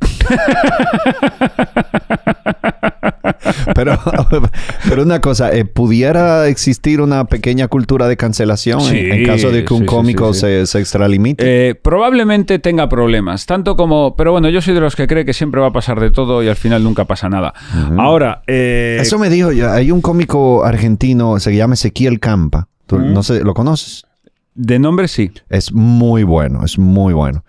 Pero, pero una cosa, eh, ¿pudiera existir una pequeña cultura de cancelación en- Sí, en, caso de que un sí, cómico sí. Se, se extralimite? Eh, probablemente tenga problemas, tanto como... Pero bueno, yo soy de los que cree que siempre va a pasar de todo y al final nunca pasa nada. Ahora, eh, Eso me dijo ya. Hay un cómico argentino, se llama Ezequiel Campa. Tú, Mm. No sé, ¿lo conoces? de nombre sí. Es muy bueno, es muy bueno.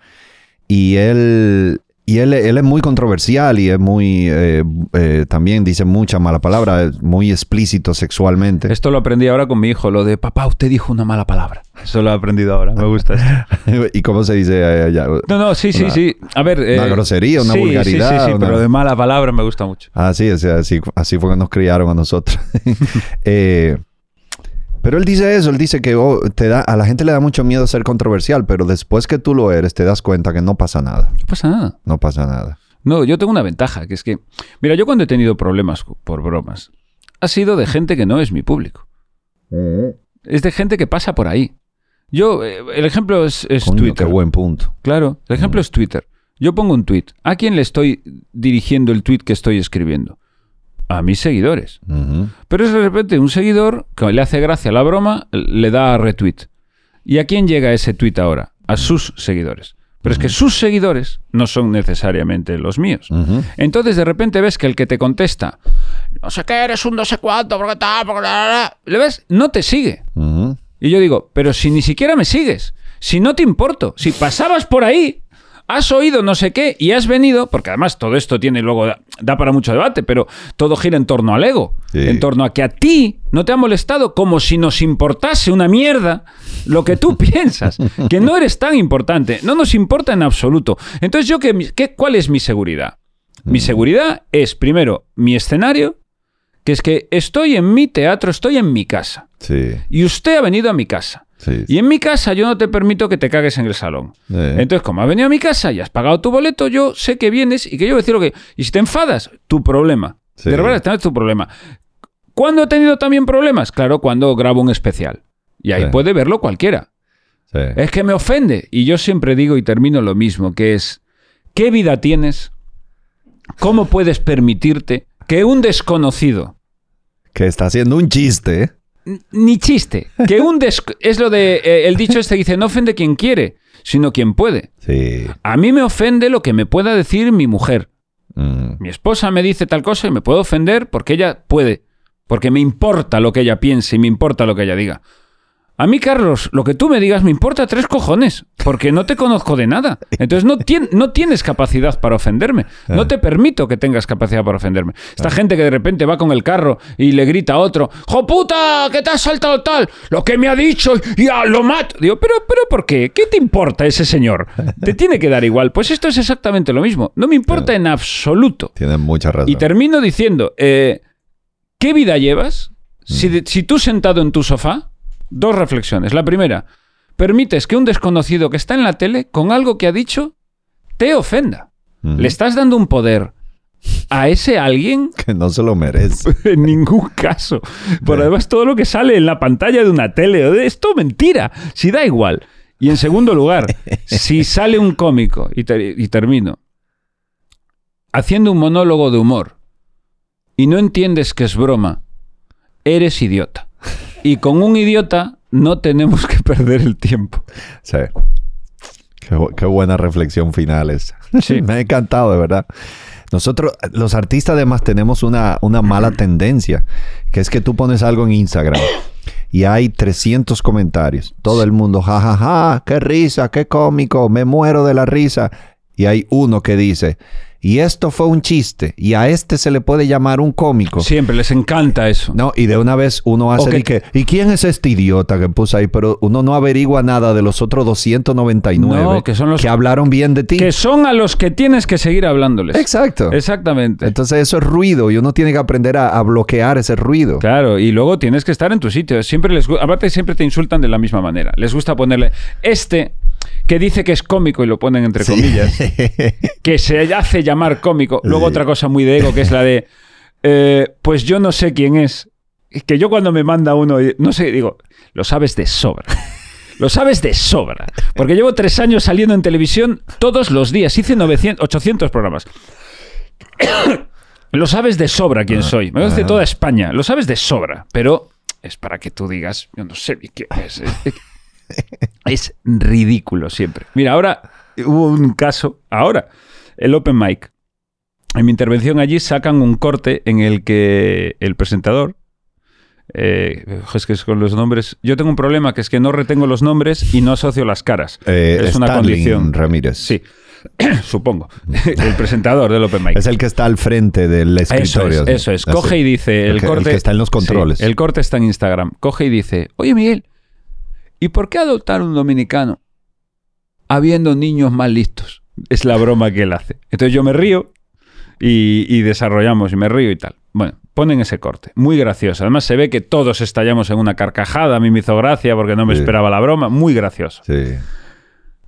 Y él, y él, él es muy controversial y es muy, eh, eh, también dice mucha mala palabra, es muy explícito sexualmente. Esto lo aprendí ahora con mi hijo, lo de papá, usted dijo una mala palabra. Eso lo he aprendido ahora, me gusta. ¿Y cómo se dice eh, allá? No, no, sí, sí, Una- sí. A ver... una grosería, una sí, vulgaridad, Sí, sí, sí, una- pero de mala palabra me gusta mucho. Ah, sí, sea, así, así fue que nos criaron a nosotros. Eh, pero él dice eso, él dice que oh, te da, a la gente le da mucho miedo ser controversial, pero después que tú lo eres, te das cuenta que no pasa nada. No pasa nada. No pasa nada. No, yo tengo una ventaja, que es que, mira, yo cuando he tenido problemas por bromas, ha sido de gente que no es mi público. Es de gente que pasa por ahí. Yo, eh, el ejemplo es, es Coño, Twitter. qué buen punto. Claro, el ejemplo es Twitter. Yo pongo un tweet. ¿A quién le estoy dirigiendo el tweet que estoy escribiendo? A mis seguidores. Pero es de repente un seguidor que le hace gracia la broma, le da a retweet. ¿Y a quién llega ese tweet ahora? A sus seguidores. Pero es que sus seguidores no son necesariamente los míos. Entonces de repente ves que el que te contesta, no sé qué, eres un no sé cuánto, porque tal, porque la, la, la", ¿le ves? No te sigue. Y yo digo, pero si ni siquiera me sigues, si no te importo, si pasabas por ahí, has oído no sé qué y has venido, porque además todo esto tiene luego, da, da para mucho debate, pero todo gira en torno al ego, Sí. en torno a que a ti no te ha molestado como si nos importase una mierda lo que tú piensas, que no eres tan importante, no nos importa en absoluto. Entonces yo, ¿qué, qué, ¿cuál es mi seguridad? Mi seguridad es, primero, mi escenario, que es que estoy en mi teatro, estoy en mi casa. Sí, Y usted ha venido a mi casa. Sí. Y en mi casa yo no te permito que te cagues en el salón. Eh. Entonces, como has venido a mi casa y has pagado tu boleto, yo sé que vienes y que yo voy a decir lo que... Y si te enfadas, tu problema. Sí. De verdad, es tu problema. ¿Cuándo he tenido también problemas? Claro, cuando grabo un especial. Y ahí Sí. puede verlo cualquiera. sí. Es que me ofende. Y yo siempre digo y termino lo mismo, que es, ¿qué vida tienes? ¿Cómo puedes permitirte que un desconocido Que está haciendo un chiste. Ni chiste. Que un es lo de eh, el dicho este dice no ofende quien quiere, sino quien puede. Sí. A mí me ofende lo que me pueda decir mi mujer. Mm. Mi esposa me dice tal cosa y me puedo ofender porque ella puede, porque me importa lo que ella piense y me importa lo que ella diga. A mí, Carlos, lo que tú me digas me importa tres cojones, porque no te conozco de nada. Entonces no, tien- no tienes capacidad para ofenderme. No te permito que tengas capacidad para ofenderme. Esta gente que de repente va con el carro y le grita a otro, ¡Jo puta! ¿Qué te has saltado tal? Lo que me ha dicho y ah, lo mato. Digo, ¿pero, ¿pero por qué? ¿Qué te importa ese señor? Te tiene que dar igual. Pues esto es exactamente lo mismo. No me importa en absoluto. Tienes mucha razón. Y termino diciendo, eh, ¿qué vida llevas? Si, de- si tú sentado en tu sofá, dos reflexiones. La primera, permites que un desconocido que está en la tele, con algo que ha dicho, te ofenda. Le estás dando un poder a ese alguien Que no se lo merece. en ningún caso. Por además, todo lo que sale en la pantalla de una tele, o de esto mentira, si da igual. Y en segundo lugar, si sale un cómico, y termino, haciendo un monólogo de humor, y no entiendes que es broma, eres idiota. Y con un idiota no tenemos que perder el tiempo. Sí. Qué, bu- qué buena reflexión final esa. Sí. Me ha encantado, de verdad. Nosotros, los artistas, además, tenemos una, una mala tendencia, que es que tú pones algo en Instagram y hay 300 comentarios. Todo el mundo, jajaja, ja, ja, qué risa, qué cómico, me muero de la risa. Y hay uno que dice, y esto fue un chiste, y a este se le puede llamar un cómico. Siempre les encanta eso. No, y de una vez uno hace O que- que, ¿y quién es este idiota que puso ahí? Pero uno no averigua nada de los otros 299 No, que son los- hablaron bien de ti. Que son a los que tienes que seguir hablándoles. Exacto. Exactamente. Entonces eso es ruido y uno tiene que aprender a, a bloquear ese ruido. Claro, y luego tienes que estar en tu sitio. Siempre les aparte siempre te insultan de la misma manera. Les gusta ponerle este que dice que es cómico y lo ponen entre comillas, que se hace llamar cómico. Luego Sí. otra cosa muy de ego que es la de eh, pues yo no sé quién es. Que yo cuando me manda uno, no sé, digo, lo sabes de sobra. Lo sabes de sobra. Porque llevo tres años saliendo en televisión todos los días. Hice 900, 800 programas. Lo sabes de sobra quién soy. Me conoce toda España. Lo sabes de sobra. Pero es para que tú digas, yo no sé ni quién es. Es- Es ridículo siempre. Mira, ahora hubo un caso. Ahora, el Open Mic. En mi intervención allí sacan un corte en el que el presentador. eh, es que es con los nombres. Yo tengo un problema que es que no retengo los nombres y no asocio las caras. Eh, es una condición. Ramírez. Sí, supongo. el presentador del Open Mic. Es el que está al frente del Eso escritorio. es, ¿no? eso es. Así. Coge y dice, el, El que- el corte... que está en los controles. Sí, el corte está en Instagram. Coge y dice, oye Miguel, ¿y por qué adoptar un dominicano habiendo niños más listos? Es la broma que él hace. Entonces yo me río y, y desarrollamos y me río y tal. Bueno, ponen ese corte. Muy gracioso. Además se ve que todos estallamos en una carcajada. A mí me hizo gracia porque no me Sí. esperaba la broma. Muy gracioso. Sí.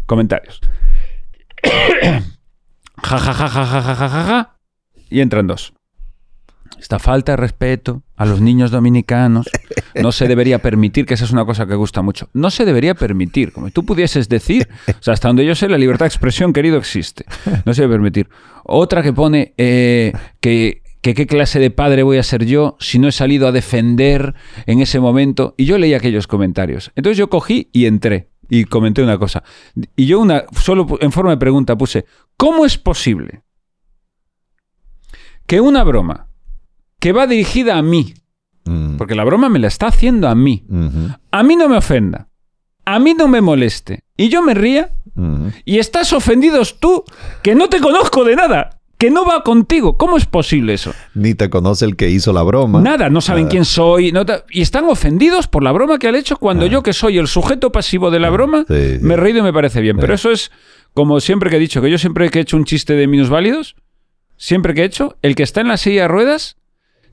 Comentarios. ja, ja, ja, ja, ja, ja, ja, ja, ja. Y entran dos. Esta falta de respeto a los niños dominicanos no se debería permitir, que esa es una cosa que gusta mucho. No se debería permitir, como tú pudieses decir. O sea, hasta donde yo sé, la libertad de expresión, querido, existe. No se debe permitir. Otra que pone eh, que, que qué clase de padre voy a ser yo si no he salido a defender en ese momento. Y yo leí aquellos comentarios. Entonces yo cogí y entré y comenté una cosa. Y yo una, solo en forma de pregunta puse, ¿cómo es posible que una broma que va dirigida a mí, Mm. porque la broma me la está haciendo a mí, a mí no me ofenda, a mí no me moleste, y yo me ría. Y estás ofendidos tú, que no te conozco de nada, que no va contigo. ¿Cómo es posible eso? Ni te conoce el que hizo la broma. Nada, no saben Nada. quién soy. no y están ofendidos por la broma que han hecho cuando yo, que soy el sujeto pasivo de la broma. Sí, sí. me he reído y me parece bien. Pero eso es como siempre que he dicho, que yo siempre que he hecho un chiste de minusválidos, siempre que he hecho, el que está en la silla de ruedas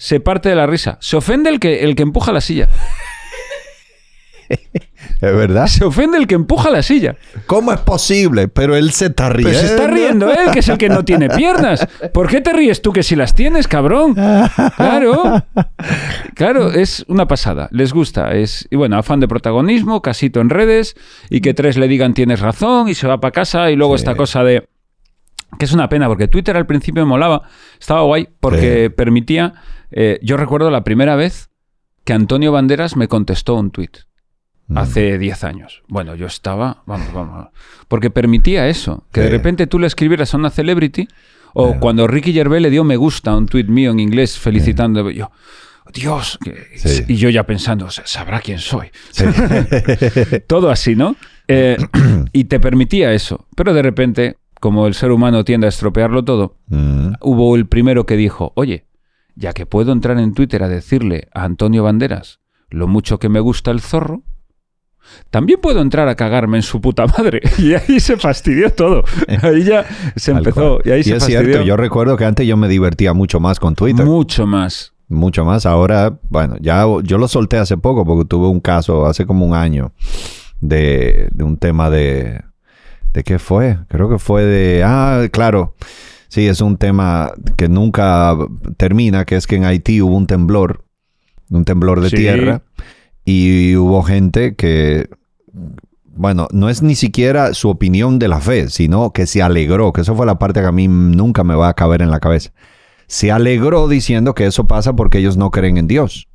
se parte de la risa. Se ofende el que, el que empuja la silla. Es verdad. Se ofende el que empuja la silla. ¿Cómo es posible? Pero él se está riendo. Pero se está riendo él, que es el que no tiene piernas. ¿Por qué te ríes tú que si las tienes, cabrón? Claro. Claro, es una pasada. Les gusta. Es, y bueno, afán de protagonismo, casito en redes, y que tres le digan tienes razón, y se va para casa, y luego esta cosa de. Que es una pena, porque Twitter al principio me molaba, estaba guay, porque permitía. Eh, yo recuerdo la primera vez que Antonio Banderas me contestó un tuit Mm. hace 10 años. Bueno, yo estaba, vamos, vamos, porque permitía eso, que de repente tú le escribieras a una celebrity, o cuando Ricky Gervais le dio me gusta a un tuit mío en inglés felicitando, yo, Dios, Sí. y yo ya pensando, "O sea, sabrá quién soy. Todo así, ¿no? Eh, y te permitía eso, pero de repente, como el ser humano tiende a estropearlo todo, Mm. hubo el primero que dijo, oye, ya que puedo entrar en Twitter a decirle a Antonio Banderas lo mucho que me gusta el zorro, también puedo entrar a cagarme en su puta madre. Y ahí se fastidió todo. Ahí ya se empezó. Y ahí se es fastidió cierto, yo recuerdo que antes yo me divertía mucho más con Twitter. mucho más. mucho más. Ahora, bueno, ya yo lo solté hace poco porque tuve un caso hace como un año de, de un tema de... ¿De qué fue? Creo que fue de... Ah, claro. Sí, es un tema que nunca termina, que es que en Haití hubo un temblor, un temblor de Sí. tierra, y hubo gente que, bueno, no es ni siquiera su opinión de la fe, sino que se alegró, que eso fue la parte que a mí nunca me va a caber en la cabeza se alegró diciendo que eso pasa porque ellos no creen en Dios.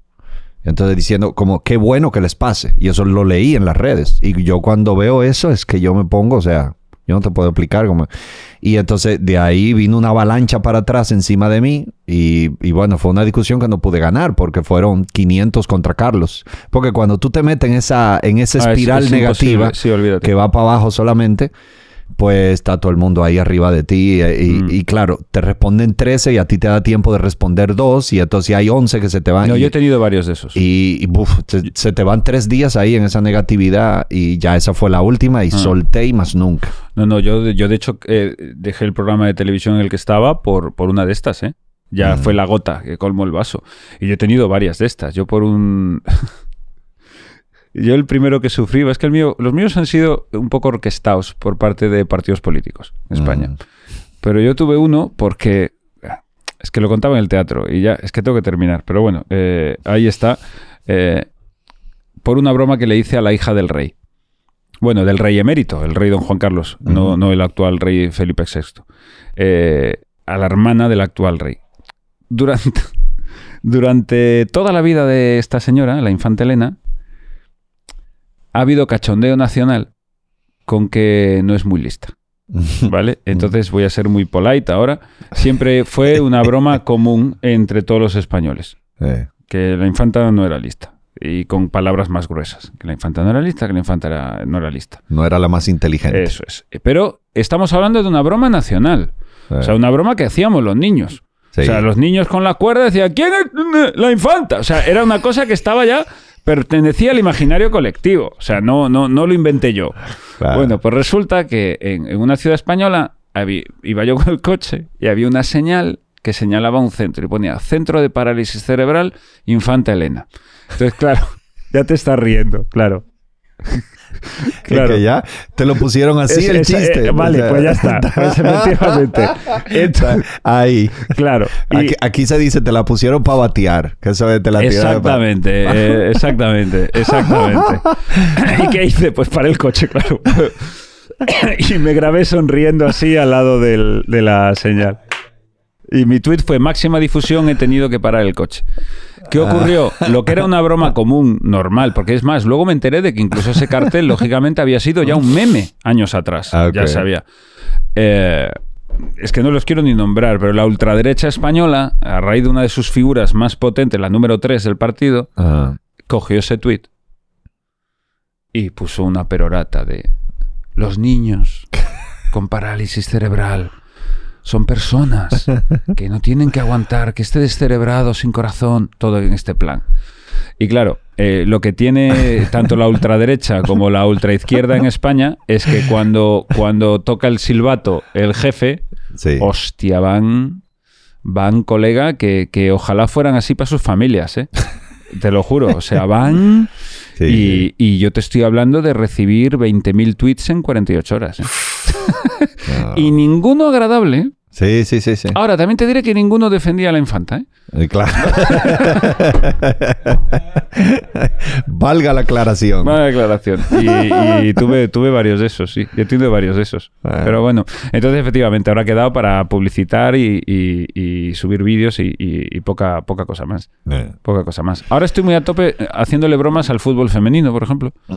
Entonces diciendo como qué bueno que les pase. Y eso lo leí en las redes. Y yo cuando veo eso es que yo me pongo, o sea, yo no te puedo explicar cómo. Y entonces de ahí vino una avalancha para atrás encima de mí. Y, y bueno, fue una discusión que no pude ganar porque fueron 500 contra Carlos. Porque cuando tú te metes en esa, en esa Ah, es- espiral es negativa. Sí, que va para abajo solamente, pues está todo el mundo ahí arriba de ti. eh, Y, Mm. y claro, te responden 13 y a ti te da tiempo de responder dos y entonces hay 11 que se te van. No, y, yo he tenido varios de esos. y- y, buf, se, se te van tres días ahí en esa negatividad y ya esa fue la última Ah. y solté y más nunca. No, no, yo, yo de hecho eh, dejé el programa de televisión en el que estaba por, por una de estas, ¿eh? Ya Mm. fue la gota que colmó el vaso. Y yo he tenido varias de estas. Yo por un... yo el primero que sufrí, es que el mío, los míos han sido un poco orquestados por parte de partidos políticos en España. Mm. Pero yo tuve uno porque... Es que lo contaba en el teatro y ya, es que tengo que terminar. Pero bueno, eh, ahí está. eh, por una broma que le hice a la hija del rey. Bueno, del rey emérito, el rey don Juan Carlos, no, no el actual rey Felipe VI. Eh, a la hermana del actual rey. Durante, durante toda la vida de esta señora, la infanta Elena, ha habido cachondeo nacional con que no es muy lista. ¿Vale? Entonces voy a ser muy polite ahora. Siempre fue una broma común entre todos los españoles Eh, que la infanta no era lista. Y con palabras más gruesas. Que la infanta no era lista, que la infanta era- no era lista. no era la más inteligente. Eso es. Pero estamos hablando de una broma nacional. Eh, O sea, una broma que hacíamos los niños. sí. O sea, los niños con la cuerda decían, ¿quién es la infanta? O sea, era una cosa que estaba ya, pertenecía al imaginario colectivo. O sea, no, no, no lo inventé yo. Claro. Bueno, pues resulta que en, en una ciudad española iba yo con el coche y había una señal que señalaba un centro y ponía Centro de Parálisis Cerebral Infanta Elena. Entonces, claro, ya te estás riendo, claro. Claro. que ya te lo pusieron así Es- el es- chiste. eh, vale, O sea, pues ya está. Pues efectivamente. Entonces, Ahí. claro. y- Aquí, aquí se dice, te la pusieron para batear. Que eso te la pa- Exactamente, eh, exactamente, exactamente. ¿Y qué hice? Pues paré el coche, claro. y me grabé sonriendo así al lado del- de la señal. Y mi tweet fue máxima difusión, he tenido que parar el coche. ¿Qué ocurrió? Lo que era una broma común, normal, porque es más, luego me enteré de que incluso ese cartel, lógicamente, había sido ya un meme años atrás. Ah. Ya sabía. Eh, es que no los quiero ni nombrar, pero la ultraderecha española, a raíz de una de sus figuras más potentes, la número 3 del partido, Ajá. cogió ese tweet y puso una perorata de los niños con parálisis cerebral son personas que no tienen que aguantar, que esté descerebrado, sin corazón, todo en este plan. Y claro, eh, lo que tiene tanto la ultraderecha como la ultraizquierda en España es que cuando, cuando toca el silbato el jefe, Sí. hostia, van, van colega, que, que ojalá fueran así para sus familias, ¿eh? Te lo juro, o sea, van... Sí, y, sí. y yo te estoy hablando de recibir 20.000 tweets en 48 horas. ¿eh? Ah. Y ninguno agradable. Sí, sí, sí, sí. Ahora, también te diré que ninguno defendía a la infanta. ¿eh? Eh, Claro. Valga la aclaración. Buena declaración. Y, y tuve, tuve varios de esos, sí. Yo tenido varios de esos. Ah. Pero bueno, entonces efectivamente ahora ha quedado para publicitar y, y- y subir vídeos y, y- y poca, poca cosa más. Eh. Poca cosa más. Ahora estoy muy a tope eh, haciéndole bromas al fútbol femenino, por ejemplo.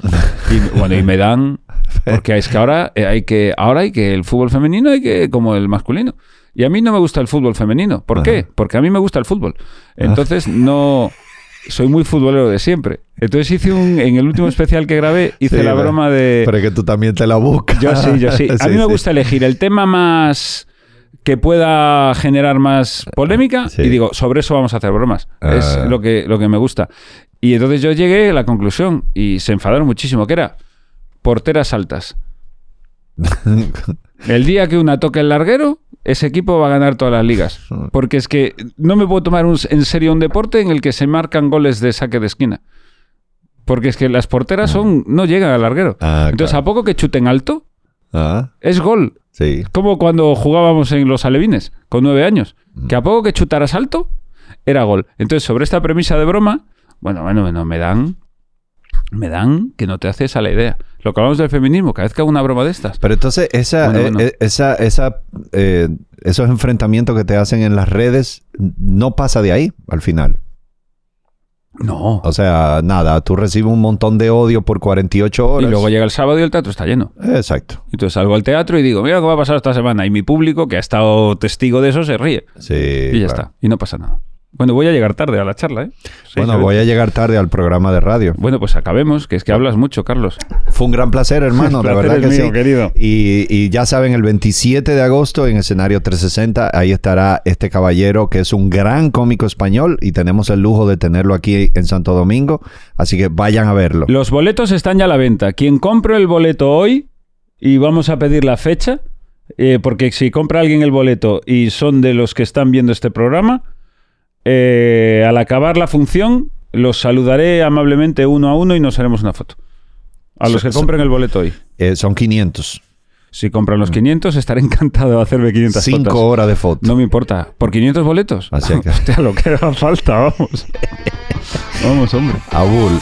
Y, bueno, y me dan... Porque es que ahora hay que... Ahora hay que el fútbol femenino hay que como el masculino. Y a mí no me gusta el fútbol femenino. ¿Por qué? Porque a mí me gusta el fútbol. Entonces no... Soy muy futbolero de siempre. Entonces hice un... En el último especial que grabé hice Sí, la broma de... Pero es que tú también te la buscas. Yo sí, yo sí. A mí me sí. gusta elegir el tema más que pueda generar más polémica y digo, sobre eso vamos a hacer bromas. Ah. Es lo que, lo que me gusta. Y entonces yo llegué a la conclusión y se enfadaron muchísimo, que era porteras altas. El día que una toque el larguero, ese equipo va a ganar todas las ligas. Porque es que no me puedo tomar un- en serio un deporte en el que se marcan goles de saque de esquina. Porque es que las porteras son no llegan al larguero. Ah, Entonces, claro. a poco que chuten alto, Ah, es gol. sí. Como cuando jugábamos en los alevines, con nueve años. Que a poco que chutaras alto, era gol. Entonces, sobre esta premisa de broma, bueno, bueno, bueno, me dan. Me dan que no te haces a la idea. Lo que hablamos del feminismo, cada vez que hago una broma de estas. Pero entonces, esa, Bueno, eh, bueno. eh, esa, esa, eh, esos enfrentamientos que te hacen en las redes no pasa de ahí al final. No. O sea, nada, tú recibes un montón de odio por 48 Y horas. luego llega el sábado y el teatro está lleno. Exacto. Y Entonces salgo al teatro y digo, mira lo que va a pasar esta semana. Y mi público, que ha estado testigo de eso, se ríe. Sí. y ya claro. está. Y no pasa nada. Bueno, voy a llegar tarde a la charla, ¿eh? Sí, Bueno, voy a llegar tarde al programa de radio. Bueno, pues acabemos, que es que hablas mucho, Carlos. Fue un gran placer, hermano, la Placer verdad es que mío, sí. querido. Y, y ya saben, el 27 de agosto en escenario 360, ahí estará este caballero que es un gran cómico español y tenemos el lujo de tenerlo aquí en Santo Domingo. Así que vayan a verlo. Los boletos están ya a la venta. Quien compre el boleto hoy, y vamos a pedir la fecha, eh, porque si compra alguien el boleto y son de los que están viendo este programa, eh, al acabar la función, los saludaré amablemente uno a uno y nos haremos una foto. A los que compren el boleto hoy. Eh, son 500. Si compran los 500, estaré encantado de hacerme 500 Cinco fotos. horas de foto. No me importa. ¿Por 500 boletos? Así que- Hostia, lo que haga falta, vamos. vamos, hombre. Abul.